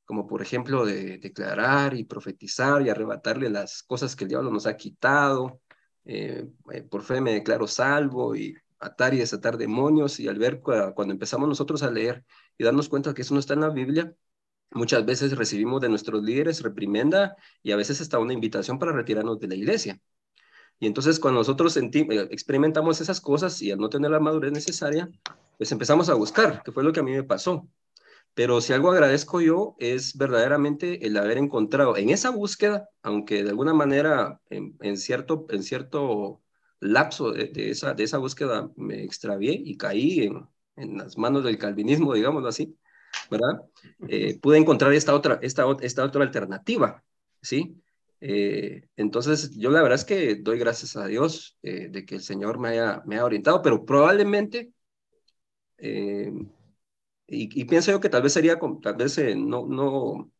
como por ejemplo de declarar y profetizar y arrebatarle las cosas que el diablo nos ha quitado, eh, eh, por fe me declaro salvo y atar y desatar demonios y al ver cuando empezamos nosotros a leer y darnos cuenta que eso no está en la Biblia, muchas veces recibimos de nuestros líderes reprimenda y a veces hasta una invitación para retirarnos de la iglesia. Y entonces cuando nosotros eh, experimentamos esas cosas y al no tener la madurez necesaria, pues empezamos a buscar, que fue lo que a mí me pasó. Pero si algo agradezco yo es verdaderamente el haber encontrado en esa búsqueda, aunque de alguna manera en cierto, en cierto lapso de, esa, de esa búsqueda me extravié y caí en, en las manos del calvinismo, digámoslo así, ¿verdad? Eh, pude encontrar esta otra, esta, esta otra alternativa, ¿sí? Eh, entonces, yo la verdad es que doy gracias a Dios eh, de que el Señor me haya, me haya orientado, pero probablemente, y, y, pienso yo que tal vez sería, tal vez no, no,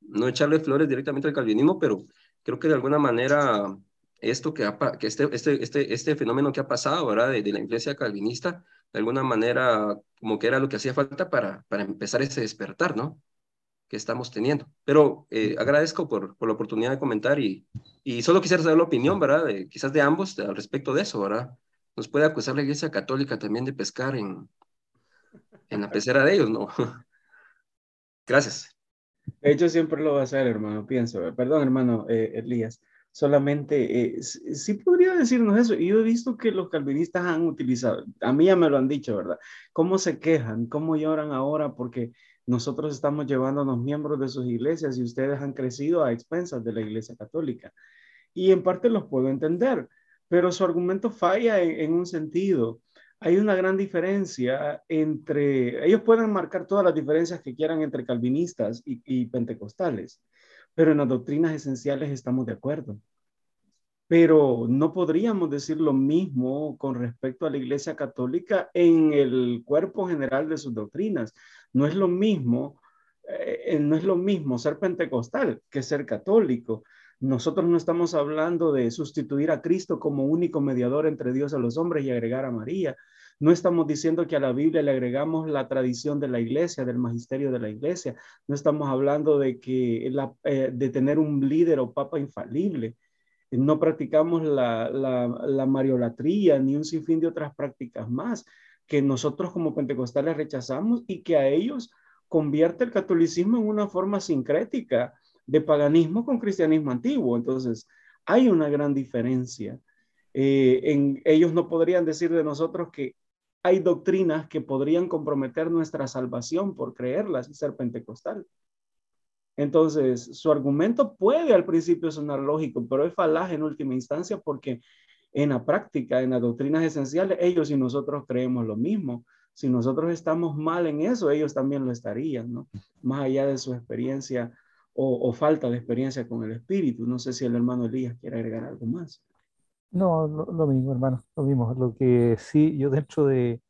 no echarle flores directamente al calvinismo, pero creo que de alguna manera esto que, que este, este, este, este fenómeno que ha pasado, ¿verdad? De, la influencia calvinista, de alguna manera como que era lo que hacía falta para, para empezar ese despertar, ¿no? que estamos teniendo. Pero eh, agradezco por, por, la oportunidad de comentar y, y solo quisiera saber la opinión, ¿verdad? quizás de ambos al respecto de eso, ¿verdad? Nos puede acusar la Iglesia Católica también de pescar en, en la pecera de ellos, ¿no? Gracias. De hecho, siempre lo va a hacer, hermano, pienso. Perdón, hermano eh, Elías. Solamente, eh, sí podría decirnos eso. Yo he visto que los calvinistas han utilizado, a mí ya me lo han dicho, ¿verdad? ¿Cómo se quejan? ¿Cómo lloran ahora? Porque nosotros estamos llevándonos miembros de sus iglesias y ustedes han crecido a expensas de la iglesia católica. Y en parte los puedo entender, pero su argumento falla en, un sentido. Hay una gran diferencia entre, ellos pueden marcar todas las diferencias que quieran entre calvinistas y, pentecostales, pero en las doctrinas esenciales estamos de acuerdo pero no podríamos decir lo mismo con respecto a la Iglesia Católica en el cuerpo general de sus doctrinas. No es lo mismo, eh, no es lo mismo ser pentecostal que ser católico. Nosotros no estamos hablando de sustituir a Cristo como único mediador entre Dios y los hombres y agregar a María. No estamos diciendo que a la Biblia le agregamos la tradición de la iglesia, del magisterio de la iglesia. No estamos hablando de que eh, de tener un líder o papa infalible. No practicamos la, la, la mariolatría ni un sinfín de otras prácticas más que nosotros como pentecostales rechazamos y que a ellos convierte el catolicismo en una forma sincrética de paganismo con cristianismo antiguo. Entonces, hay una gran diferencia. Eh, en, ellos no podrían decir de nosotros que hay doctrinas que podrían comprometer nuestra salvación por creerlas y ser pentecostal. Entonces, su argumento puede al principio sonar lógico, pero es falaz en última instancia porque en la práctica, en las doctrinas esenciales, ellos y nosotros creemos lo mismo. Si nosotros estamos mal en eso, ellos también lo estarían, ¿no? Más allá de su experiencia o, falta de experiencia con el Espíritu. No sé si el hermano Elías quiere agregar algo más. No, lo, mismo, hermano, lo mismo. Lo que sí, yo dentro de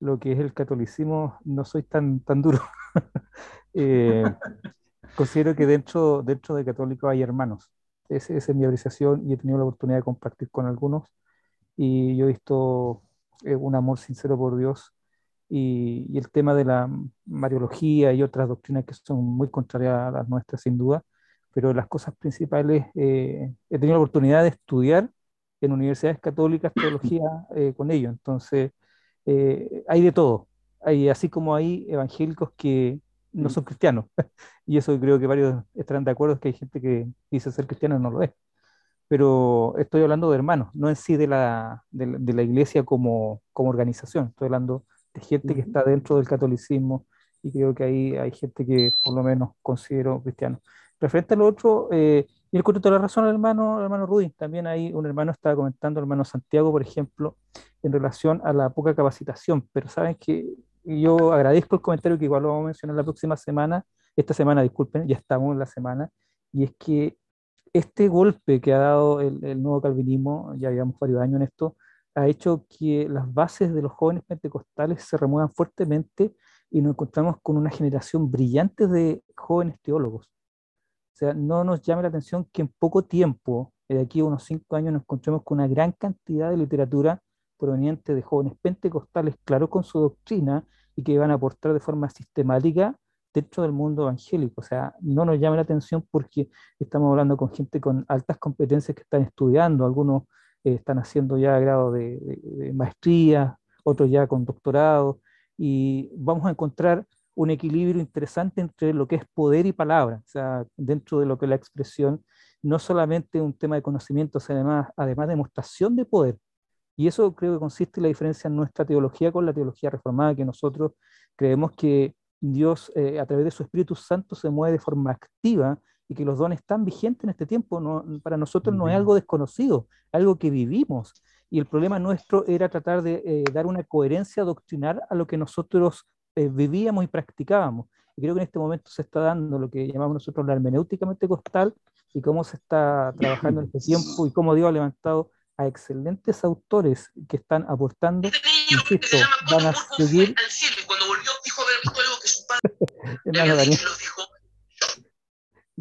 lo que es el catolicismo no soy tan, tan duro. Eh, considero que dentro, dentro de católico hay hermanos esa es mi apreciación y he tenido la oportunidad de compartir con algunos y yo he visto eh, un amor sincero por Dios y, el tema de la mariología y otras doctrinas que son muy contrarias a las nuestras sin duda, pero las cosas principales, eh, he tenido la oportunidad de estudiar en universidades católicas teología eh, con ellos, entonces hay de todo, hay, así como hay evangélicos que no son cristianos. y eso creo que varios estarán de acuerdo, que hay gente que dice ser cristiano y no lo es. Pero estoy hablando de hermanos, no en sí de la, de la, iglesia como, como organización. Estoy hablando de gente que está dentro del catolicismo y creo que ahí hay gente que por lo menos considero cristiano. Referente a lo otro, eh, y el toda la razón hermano, hermano Rudy. También hay un hermano estaba comentando, hermano Santiago, por ejemplo, en relación a la poca capacitación. Pero saben que yo agradezco el comentario que igual lo vamos a mencionar la próxima semana, esta semana, disculpen, ya estamos en la semana, y es que este golpe que ha dado el, el nuevo calvinismo, ya llevamos varios años en esto, ha hecho que las bases de los jóvenes pentecostales se remuevan fuertemente y nos encontramos con una generación brillante de jóvenes teólogos. O sea, no nos llame la atención que en poco tiempo, de aquí a unos cinco años, nos encontremos con una gran cantidad de literatura proveniente de jóvenes pentecostales, claro, con su doctrina y que van a aportar de forma sistemática dentro del mundo evangélico. O sea, no nos llame la atención porque estamos hablando con gente con altas competencias que están estudiando, algunos eh, están haciendo ya grado de, maestría, otros ya con doctorado, y vamos a encontrar un equilibrio interesante entre lo que es poder y palabra, o sea, dentro de lo que es la expresión, no solamente un tema de conocimientos, además, además de demostración de poder, y eso creo que consiste en la diferencia en nuestra teología con la teología reformada, que nosotros creemos que Dios eh, a través de su Espíritu Santo se mueve de forma activa y que los dones están vigentes en este tiempo. No, para nosotros no es algo desconocido, algo que vivimos. Y el problema nuestro era tratar de eh, dar una coherencia doctrinal a lo que nosotros eh, vivíamos y practicábamos. Y creo que en este momento se está dando lo que llamamos nosotros la hermenéutica pentecostal y cómo se está trabajando en este tiempo y cómo Dios ha levantado a excelentes autores que están aportando, insisto, van a seguir... cuando volvió dijo haber algo que su padre.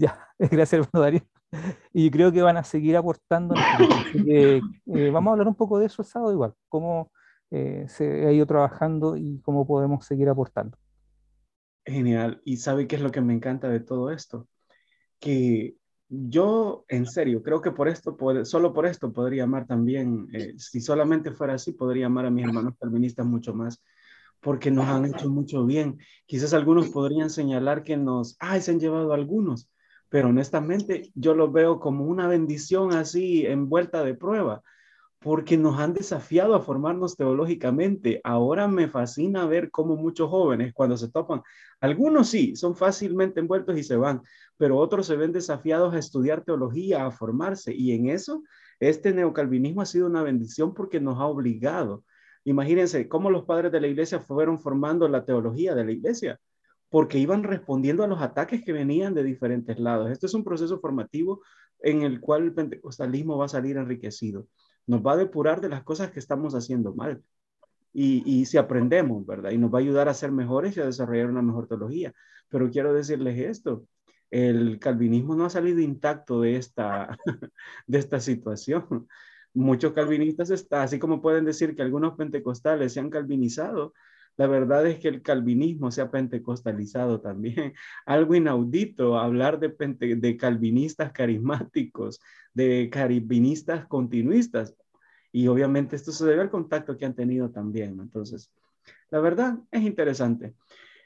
Ya, gracias hermano Darío. Y creo que van a seguir aportando. Eh, vamos a hablar un poco de eso el sábado igual, cómo eh, se ha ido trabajando y cómo podemos seguir aportando. Genial. ¿Y sabe qué es lo que me encanta de todo esto? Que yo, en serio, creo que por esto, solo por esto podría amar también, eh, si solamente fuera así, podría amar a mis hermanos calvinistas mucho más, porque nos han hecho mucho bien. Quizás algunos podrían señalar que nos, ay, se han llevado algunos, pero honestamente yo lo veo como una bendición así envuelta de prueba, porque nos han desafiado a formarnos teológicamente. Ahora me fascina ver cómo muchos jóvenes cuando se topan, algunos sí, son fácilmente envueltos y se van, pero otros se ven desafiados a estudiar teología, a formarse. Y en eso, este neocalvinismo ha sido una bendición porque nos ha obligado. Imagínense cómo los padres de la iglesia fueron formando la teología de la iglesia, porque iban respondiendo a los ataques que venían de diferentes lados. Este es un proceso formativo en el cual el pentecostalismo va a salir enriquecido nos va a depurar de las cosas que estamos haciendo mal. Y, si aprendemos, ¿verdad? Y nos va a ayudar a ser mejores y a desarrollar una mejor teología. Pero quiero decirles esto, el calvinismo no ha salido intacto de esta, de esta situación. Muchos calvinistas están, así como pueden decir que algunos pentecostales se han calvinizado, la verdad es que el calvinismo se ha pentecostalizado también. Algo inaudito hablar de, de calvinistas carismáticos, de calvinistas continuistas. Y obviamente esto se debe al contacto que han tenido también. Entonces, la verdad es interesante.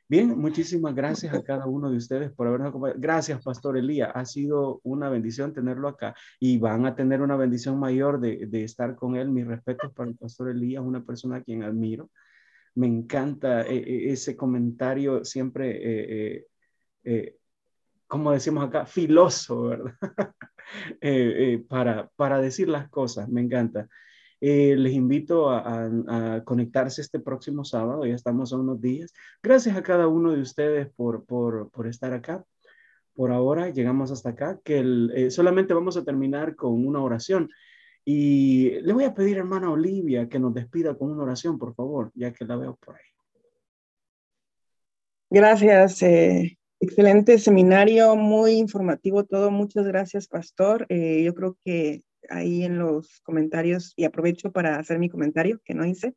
Bien, muchísimas gracias a cada uno de ustedes por habernos acompañado. Gracias, Pastor Elías. Ha sido una bendición tenerlo acá y van a tener una bendición mayor de, de estar con él. Mis respetos para el Pastor Elías, una persona a quien admiro. Me encanta eh, eh, ese comentario siempre, eh, como decimos acá, filoso, ¿verdad? para, para decir las cosas. Me encanta. Eh, les invito a, conectarse este próximo sábado, ya estamos a unos días. Gracias a cada uno de ustedes por, por, por estar acá. Por ahora llegamos hasta acá, que solamente vamos a terminar con una oración. Y le voy a pedir, hermana Olivia, que nos despida con una oración, por favor, ya que la veo por ahí. Gracias. Eh, excelente seminario, muy informativo todo. Muchas gracias, pastor. yo creo que ahí en los comentarios y aprovecho para hacer mi comentario que no hice.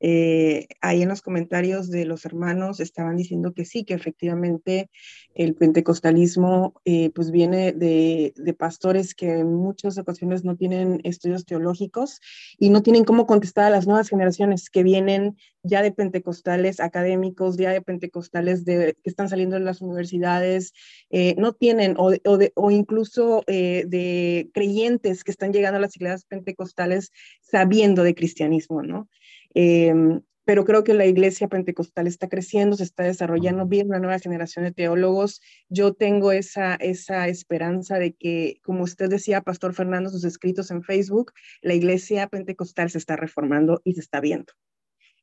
Eh, ahí en los comentarios de los hermanos estaban diciendo que sí, que efectivamente el pentecostalismo eh, pues viene de, de, pastores que en muchas ocasiones no tienen estudios teológicos y no tienen cómo contestar a las nuevas generaciones que vienen ya de pentecostales académicos, ya de pentecostales de, que están saliendo de las universidades, eh, no tienen, o, o, o incluso de creyentes que están llegando a las iglesias pentecostales sabiendo de cristianismo, ¿no? Em, pero creo que la iglesia pentecostal está creciendo, se está desarrollando bien una nueva generación de teólogos. Yo tengo esa, esa esperanza de que, como usted decía, Pastor Fernando, sus escritos en Facebook, la iglesia pentecostal se está reformando y se está viendo.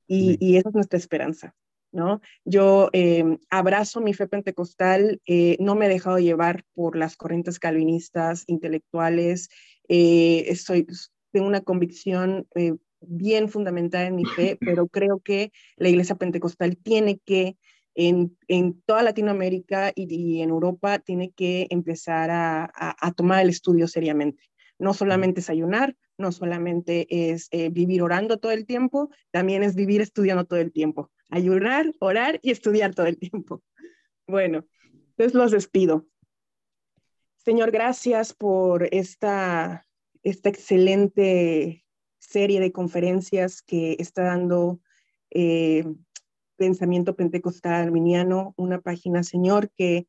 Y, y esa es nuestra esperanza. ¿No? Yo em, abrazo mi fe pentecostal, eh, no me he dejado llevar por las corrientes calvinistas, intelectuales, eh, soy, tengo una convicción eh, bien fundamentada en mi fe, pero creo que la iglesia pentecostal tiene que, en, en toda Latinoamérica y, en Europa, tiene que empezar a, a, tomar el estudio seriamente. No solamente es ayunar, no solamente es eh, vivir orando todo el tiempo, también es vivir estudiando todo el tiempo. Ayunar, orar y estudiar todo el tiempo. Bueno, entonces los despido. Señor, gracias por esta, esta excelente serie de conferencias que está dando eh, Pensamiento Pentecostal Arminiano, una página, Señor, que,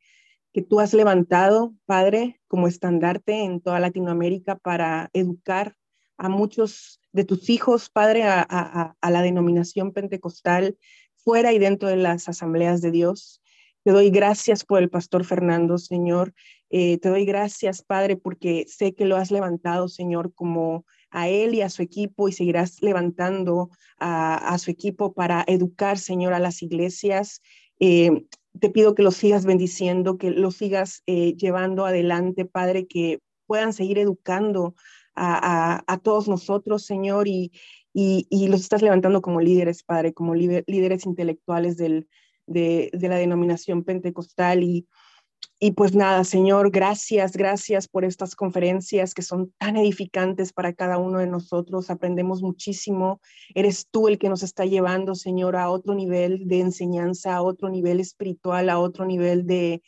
que tú has levantado, Padre, como estandarte en toda Latinoamérica para educar a muchos de tus hijos, Padre, a, la denominación pentecostal, fuera y dentro de las asambleas de Dios. Te doy gracias por el pastor Fernando, Señor. Eh, te doy gracias, Padre, porque sé que lo has levantado, Señor, como a él y a su equipo y seguirás levantando a, su equipo para educar, Señor, a las iglesias. Eh, te pido que lo sigas bendiciendo, que lo sigas eh, llevando adelante, Padre, que puedan seguir educando a, todos nosotros, Señor, y, y, los estás levantando como líderes, Padre, como líderes intelectuales del, de, la denominación pentecostal y, y pues nada, Señor, gracias, gracias por estas conferencias que son tan edificantes para cada uno de nosotros. Aprendemos muchísimo. Eres tú el que nos está llevando, Señor, a otro nivel de enseñanza, a otro nivel espiritual, a otro nivel de...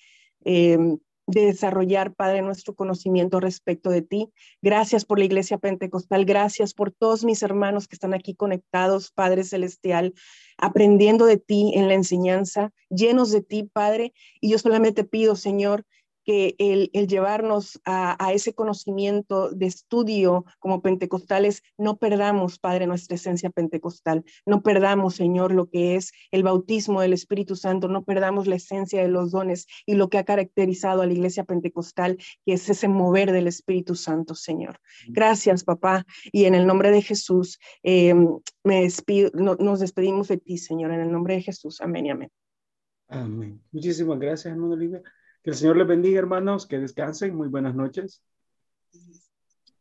Em, de desarrollar, Padre, nuestro conocimiento respecto de ti. Gracias por la Iglesia Pentecostal, gracias por todos mis hermanos que están aquí conectados, Padre Celestial, aprendiendo de ti en la enseñanza, llenos de ti, Padre. Y yo solamente pido, Señor, que el, llevarnos a, ese conocimiento de estudio como pentecostales, no perdamos, Padre, nuestra esencia pentecostal, no perdamos, Señor, lo que es el bautismo del Espíritu Santo, no perdamos la esencia de los dones y lo que ha caracterizado a la iglesia pentecostal, que es ese mover del Espíritu Santo, Señor. Gracias, papá, y en el nombre de Jesús, em, me despido, nos despedimos de ti, Señor, en el nombre de Jesús. Amén y amén. Amén. Muchísimas gracias, hermano Olivia. Que el Señor les bendiga, hermanos, que descansen. Muy buenas noches.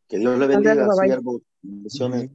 Que Dios les bendiga, siervo. Bendiciones.